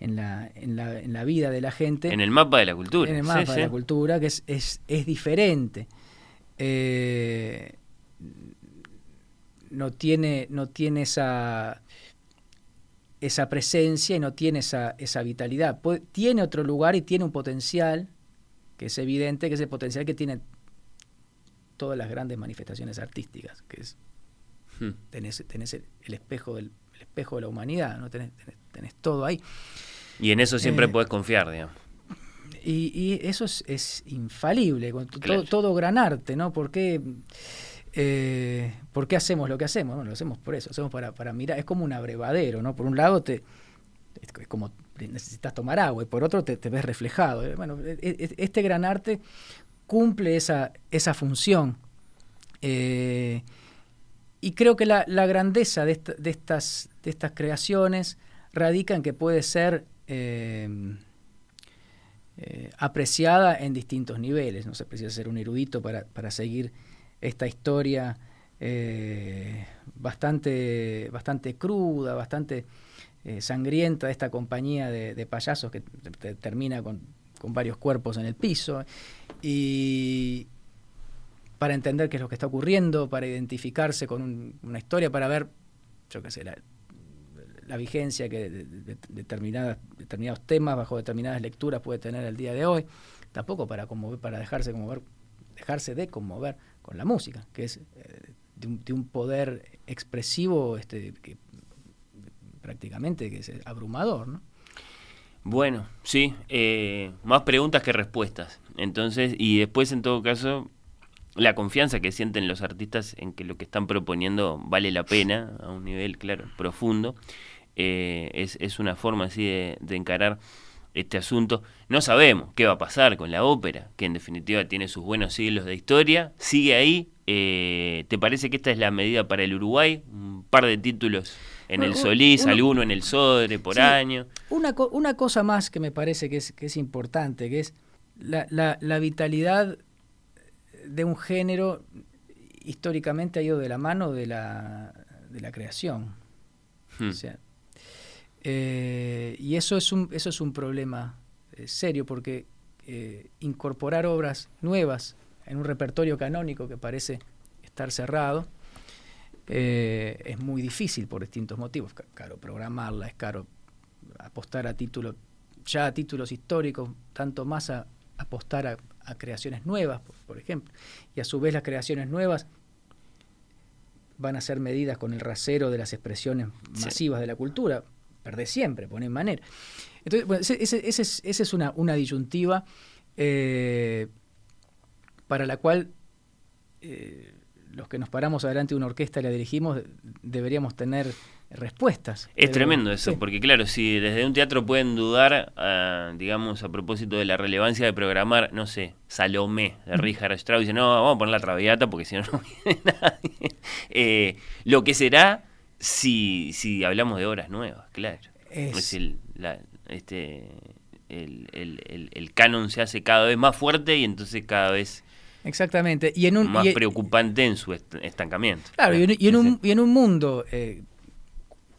Speaker 8: en la, en, la, en la vida de la gente.
Speaker 4: En el mapa de la cultura.
Speaker 8: En el
Speaker 4: Sí,
Speaker 8: mapa de
Speaker 4: sí.
Speaker 8: la cultura, que es, es, es diferente. Eh, no tiene, no tiene esa, esa presencia y no tiene esa, esa vitalidad. Tiene otro lugar y tiene un potencial, que es evidente, que es el potencial que tiene todas las grandes manifestaciones artísticas, que es
Speaker 4: Hmm.
Speaker 8: tenés, tenés el, el espejo del el espejo de la humanidad, ¿no? tenés, tenés, tenés todo ahí.
Speaker 4: Y en eso siempre
Speaker 8: Eh,
Speaker 4: podés confiar, digamos.
Speaker 8: Y, y eso es, es infalible, con t-
Speaker 4: Claro.
Speaker 8: todo, todo gran arte, ¿no? ¿Por qué, eh, ¿Por qué hacemos lo que hacemos? Bueno, lo hacemos por eso, lo hacemos para, para mirar, es como un abrevadero, ¿no? Por un lado te es como necesitas tomar agua y por otro te, te ves reflejado. Eh, Bueno, e- e- este gran arte cumple esa, esa función. Eh, y creo que la, grandeza de, esta- de estas, creaciones radica en que puede ser eh, eh, apreciada en distintos niveles. No se precisa ser un erudito para, seguir esta historia eh, bastante, bastante cruda, bastante sangrienta de esta compañía de, payasos que te- te- termina con, varios cuerpos en el piso. Para entender qué es lo que está ocurriendo, para identificarse con un- una historia, para ver, yo qué sé, la, vigencia que determinados temas bajo determinadas lecturas puede tener el día de hoy, tampoco para conmover, para dejarse conmover, dejarse de conmover con la música, que es eh, de, un, de un poder expresivo este, que prácticamente que es abrumador, ¿no?
Speaker 4: Bueno, sí, eh, más preguntas que respuestas. Entonces, y después en todo caso, la confianza que sienten los artistas en que lo que están proponiendo vale la pena, a un nivel, claro, profundo, eh, es, es una forma así de, de encarar este asunto. No sabemos qué va a pasar con la ópera, que en definitiva tiene sus buenos siglos de historia, sigue ahí. Eh, ¿Te parece que esta es la medida para el Uruguay? Un par de títulos en el Solís,
Speaker 8: uno-
Speaker 4: alguno en el Sodre por
Speaker 8: Sí,
Speaker 4: año.
Speaker 8: Una, una cosa más que me parece que es, que es importante, que es la, la- la vitalidad de un género históricamente ha ido de la mano de la, de la creación.
Speaker 4: Hmm.
Speaker 8: O sea, eh, y eso es un, eso es un problema eh, serio porque eh, incorporar obras nuevas en un repertorio canónico que parece estar cerrado es muy difícil por distintos motivos. Ca- Caro programarla, es caro apostar a títulos, ya a títulos históricos, tanto más a apostar a, a creaciones nuevas, por, por ejemplo. Y a su vez las creaciones nuevas van a ser medidas con el rasero de las expresiones
Speaker 4: Sí.
Speaker 8: masivas de la cultura, perdés siempre, ponen manera. Entonces, bueno, ese, ese- ese es, esa es una, una disyuntiva eh, para la cual eh, los que nos paramos adelante de una orquesta y la dirigimos de- deberíamos tener respuestas.
Speaker 4: Es
Speaker 8: Pero-
Speaker 4: tremendo eso,
Speaker 8: sí.
Speaker 4: porque claro, si desde un teatro pueden dudar, ah, digamos, a propósito de la relevancia de programar, no sé, Salomé de Richard Strauss, dice, no, vamos a poner la traviata porque si no, no viene nadie. Eh, lo que será si, si hablamos de obras nuevas, claro.
Speaker 8: Es-
Speaker 4: Es el, la- este, el, el- el- canon se hace cada vez más fuerte y entonces cada vez
Speaker 8: Exactamente. Y en un,
Speaker 4: más
Speaker 8: y-
Speaker 4: preocupante en su est- estancamiento.
Speaker 8: Claro, y en, y en
Speaker 4: Sí,
Speaker 8: un, y en un mundo eh,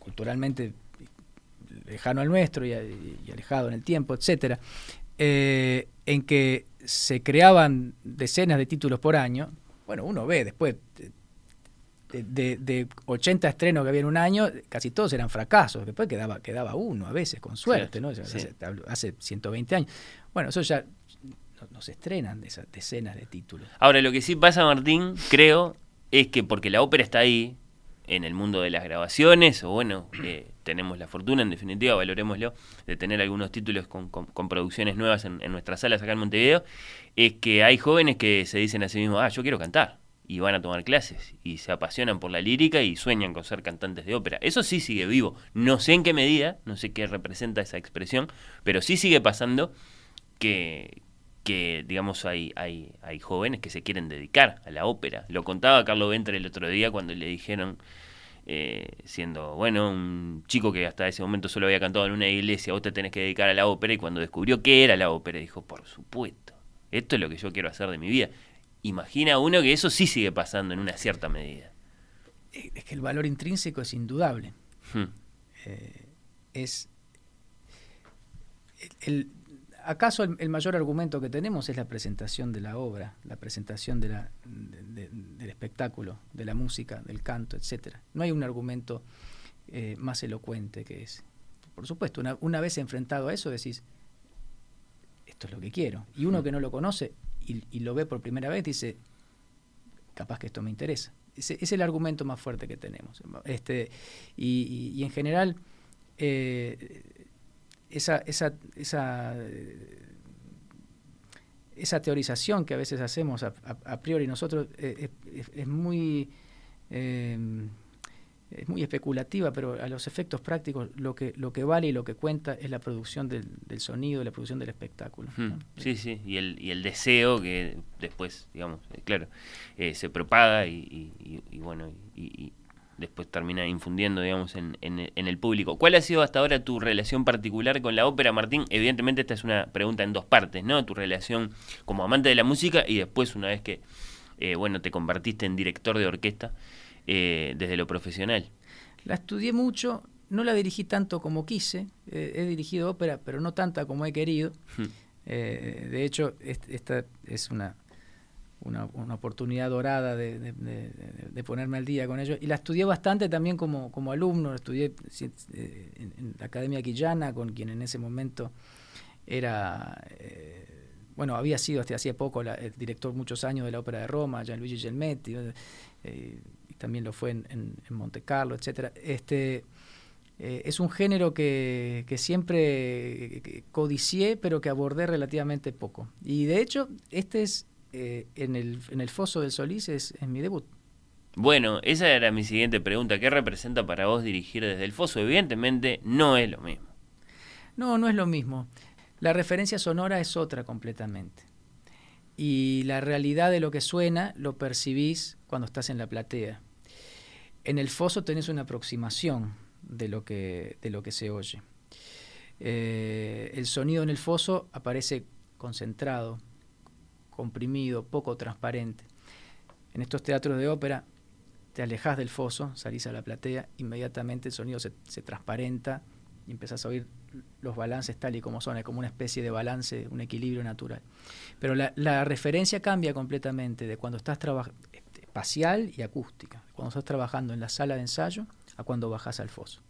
Speaker 8: culturalmente lejano al nuestro y, y alejado en el tiempo, etcétera, eh, en que se creaban decenas de títulos por año, bueno, uno ve después de, de- de 80 estrenos que había en un año, casi todos eran fracasos, después quedaba, quedaba uno a veces, con suerte, ¿no?
Speaker 4: Sí.
Speaker 8: hace, hace 120 años. Bueno, eso ya no, no se estrenan de esas decenas de títulos.
Speaker 4: Ahora, lo que sí pasa, Martín, creo, es que porque la ópera está ahí, en el mundo de las grabaciones, o bueno, tenemos la fortuna, en definitiva, valorémoslo, de tener algunos títulos con, con, producciones nuevas en, en, nuestras salas acá en Montevideo, es que hay jóvenes que se dicen a sí mismos, ah, yo quiero cantar, y van a tomar clases, y se apasionan por la lírica y sueñan con ser cantantes de ópera. Eso sí sigue vivo, no sé en qué medida, no sé qué representa esa expresión, pero sí sigue pasando que, que digamos hay, hay, hay jóvenes que se quieren dedicar a la ópera. Lo contaba Carlos Ventre el otro día cuando le dijeron, eh, siendo, bueno, un chico que hasta ese momento solo había cantado en una iglesia, vos te tenés que dedicar a la ópera, y cuando descubrió qué era la ópera, dijo, por supuesto, esto es lo que yo quiero hacer de mi vida. Imagina uno que eso sí sigue pasando en una cierta medida.
Speaker 8: Es que el valor intrínseco es indudable. Hmm. Eh, es el, ¿Acaso el, mayor argumento que tenemos es la presentación de la obra, la presentación de la, del espectáculo, de la música, del canto, etcétera? No hay un argumento eh, más elocuente que ese. Por supuesto, una, vez enfrentado a eso decís, esto es lo que quiero. Y uno mm. que no lo conoce y, lo ve por primera vez dice, capaz que esto me interesa. Ese es el argumento más fuerte que tenemos. Este, y, en general, eh, esa, esa, esa, esa teorización que a veces hacemos a, priori nosotros eh, es, muy eh, es muy especulativa, pero a los efectos prácticos lo que, lo que vale y lo que cuenta es la producción del, del sonido, la producción del espectáculo.
Speaker 4: Hmm. Sí, sí, y el, y el deseo que después, digamos, eh, claro, se propaga y, y bueno, y, después termina infundiendo, digamos, en, en, el público. ¿Cuál ha sido hasta ahora tu relación particular con la ópera, Martín? Evidentemente esta es una pregunta en dos partes, ¿no? Tu relación como amante de la música y después una vez que, eh, bueno, te convertiste en director de orquesta eh, desde lo profesional.
Speaker 8: La estudié mucho, no la dirigí tanto como quise, eh, he dirigido ópera, pero no tanta como he querido. Hmm. de hecho, esta es una una, una oportunidad dorada de, de, ponerme al día con ellos. Y la estudié bastante también como, como alumno, estudié eh, en, la Academia Quillana, con quien en ese momento era, eh, bueno, había sido hasta hacía poco el director muchos años de la Ópera de Roma, Gianluigi Gelmetti, eh, también lo fue en, en, Monte Carlo, etc. Este, es un género que, que siempre codicié, pero que abordé relativamente poco. Y de hecho, este es eh, en, el, en el Foso del Solís es, mi debut.
Speaker 4: Bueno, esa era mi siguiente pregunta. ¿Qué representa para vos dirigir desde el Foso? Evidentemente no es lo mismo.
Speaker 8: No, no es lo mismo. La referencia sonora es otra completamente. Y la realidad de lo que suena lo percibís cuando estás en la platea. En el foso tenés una aproximación de lo que, de lo que se oye. Eh, el sonido en el foso aparece concentrado, comprimido, poco transparente. En estos teatros de ópera te alejas del foso, salís a la platea, inmediatamente el sonido se, transparenta y empezás a oír los balances tal y como son, es como una especie de balance, un equilibrio natural. Pero la, referencia cambia completamente de cuando estás trabajando, espacial y acústica, cuando estás trabajando en la sala de ensayo a cuando bajas al foso.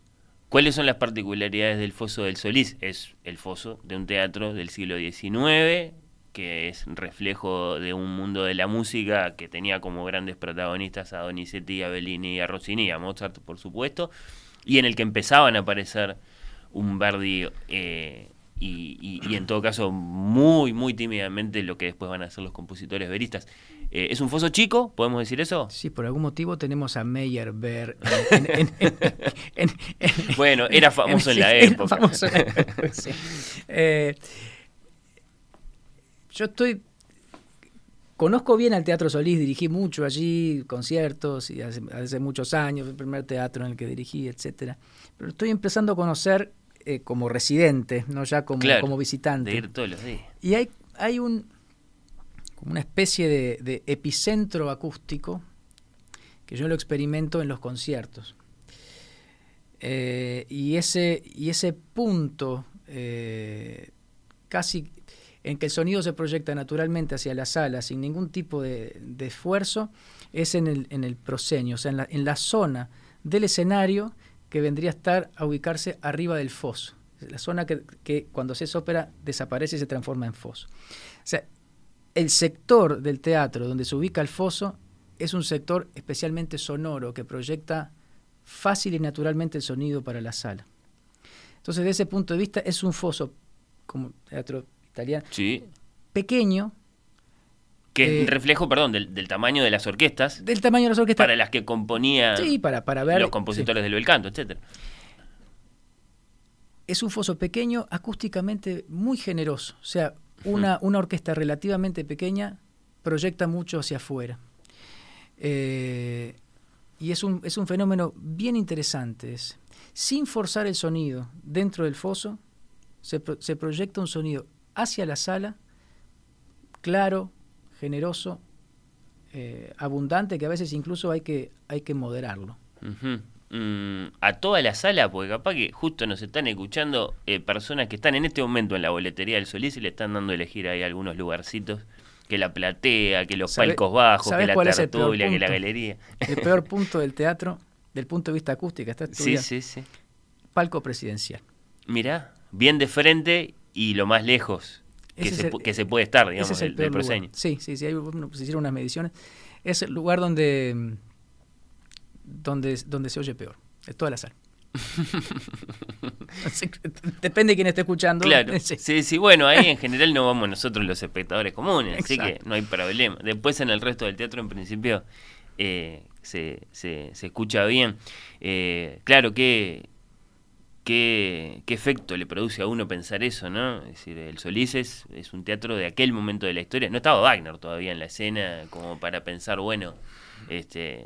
Speaker 4: ¿Cuáles son las particularidades del Foso del Solís? Es el foso de un teatro del siglo XIX, que es reflejo de un mundo de la música que tenía como grandes protagonistas a Donizetti, a Bellini, a Rossini, a Mozart, por supuesto, y en el que empezaban a aparecer un Verdi eh, y, y, en todo caso muy, muy tímidamente lo que después van a ser los compositores veristas. Eh, ¿Es un foso chico? ¿Podemos decir eso?
Speaker 8: Sí, por algún motivo tenemos a Meyerbeer.
Speaker 4: bueno, era famoso en la época. Famoso en la época sí.
Speaker 8: eh, yo estoy conozco bien al Teatro Solís, dirigí mucho allí, conciertos, y hace, muchos años, el primer teatro en el que dirigí, etcétera. Pero estoy empezando a conocer eh, como residente, no ya como, como visitante.
Speaker 4: De ir todos los días.
Speaker 8: Y hay, hay un como una especie de, epicentro acústico que yo lo experimento en los conciertos. Eh, y, ese, y ese punto eh, casi en que el sonido se proyecta naturalmente hacia la sala sin ningún tipo de, esfuerzo, es en el, en el proscenio, o sea, en la, en la, zona del escenario que vendría a estar a ubicarse arriba del foso. La zona que, que cuando se ópera desaparece y se transforma en foso. O sea, el sector del teatro donde se ubica el foso es un sector especialmente sonoro que proyecta fácil y naturalmente el sonido para la sala. Entonces, desde ese punto de vista, es un foso, como teatro italiano,
Speaker 4: Sí.
Speaker 8: pequeño,
Speaker 4: Que
Speaker 8: Eh,
Speaker 4: es reflejo, perdón, del, del tamaño de las orquestas
Speaker 8: del tamaño de las orquestas.
Speaker 4: para las que componían
Speaker 8: Sí, para, para ver.
Speaker 4: los compositores del bel canto, etcétera.
Speaker 8: es un foso pequeño, acústicamente muy generoso. O sea, una, una orquesta relativamente pequeña proyecta mucho hacia afuera. Eh, y es un, es un fenómeno bien interesante. ese. Sin forzar el sonido dentro del foso, se, pro- se proyecta un sonido hacia la sala, claro, generoso, eh, abundante, que a veces incluso hay que, hay que moderarlo.
Speaker 4: Mm, a toda la sala, porque capaz que justo nos están escuchando eh, personas que están en este momento en la boletería del Solís y le están dando a elegir ahí algunos lugarcitos, que la platea, que los
Speaker 8: ¿Sabe-
Speaker 4: palcos bajos, que la tertulia, que la galería.
Speaker 8: El peor punto del teatro, del punto de vista acústico, está
Speaker 4: Sí,
Speaker 8: estudiado.
Speaker 4: sí, sí.
Speaker 8: Palco presidencial.
Speaker 4: Mirá, bien de frente y lo más lejos que, se,
Speaker 8: es el-
Speaker 4: pu- que se puede estar, digamos,
Speaker 8: Ese es el
Speaker 4: del, proscenio.
Speaker 8: Sí, sí, sí. Pues, se hicieron unas mediciones. Es el lugar donde, donde, donde se oye peor. De toda la que Depende de quién esté escuchando.
Speaker 4: Claro,
Speaker 8: Sí.
Speaker 4: sí, sí, bueno, ahí en general no vamos nosotros los espectadores comunes, así que no hay problema. Después en el resto del teatro, en principio, eh, se, se, se escucha bien. Eh, claro, que qué, qué efecto le produce a uno pensar eso, ¿no? Es decir, el Solís es, es un teatro de aquel momento de la historia. No estaba Wagner todavía en la escena como para pensar, bueno, este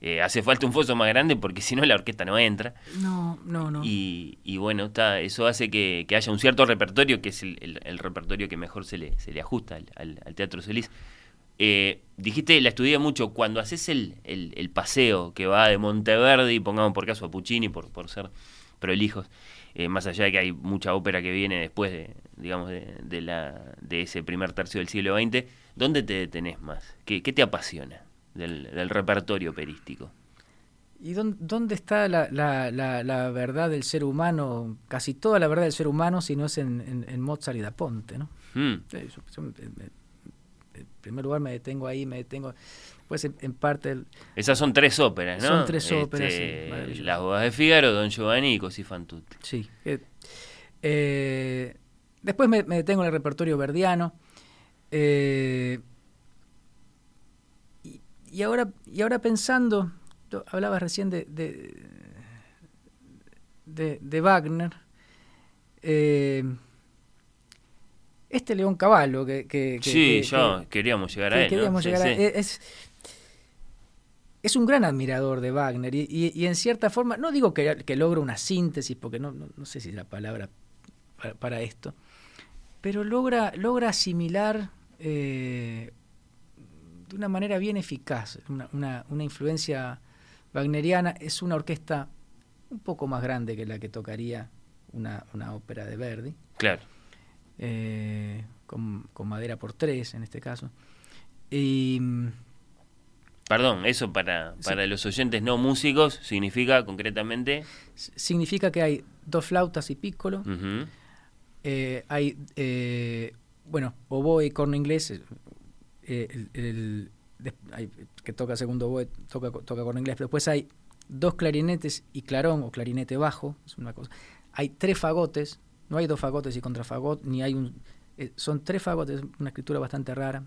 Speaker 4: eh, hace falta un foso más grande porque si no la orquesta no entra.
Speaker 8: No, no, no.
Speaker 4: Y, y bueno, está, eso hace que, que haya un cierto repertorio, que es el, el- el repertorio que mejor se le, se le ajusta al, al- al Teatro Solís. Eh, dijiste, la estudié mucho, cuando haces el, el- el paseo que va de Monteverdi, pongamos por caso a Puccini, por, por ser prolijos, eh, más allá de que hay mucha ópera que viene después de, digamos, de, de la, de ese primer tercio del siglo XX, ¿dónde te detenés más? ¿Qué, qué te apasiona del, del repertorio operístico?
Speaker 8: ¿Y dónde, dónde está la, la- la- la verdad del ser humano? Casi toda la verdad del ser humano, si no es en, en- en Mozart y Da Ponte, ¿no?
Speaker 4: Mm.
Speaker 8: Sí, yo- en primer lugar me detengo ahí, me detengo. Pues en, parte el-
Speaker 4: Esas son tres óperas, ¿no?
Speaker 8: Son tres óperas,
Speaker 4: Este,
Speaker 8: sí, maravilloso.
Speaker 4: Las bodas de Fígaro, Don Giovanni y Così fan tutti.
Speaker 8: Sí. eh, eh, después me, me detengo en el repertorio verdiano. eh, y, y ahora, y ahora pensando, tú hablabas recién de, de, de- de Wagner. este León Caballo que, que- que-
Speaker 4: Sí,
Speaker 8: que- que-
Speaker 4: queríamos llegar a él. ¿no? Sí,
Speaker 8: llegar a-
Speaker 4: sí.
Speaker 8: es, es un gran admirador de Wagner y, y- y en cierta forma, no digo que, que logra una síntesis, porque no, no, no sé si es la palabra para, para esto, pero logra, logra asimilar eh, de una manera bien eficaz una, una- una influencia wagneriana. Es una orquesta un poco más grande que la que tocaría una, una ópera de Verdi
Speaker 4: Claro.
Speaker 8: eh, con, con madera por tres en este caso. Y
Speaker 4: Perdón, eso para, para los oyentes no músicos significa concretamente.
Speaker 8: significa que hay dos flautas y piccolo,
Speaker 4: Ujú.
Speaker 8: eh, hay, eh, bueno, oboe y corno inglés, eh, el, el- hay- que toca segundo oboe, toca, toca corno inglés, pero después hay dos clarinetes y clarón o clarinete bajo, es una cosa. Hay tres fagotes, no hay dos fagotes y contrafagot, ni hay un... eh, son tres fagotes, una escritura bastante rara.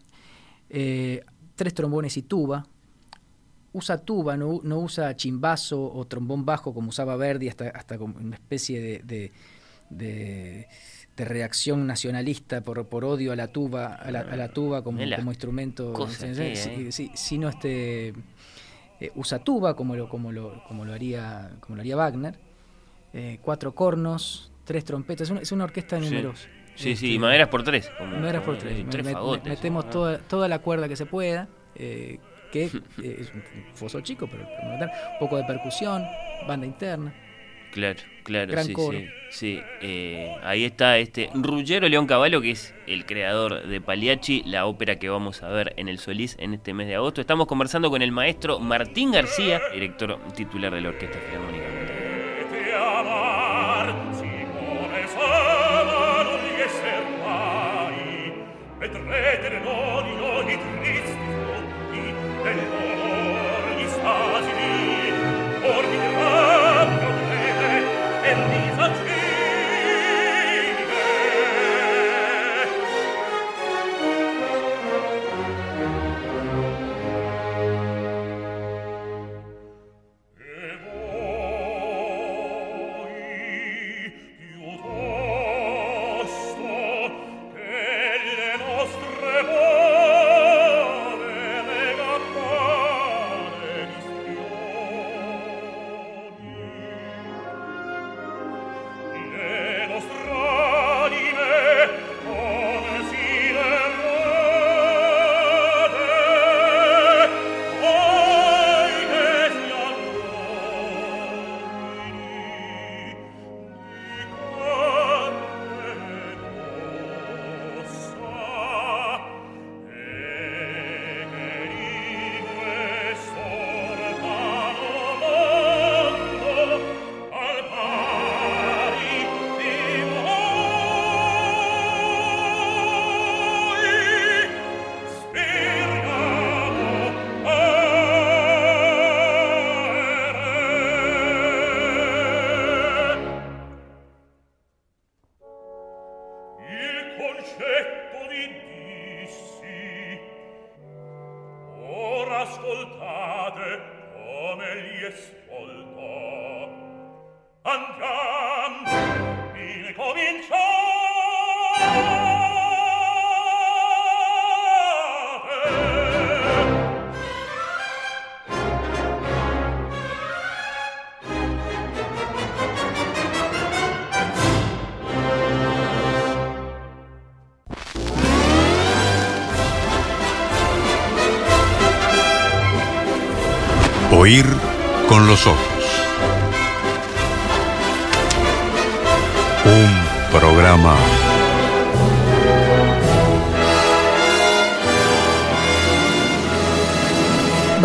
Speaker 8: Eh, tres trombones y tuba. Usa tuba, no, no usa chimbazo o trombón bajo como usaba Verdi, hasta, hasta como una especie de, de, de- de reacción nacionalista por, por odio a la tuba, a la, a la tuba como, instrumento.
Speaker 4: que
Speaker 8: sí, sino este eh, usa tuba como lo, como lo, como lo haría, como lo haría Wagner. Eh, cuatro cornos, tres trompetas, es una, es una orquesta
Speaker 4: Sí.
Speaker 8: numerosa.
Speaker 4: Sí, sí,
Speaker 8: Este,
Speaker 4: maderas por tres. como-
Speaker 8: maderas por tres.
Speaker 4: y
Speaker 8: Me-
Speaker 4: tres
Speaker 8: me-
Speaker 4: fagotes.
Speaker 8: metemos
Speaker 4: ¿no?
Speaker 8: toda, toda la cuerda que se pueda, eh, que eh, es un foso chico, pero un poco de percusión, banda interna.
Speaker 4: Claro, claro,
Speaker 8: Gran
Speaker 4: sí,
Speaker 8: coro.
Speaker 4: sí. sí. Eh, ahí está este Ruggero León Cavallo, que es el creador de Pagliacci, la ópera que vamos a ver en el Solís en este mes de agosto. Estamos conversando con el maestro Martín García, director titular de la Orquesta Filarmónica.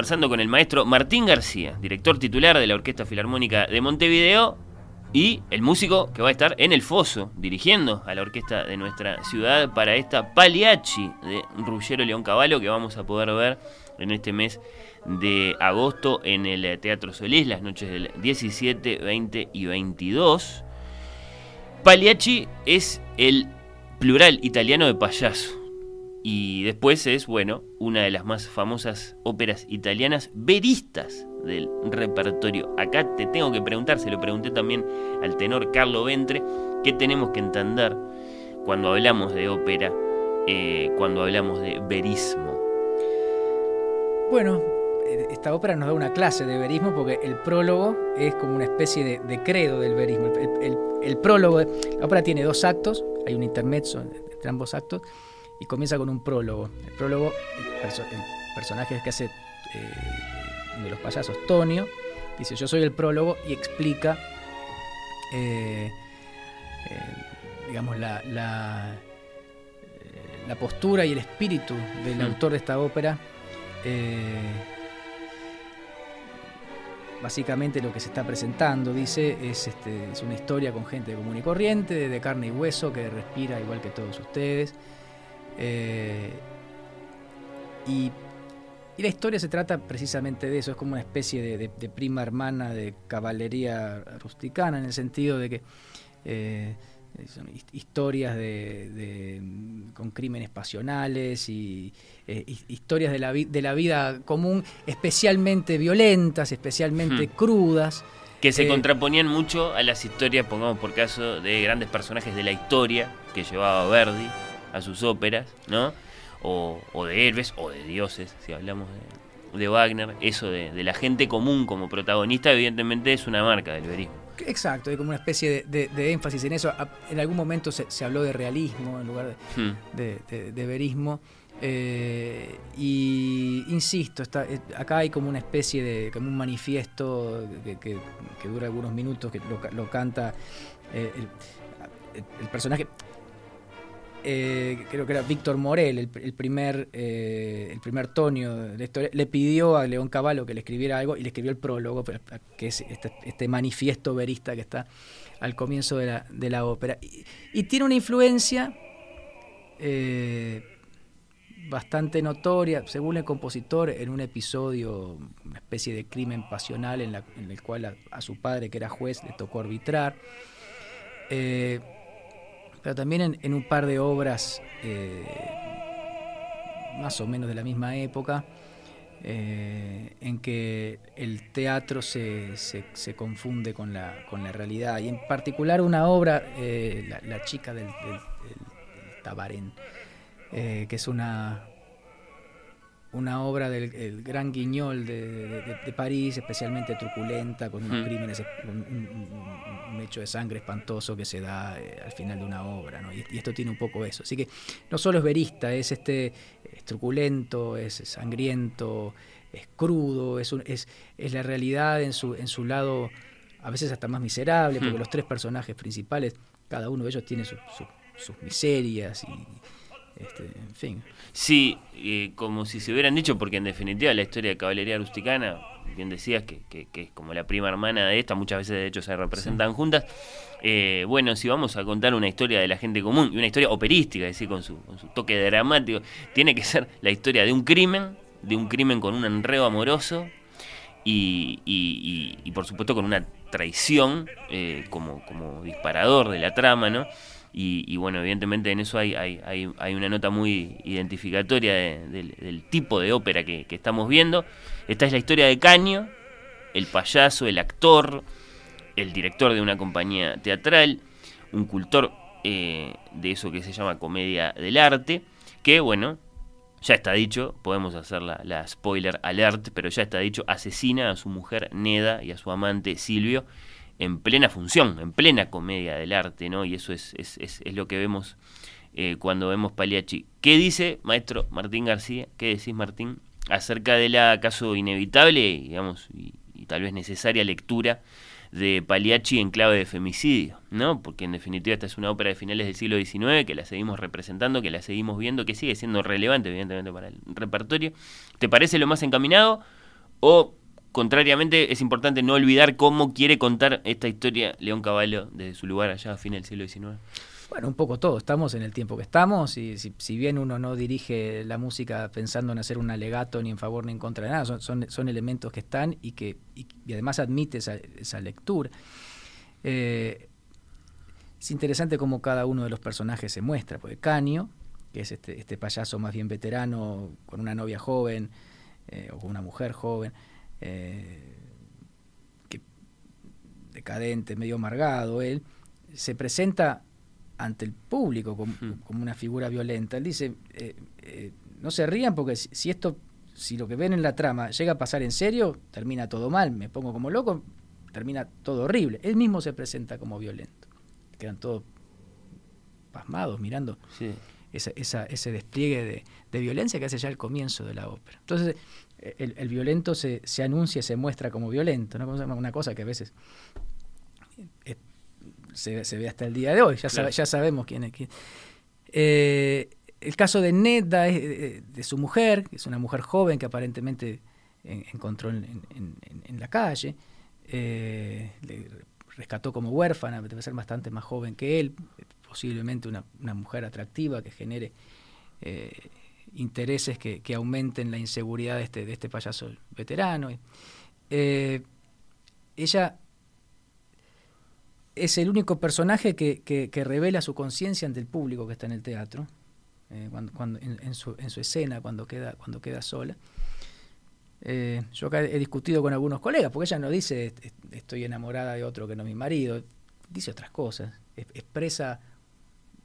Speaker 4: Con el maestro Martín García, director titular de la Orquesta Filarmónica de Montevideo y el músico que va a estar en el foso dirigiendo a la orquesta de nuestra ciudad para esta Pagliacci de Ruggero León Cavallo que vamos a poder ver en este mes de agosto en el Teatro Solís, las noches del 17, 20 y 22. Pagliacci es el plural italiano de payaso. Y después es, bueno, una de las más famosas óperas italianas veristas del repertorio. Acá te tengo que preguntar, se lo pregunté también al tenor Carlo Ventre, ¿qué tenemos que entender cuando hablamos de ópera, eh, cuando hablamos de verismo?
Speaker 8: Bueno, esta ópera nos da una clase de verismo porque el prólogo es como una especie de, de credo del verismo. El prólogo, la ópera tiene dos actos, hay un intermezzo entre ambos actos y comienza con un prólogo. El prólogo, el, perso- el personaje que hace eh, uno de los payasos, Tonio, dice yo soy el prólogo y explica, eh, eh, digamos, la, la, la postura y el espíritu del
Speaker 4: Mm.
Speaker 8: autor de esta ópera. Básicamente lo que se está presentando, dice, es, este, es una historia con gente común y corriente, de carne y hueso, que respira igual que todos ustedes. Eh, y, y la historia se trata precisamente de eso, es como una especie de, de- de prima hermana de caballería rusticana, en el sentido de que eh, son his- historias de, de, con crímenes pasionales y eh, his- historias de la, vi- de la vida común, especialmente violentas, especialmente
Speaker 4: Hmm.
Speaker 8: crudas.
Speaker 4: Que se
Speaker 8: Eh,
Speaker 4: contraponían mucho a las historias, pongamos por caso, de grandes personajes de la historia que llevaba Verdi a sus óperas, ¿no? O, o de héroes o de dioses, si hablamos de, de Wagner. Eso de, de la gente común como protagonista, evidentemente es una marca del verismo.
Speaker 8: Exacto, hay como una especie de, énfasis en eso. En algún momento se, se habló de realismo en lugar de,
Speaker 4: Hmm.
Speaker 8: de, verismo. Eh, y insisto, está, eh, acá hay como una especie de, como un manifiesto que, que- que dura algunos minutos, que lo, ca- lo canta eh, el personaje. Eh, creo que era Víctor Morel, el, primer eh, el primer Tonio de la historia, le pidió a León Cavallo que le escribiera algo y le escribió el prólogo, pero- que es este, este manifiesto verista que está al comienzo de la, de la ópera. Y, tiene una influencia eh, bastante notoria, según el compositor, en un episodio, una especie de crimen pasional en, el cual a, su padre, que era juez, le tocó arbitrar. Pero también en, un par de obras eh, más o menos de la misma época, eh, en que el teatro se, se- confunde con la, con la realidad. Y en particular una obra, eh, la, chica del, del- del- Tabarén, que es una, una obra del el gran guiñol de, de- de París, especialmente truculenta, con unos
Speaker 4: Mm.
Speaker 8: crímenes, un, un- un- un hecho de sangre espantoso que se da eh, al final de una obra, ¿no? y, y esto tiene un poco eso. Así que no solo es verista, es este es truculento, es sangriento, es crudo, es, un- es, es la realidad en su, en su lado a veces hasta más miserable, porque
Speaker 4: Hmm.
Speaker 8: los tres personajes principales, cada uno de ellos tiene su, su- sus miserias y, este, en fin.
Speaker 4: Sí, eh, como si se hubieran dicho, porque en definitiva la historia de caballería rusticana, bien decías que, que, que es como la prima hermana de esta, muchas veces de hecho se representan juntas. Eh, bueno, si vamos a contar una historia de la gente común y una historia operística, es decir, con su, con su toque dramático, tiene que ser la historia de un crimen, de un crimen con un enredo amoroso y, y, y, y por supuesto con una traición eh, como, como disparador de la trama, ¿no? Y, bueno, evidentemente en eso hay, hay, hay, una nota muy identificatoria de, de, del tipo de ópera que, que, estamos viendo. Esta es la historia de Caño, el payaso, el actor, el director de una compañía teatral, un cultor eh, de eso que se llama comedia del arte, que bueno, ya está dicho, podemos hacer la, la spoiler alert, pero ya está dicho, asesina a su mujer Neda y a su amante Silvio en plena función, en plena comedia del arte, ¿no? Y eso es, es, es, lo que vemos eh, cuando vemos Pagliacci. ¿Qué dice, maestro Martín García? ¿Qué decís, Martín? Acerca del acaso inevitable, digamos, y, y, tal vez necesaria lectura de Pagliacci en clave de femicidio, ¿no? Porque en definitiva esta es una ópera de finales del siglo XIX que la seguimos representando, que la seguimos viendo, que sigue siendo relevante, evidentemente, para el repertorio. ¿Te parece lo más encaminado? ¿O contrariamente, es importante no olvidar cómo quiere contar esta historia León Caballo desde su lugar allá a fines del siglo XIX.
Speaker 8: Bueno, un poco todo. Estamos en el tiempo que estamos y si, bien uno no dirige la música pensando en hacer un alegato ni en favor ni en contra de nada, son, elementos que están y que y, además admite esa, esa lectura. Eh, es interesante cómo cada uno de los personajes se muestra, porque Canio, que es este, este payaso más bien veterano, con una novia joven eh, o con una mujer joven, eh, que, decadente, medio amargado él, se presenta ante el público como, hmm. como una figura violenta. Él dice, eh, eh, no se rían porque si, si, esto, si lo que ven en la trama llega a pasar en serio, termina todo mal, me pongo como loco, termina todo horrible. Él mismo se presenta como violento. Quedan todos pasmados mirando sí. esa, esa, ese despliegue de, de, violencia que hace ya el comienzo de la ópera. Entonces, el, el violento se, se, anuncia, se muestra como violento, ¿no? una cosa que a veces es, se, se, ve hasta el día de hoy, ya, claro. ya sabemos quién es quién. Eh, el caso de Neda es de, de, su mujer, que es una mujer joven que aparentemente en, encontró en, en, en, la calle, eh, le rescató como huérfana, debe ser bastante más joven que él, posiblemente una, una mujer atractiva que genere eh, intereses que, que, aumenten la inseguridad de este, de este payaso veterano. Eh, ella es el único personaje que, que, revela su conciencia ante el público que está en el teatro, eh, cuando, cuando, en, en, su, en, su, escena, cuando queda, cuando queda sola. Eh, yo acá he discutido con algunos colegas, porque ella no dice estoy enamorada de otro que no mi marido, dice otras cosas, expresa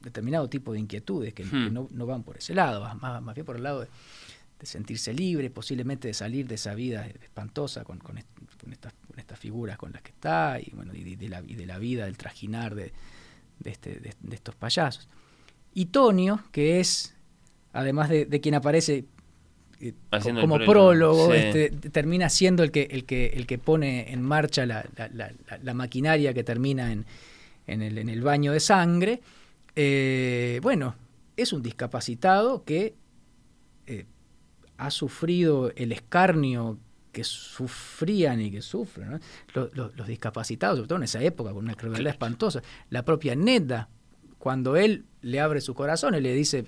Speaker 8: determinado tipo de inquietudes que, hmm. que no, no, van por ese lado, más, más bien por el lado de, de, sentirse libre, posiblemente de salir de esa vida espantosa con, con, est con, estas, con estas, figuras con las que está y, bueno, y de, la, y de la vida, del trajinar de, de, este, de, de estos payasos. Y Tonio, que es, además de, de quien aparece eh, como prólogo, sí. este, termina siendo el que, el, que, el que pone en marcha la, la, la, la maquinaria que termina en, en, el, en, el, baño de sangre. Eh, bueno, es un discapacitado que eh, ha sufrido el escarnio que sufrían y que sufren ¿no? los, los, los, discapacitados, sobre todo en esa época, con una crueldad espantosa. La propia Neda, cuando él le abre su corazón y le dice,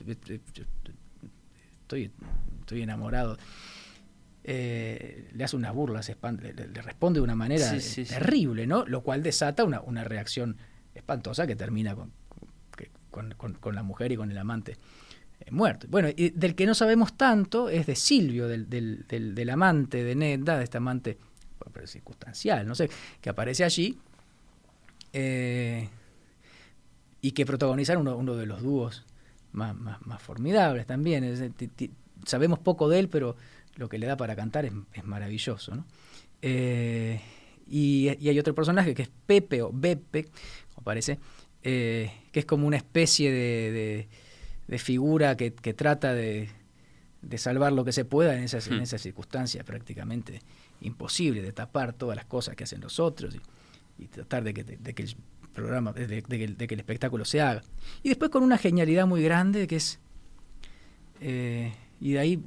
Speaker 8: estoy estoy enamorado. Eh, le hace unas burlas, le, le, responde de una manera sí, sí, terrible, ¿no? Lo cual desata una, una reacción espantosa que termina con, con, la mujer y con el amante eh, muerto. Bueno, y del que no sabemos tanto es de Silvio, del, del, del, amante de Neda, de este amante circunstancial, no sé, que aparece allí eh, y que protagonizaron uno, uno de los dúos más, más, formidables también. Sabemos poco de él, pero lo que le da para cantar es, maravilloso. ¿no? Eh, y, hay otro personaje que es Pepe o Bepe, como parece, que es como una especie de, de, de figura que, que trata de, de, salvar lo que se pueda en esas, en esas circunstancias prácticamente imposible, de tapar todas las cosas que hacen los otros y, y tratar de que, de que el programa, de, que el espectáculo se haga. Y después con una genialidad muy grande que es, eh, y de ahí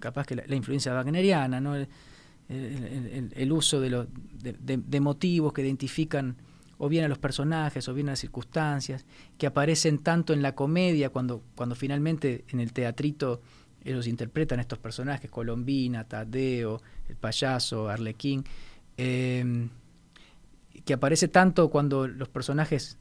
Speaker 8: capaz que la, influencia wagneriana, ¿no? el, uso de, de, motivos que identifican o bien a los personajes o bien a las circunstancias, que aparecen tanto en la comedia, cuando, cuando finalmente en el teatrito ellos interpretan estos personajes, Colombina, Tadeo, el payaso, Arlequín, eh, que aparece tanto cuando los personajes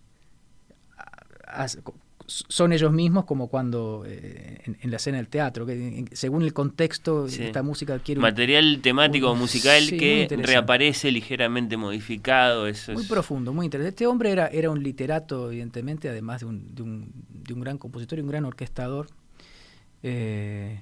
Speaker 8: son ellos mismos como cuando eh, en, la escena del teatro, que según el contexto esta música quiere...
Speaker 4: Material temático musical que reaparece ligeramente modificado. Eso
Speaker 8: muy profundo, muy interesante. Este hombre era, era un literato, evidentemente, además de un, de un, de un gran compositor y un gran orquestador. Eh,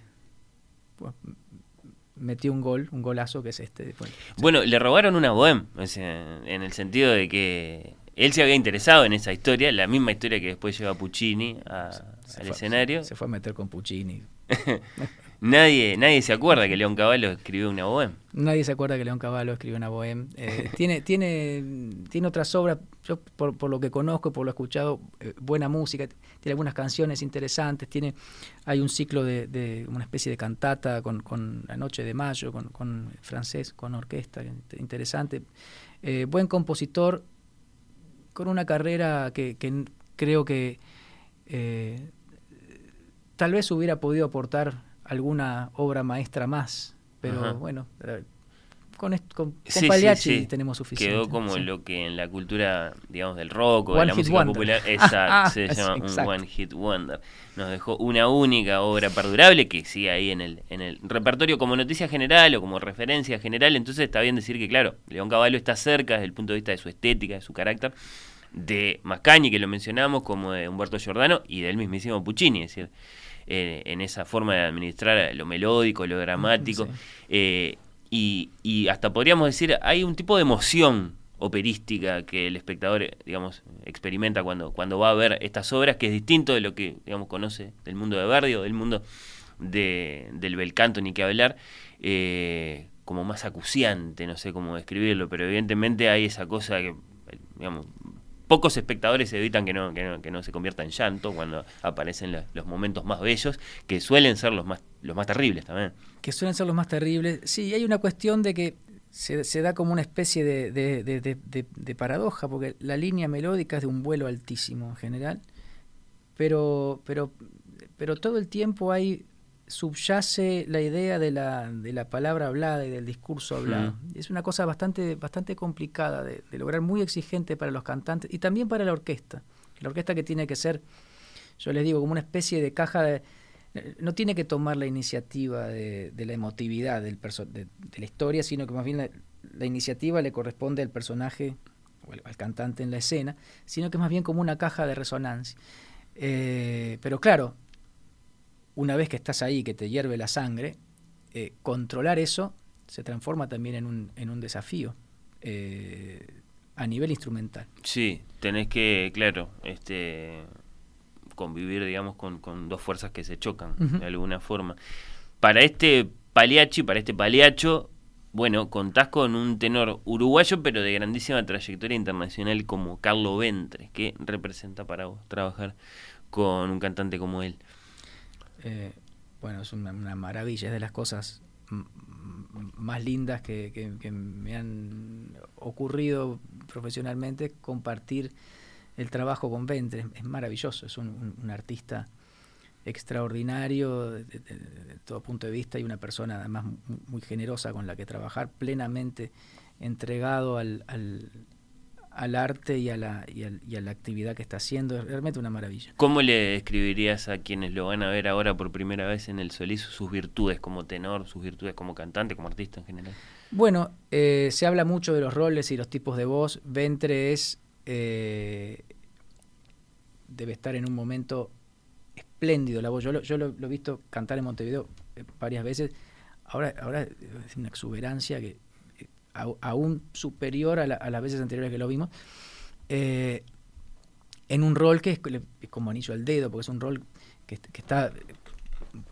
Speaker 8: metió un gol, un golazo que es este.
Speaker 4: Bueno, le robaron una bohem, en el sentido de que él se había interesado en esa historia, la misma historia que después lleva Puccini al escenario.
Speaker 8: Se, fue a meter con Puccini.
Speaker 4: nadie, nadie se acuerda que León Cavallo escribió una bohem.
Speaker 8: Nadie se acuerda que León Cavallo escribió una bohem. Eh, tiene, tiene, tiene otras obras, yo por, por, lo que conozco, por lo escuchado, eh, buena música, tiene algunas canciones interesantes, tiene, hay un ciclo de, una especie de cantata con, con La Noche de Mayo, con, con francés, con orquesta, interesante. Eh, buen compositor, con una carrera que, creo que eh, tal vez hubiera podido aportar alguna obra maestra más, pero bueno, con, con, Pagliacci tenemos suficiente.
Speaker 4: Quedó como lo que en la cultura, digamos, del rock o de la música popular esa, se llama un One Hit Wonder. Nos dejó una única obra perdurable que sigue ahí en el, en el repertorio como noticia general o como referencia general. Entonces está bien decir que, claro, León Caballo está cerca desde el punto de vista de su estética, de su carácter, de Mascagni, que lo mencionamos, como de Humberto Giordano y del mismísimo Puccini. Es decir, eh, en esa forma de administrar lo melódico, lo dramático. Eh, y, hasta podríamos decir, hay un tipo de emoción operística que el espectador, digamos, experimenta cuando, cuando va a ver estas obras, que es distinto de lo que, digamos, conoce del mundo de Verdi o del mundo de, del bel canto, ni que hablar, eh, como más acuciante, no sé cómo describirlo, pero evidentemente hay esa cosa que, digamos, pocos espectadores evitan que no, que no, que no se convierta en llanto cuando aparecen los momentos más bellos, que suelen ser los más, los más terribles también.
Speaker 8: Que suelen ser los más terribles. Sí, hay una cuestión de que se, se da como una especie de, de, paradoja, porque la línea melódica es de un vuelo altísimo en general, pero, pero, pero todo el tiempo hay subyace la idea de la, de la palabra hablada y del discurso hablado. Es una cosa bastante, bastante complicada de, lograr, muy exigente para los cantantes y también para la orquesta. La orquesta que tiene que ser, yo les digo, como una especie de caja de... No tiene que tomar la iniciativa de, la emotividad del de, la historia, sino que más bien la, iniciativa le corresponde al personaje o al, cantante en la escena, sino que es más bien como una caja de resonancia. Eh, pero claro, una vez que estás ahí, que te hierve la sangre, eh, controlar eso se transforma también en un, en un desafío eh, a nivel instrumental.
Speaker 4: Sí, tenés que, claro, este convivir, digamos, con, dos fuerzas que se chocan de alguna forma. Para este paliachi, para este paliacho, bueno, contás con un tenor uruguayo, pero de grandísima trayectoria internacional como Carlo Ventre. ¿Qué representa para vos trabajar con un cantante como él?
Speaker 8: Eh, bueno, es una, maravilla, es de las cosas más lindas que, me han ocurrido profesionalmente compartir el trabajo con Ventre. Es maravilloso, es un, artista extraordinario desde todo punto de vista y una persona además muy generosa con la que trabajar, plenamente entregado al arte y a, la, y, a, la actividad que está haciendo. Es realmente una maravilla.
Speaker 4: ¿Cómo le escribirías a quienes lo van a ver ahora por primera vez en el Solís sus virtudes como tenor, sus virtudes como cantante, como artista en general?
Speaker 8: Bueno, eh, se habla mucho de los roles y los tipos de voz. Ventre es... Eh, debe estar en un momento espléndido la voz. Yo lo, yo lo, he visto cantar en Montevideo eh, varias veces. Ahora, ahora es una exuberancia que aún superior a, las veces anteriores que lo vimos, eh, en un rol que es, como anillo al dedo, porque es un rol que, está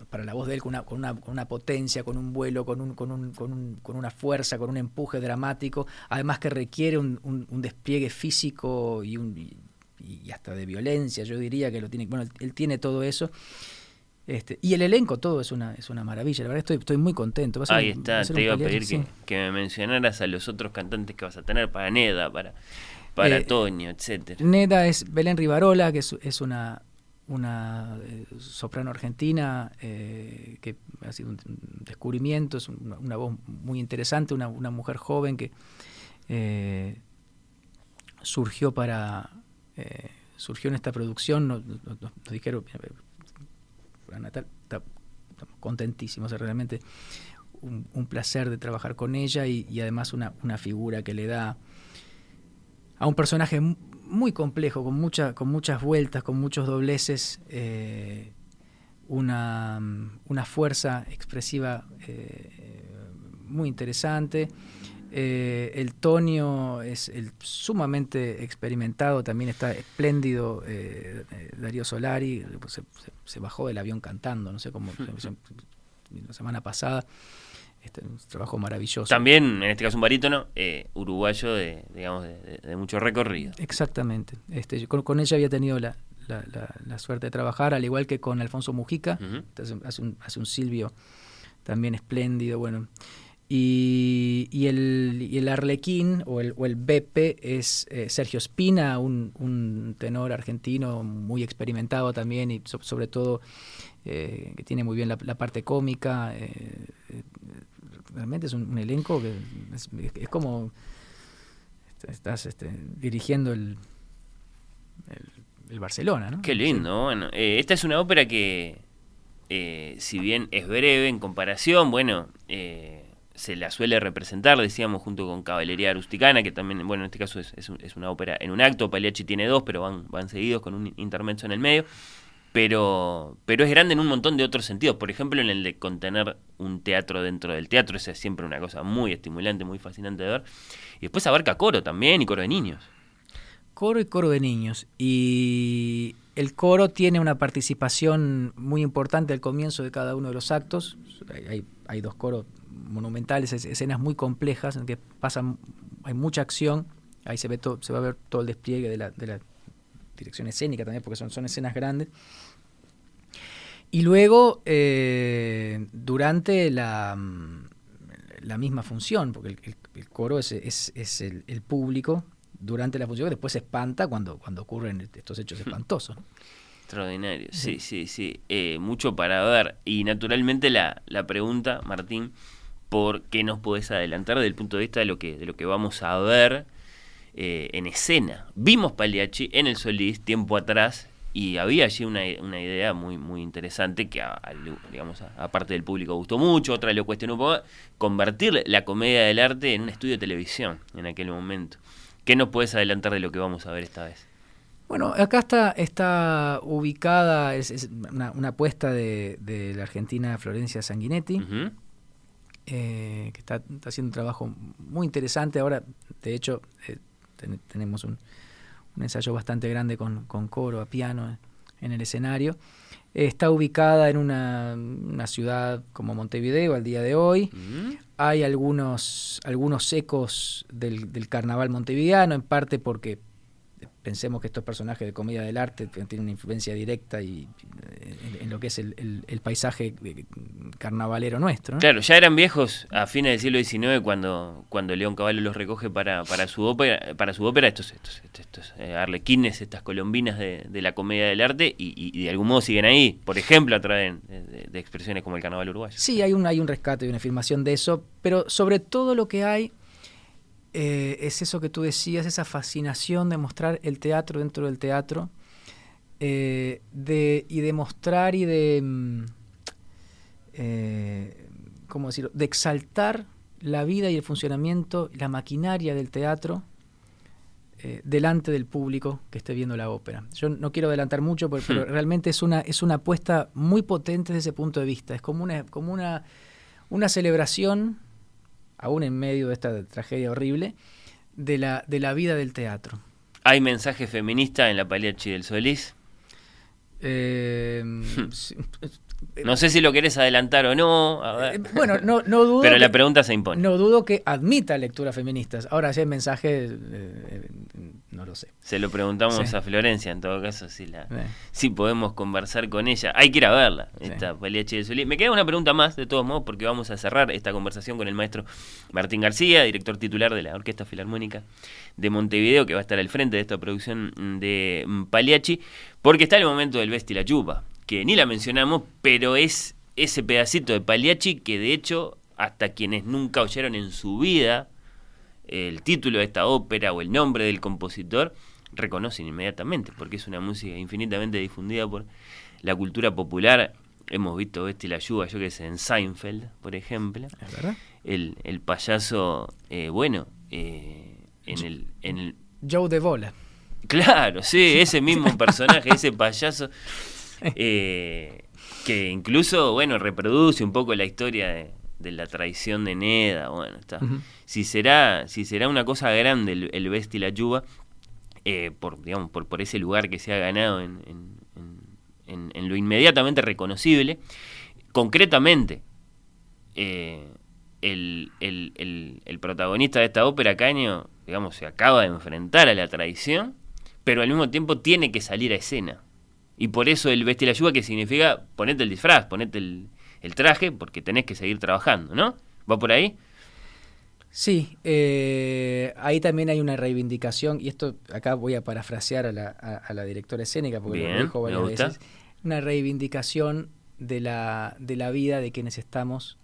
Speaker 8: para la voz de él con una, con una, con una potencia, con un vuelo, con, un, con, un, con, un, con una fuerza, con un empuje dramático, además que requiere un, despliegue físico y, y, hasta de violencia, yo diría que lo tiene, bueno, él tiene todo eso. Este, y el elenco todo es una, es una maravilla, la verdad estoy, estoy muy contento. Va a ser
Speaker 4: Ahí
Speaker 8: un- va
Speaker 4: está,
Speaker 8: a
Speaker 4: te iba a pedir que,
Speaker 8: sí.
Speaker 4: que me mencionaras a los otros cantantes que vas a tener para Neda, para, para
Speaker 8: Eh,
Speaker 4: Toño, etcétera.
Speaker 8: Neda es Belén Rivarola, que es, es una, una eh, soprano argentina eh, que ha sido un descubrimiento, es una, una voz muy interesante, una, una mujer joven que eh, surgió para surgió en esta producción, nos, nos- nos dijeron, Fran Natal, está- estamos contentísimos, es realmente un, placer de trabajar con ella y, además una, una figura que le da a un personaje mu- muy complejo, con, mucha, con muchas vueltas, con muchos dobleces, eh, una, una fuerza expresiva eh, muy interesante. Eh, el Tonio es el sumamente experimentado, también está espléndido eh, eh, Darío Solari, pues se, bajó del avión cantando, no sé cómo, la semana pasada, este, un trabajo maravilloso.
Speaker 4: También, en este caso, un barítono eh, uruguayo de, digamos, de, de- de mucho recorrido.
Speaker 8: Exactamente. Este, yo con, con ella había tenido la, la- la- la suerte de trabajar, al igual que con Alfonso Mujica. Entonces, hace, un, hace un Silvio también espléndido. Bueno. Y, y el, y el Arlequín o el, o el Bepe es eh, Sergio Espina, un, un tenor argentino muy experimentado también y so- sobre todo eh, que tiene muy bien la, la parte cómica. eh, realmente es un, un elenco que es, es como estás este, dirigiendo el, el, el Barcelona, ¿no?
Speaker 4: Qué lindo. Bueno, esta es una ópera que, si bien es breve en comparación, bueno, eh, se la suele representar, decíamos, junto con Caballería Rusticana, que también, bueno, en este caso es, es un- es una ópera en un acto. Pagliacci tiene dos, pero van, van seguidos con un intermezzo en el medio. Pero, pero es grande en un montón de otros sentidos. Por ejemplo, en el de contener un teatro dentro del teatro. Esa es siempre una cosa muy estimulante, muy fascinante de ver. Y después abarca coro también y coro de niños.
Speaker 8: Coro y coro de niños. Y el coro tiene una participación muy importante al comienzo de cada uno de los actos. Hay, hay- dos coros monumentales, es- escenas muy complejas en que pasan, hay mucha acción. Ahí se ve todo, se va a ver todo el despliegue de la, dirección escénica también, porque son, son escenas grandes. Y luego, eh, durante la, la misma función, porque el, coro es, es- el público durante la función, que después se espanta cuando, cuando ocurren estos hechos espantosos. ¿no?
Speaker 4: Extraordinario, sí, sí, sí. Eh, mucho para ver. Y naturalmente la, la pregunta, Martín, ¿por qué nos podés adelantar desde el punto de vista de lo que, de lo que vamos a ver eh, en escena? Vimos Pagliacci en el Solís tiempo atrás y había allí una, una idea muy, muy interesante que a, a- digamos, a, a parte del público gustó mucho, otra lo cuestionó un poco, convertir la comedia del arte en un estudio de televisión en aquel momento. ¿Qué nos puedes adelantar de lo que vamos a ver esta vez?
Speaker 8: Bueno, acá está, está ubicada, es, es una, una apuesta de, de la argentina Florencia Sanguinetti, eh, que está, está haciendo un trabajo muy interesante. Ahora, de hecho, eh, ten- tenemos un, un ensayo bastante grande con, con coro a piano en el escenario. Está ubicada en una, una ciudad como Montevideo al día de hoy. Hay algunos, algunos ecos del, del carnaval montevideano, en parte porque pensemos que estos personajes de comedia del arte tienen una influencia directa y, eh, en, en lo que es el, el- el paisaje eh, carnavalero nuestro. ¿no?
Speaker 4: Claro, ya eran viejos a fines del siglo XIX cuando, cuando León Caballo los recoge para, para su ópera, para su ópera estos, estos, estos, estos, eh, arlequines, estas colombinas de, de la comedia del arte, y, y- y de algún modo siguen ahí. Por ejemplo, a través de, de- de expresiones como el carnaval uruguayo.
Speaker 8: Sí, hay un, hay un rescate y una afirmación de eso, pero sobre todo lo que hay eh, es eso que tú decías, esa fascinación de mostrar el teatro dentro del teatro eh, de, y de mostrar y de, mm, eh, ¿cómo decirlo?, de exaltar la vida y el funcionamiento, la maquinaria del teatro delante del público que esté viendo la ópera. Yo no quiero adelantar mucho, pero, pero realmente es una, es una apuesta muy potente desde ese punto de vista. Es como una, como una, una celebración, aún en medio de esta tragedia horrible, de la, de la vida del teatro.
Speaker 4: ¿Hay mensaje feminista en la Pagliacci del Solís?
Speaker 8: Eh,
Speaker 4: no sé si lo querés adelantar o no.
Speaker 8: Eh, bueno, no, no dudo.
Speaker 4: Pero la pregunta se impone.
Speaker 8: No dudo que admita lecturas feministas. Ahora, si hay mensajes, eh, no lo sé.
Speaker 4: Se lo preguntamos a Florencia, en todo caso, si, la, si podemos conversar con ella. Hay que ir a verla, esta Paliachi de Solí. Me queda una pregunta más, de todos modos, porque vamos a cerrar esta conversación con el maestro Martín García, director titular de la Orquesta Filarmónica de Montevideo, que va a estar al frente de esta producción de Paliachi, porque está el momento del Besti la Chupa que ni la mencionamos, pero es ese pedacito de Pagliacci que de hecho hasta quienes nunca oyeron en su vida el título de esta ópera o el nombre del compositor reconocen inmediatamente, porque es una música infinitamente difundida por la cultura popular. Hemos visto este la lluvia, yo que sé, en Seinfeld, por ejemplo.
Speaker 8: verdad?
Speaker 4: El, el payaso, eh, bueno, eh, en, el, en el...
Speaker 8: Joe de Bola.
Speaker 4: Claro, sí, ese mismo personaje, ese payaso eh, que incluso, bueno, reproduce un poco la historia de, la traición de Neda, bueno, está. Si será, si será una cosa grande el, el Besti y la Yuba, eh, por, digamos, por, por ese lugar que se ha ganado en, en, lo inmediatamente reconocible, concretamente, eh, el, el, el, protagonista de esta ópera, Caño, digamos, se acaba de enfrentar a la traición, pero al mismo tiempo tiene que salir a escena. Y por eso el vestir la lluvia, que significa ponete el disfraz, ponete el, traje, porque tenés que seguir trabajando, ¿no? ¿Va por ahí?
Speaker 8: Sí, eh, ahí también hay una reivindicación, y esto acá voy a parafrasear a la, a, la directora escénica, porque lo dijo varias veces, una reivindicación de la, de la vida de quienes estamos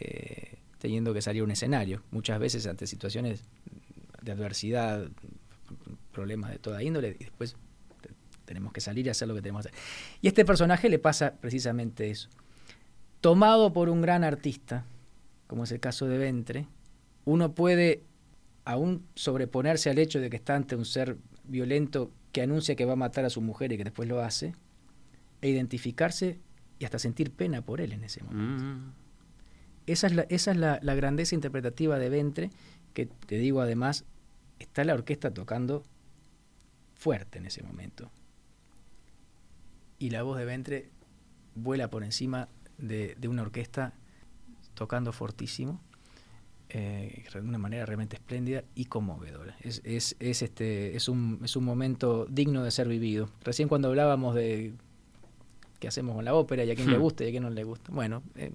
Speaker 8: eh, teniendo que salir a un escenario, muchas veces ante situaciones de adversidad, problemas de toda índole, y después tenemos que salir y hacer lo que tenemos que hacer. Y a este personaje le pasa precisamente eso. Tomado por un gran artista, como es el caso de Ventre, uno puede aún sobreponerse al hecho de que está ante un ser violento que anuncia que va a matar a su mujer y que después lo hace, e identificarse y hasta sentir pena por él en ese momento. Mm. Esa es, la, esa es la, la, grandeza interpretativa de Ventre, que te digo además, está la orquesta tocando fuerte en ese momento y la voz de Ventre vuela por encima de, una orquesta tocando fortísimo, eh, de una manera realmente espléndida y conmovedora. Es, es, es, este, es, un, es un momento digno de ser vivido. Recién cuando hablábamos de qué hacemos con la ópera y a quién le hmm. gusta y a quién no le gusta, bueno, eh,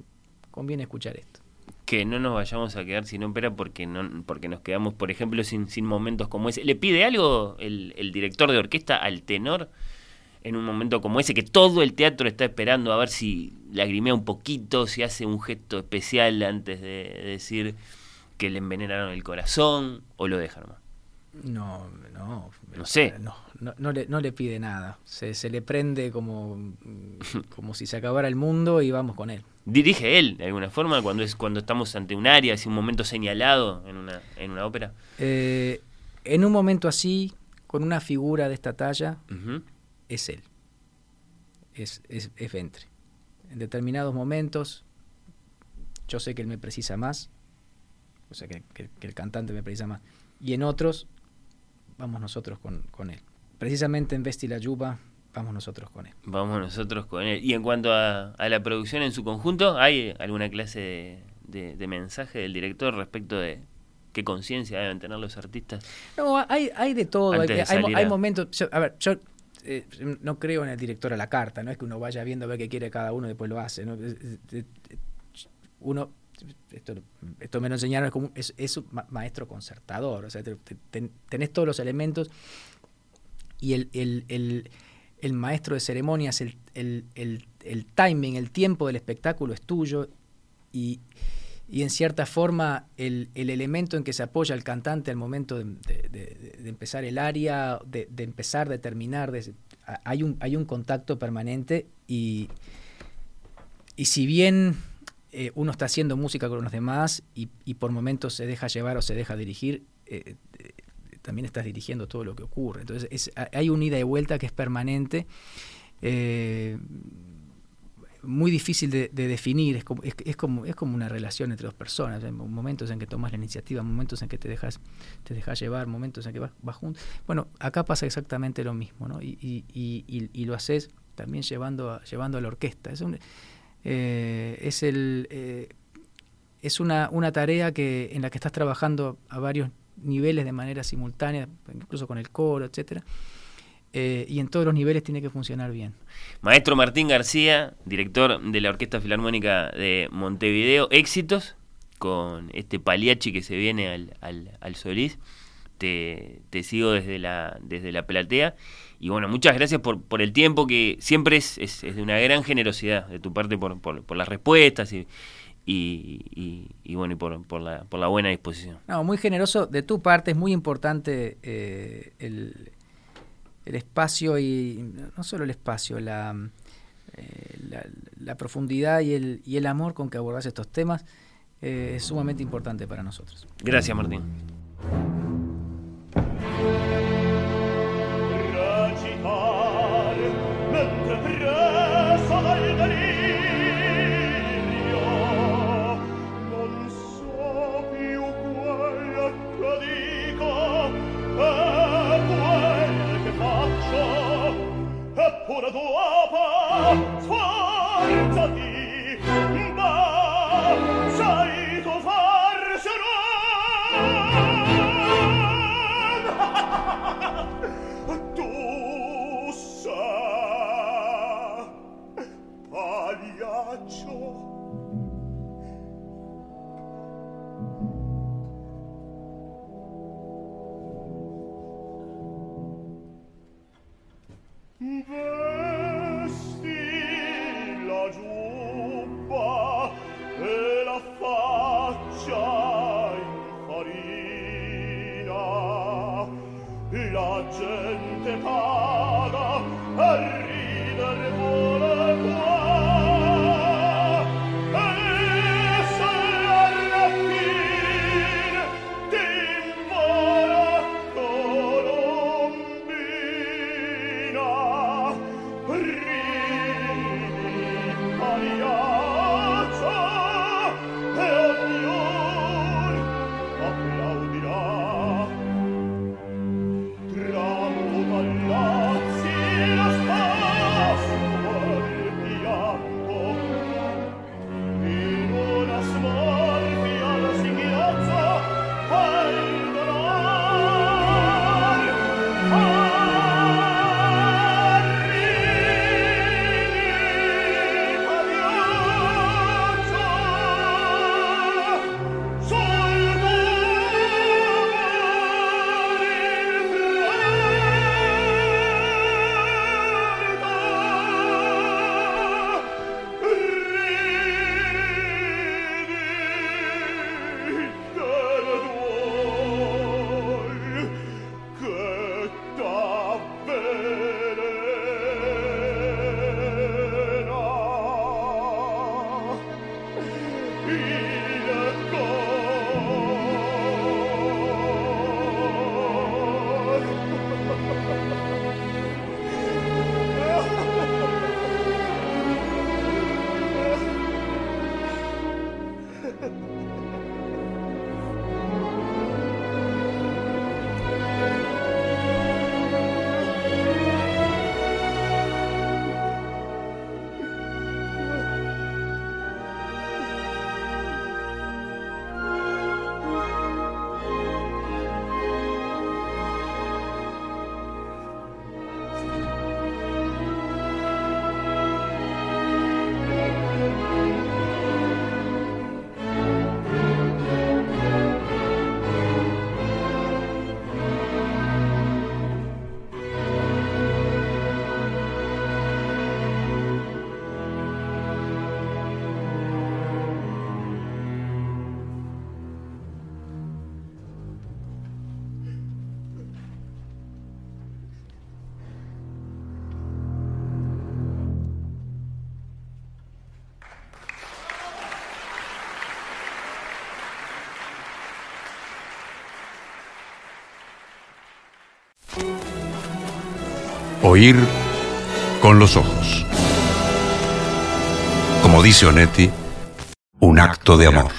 Speaker 8: conviene escuchar esto
Speaker 4: que no nos vayamos a quedar sin ópera porque no porque nos quedamos, por ejemplo, sin, sin momentos como ese. ¿Le pide algo el, el director de orquesta al tenor en un momento como ese, que todo el teatro está esperando a ver si lagrimea un poquito, si hace un gesto especial antes de decir que le envenenaron el corazón o lo deja nomás.
Speaker 8: No, no.
Speaker 4: No sé.
Speaker 8: No, no, le, no le pide nada. Se, se le prende como, como si se acabara el mundo y vamos con él.
Speaker 4: ¿Dirige él de alguna forma cuando es cuando estamos ante un área, así un momento señalado en una, en una ópera?
Speaker 8: Eh, en un momento así, con una figura de esta talla, es él, es, es, es Ventre. En determinados momentos, yo sé que él me precisa más, o sea, que, el cantante me precisa más, y en otros, vamos nosotros con, él. Precisamente en Vesti la Yuba, vamos nosotros con él.
Speaker 4: Vamos nosotros con él. Y en cuanto a, la producción en su conjunto, ¿hay alguna clase de, mensaje del director respecto de qué conciencia deben tener los artistas?
Speaker 8: No, hay, hay de todo. Hay, hay, momentos. a ver, yo eh, no creo en el director a la carta, no es que uno vaya viendo a ver qué quiere cada uno y después lo hace. Uno, esto, esto me lo enseñaron, es, un maestro concertador, o sea, tenés todos los elementos y el, el, el, maestro de ceremonias, el, el, timing, el tiempo del espectáculo es tuyo y, y en cierta forma el, el, elemento en que se apoya el cantante al momento de, empezar el área, de, empezar, de terminar, hay, un, hay un contacto permanente y, y si bien eh, uno está haciendo música con los demás y, y, por momentos se deja llevar o se deja dirigir, eh, eh, también estás dirigiendo todo lo que ocurre. Entonces hay un ida y vuelta que es permanente muy difícil de, definir, es como, es, como, es como una relación entre dos personas, momentos en que tomas la iniciativa, momentos en que te dejas, te dejas llevar, momentos en que vas, juntos. Bueno, acá pasa exactamente lo mismo, ¿no? Y, lo haces también llevando a, llevando a la orquesta. Es, eh, es, el, eh, es una, una tarea que, en la que estás trabajando a varios niveles de manera simultánea, incluso con el coro, etcétera. Eh, y en todos los niveles tiene que funcionar bien.
Speaker 9: Maestro Martín García, director de la Orquesta Filarmónica de Montevideo, éxitos con este paliachi que se viene al, al, al Solís. Te, te, sigo desde la, desde la platea. Y bueno, muchas gracias por, por el tiempo que siempre es, es, es de una gran generosidad de tu parte por, por, por las respuestas y, y, y, y, bueno, y por, por, la, por la buena disposición.
Speaker 8: No, muy generoso de tu parte, es muy importante eh, el, el espacio y no solo el espacio, la, eh, la, la, profundidad y el, y el amor con que abordas estos temas eh, es sumamente importante para nosotros.
Speaker 9: Gracias, Martín.
Speaker 3: Oír con los ojos. Como dice Onetti, un acto de amor.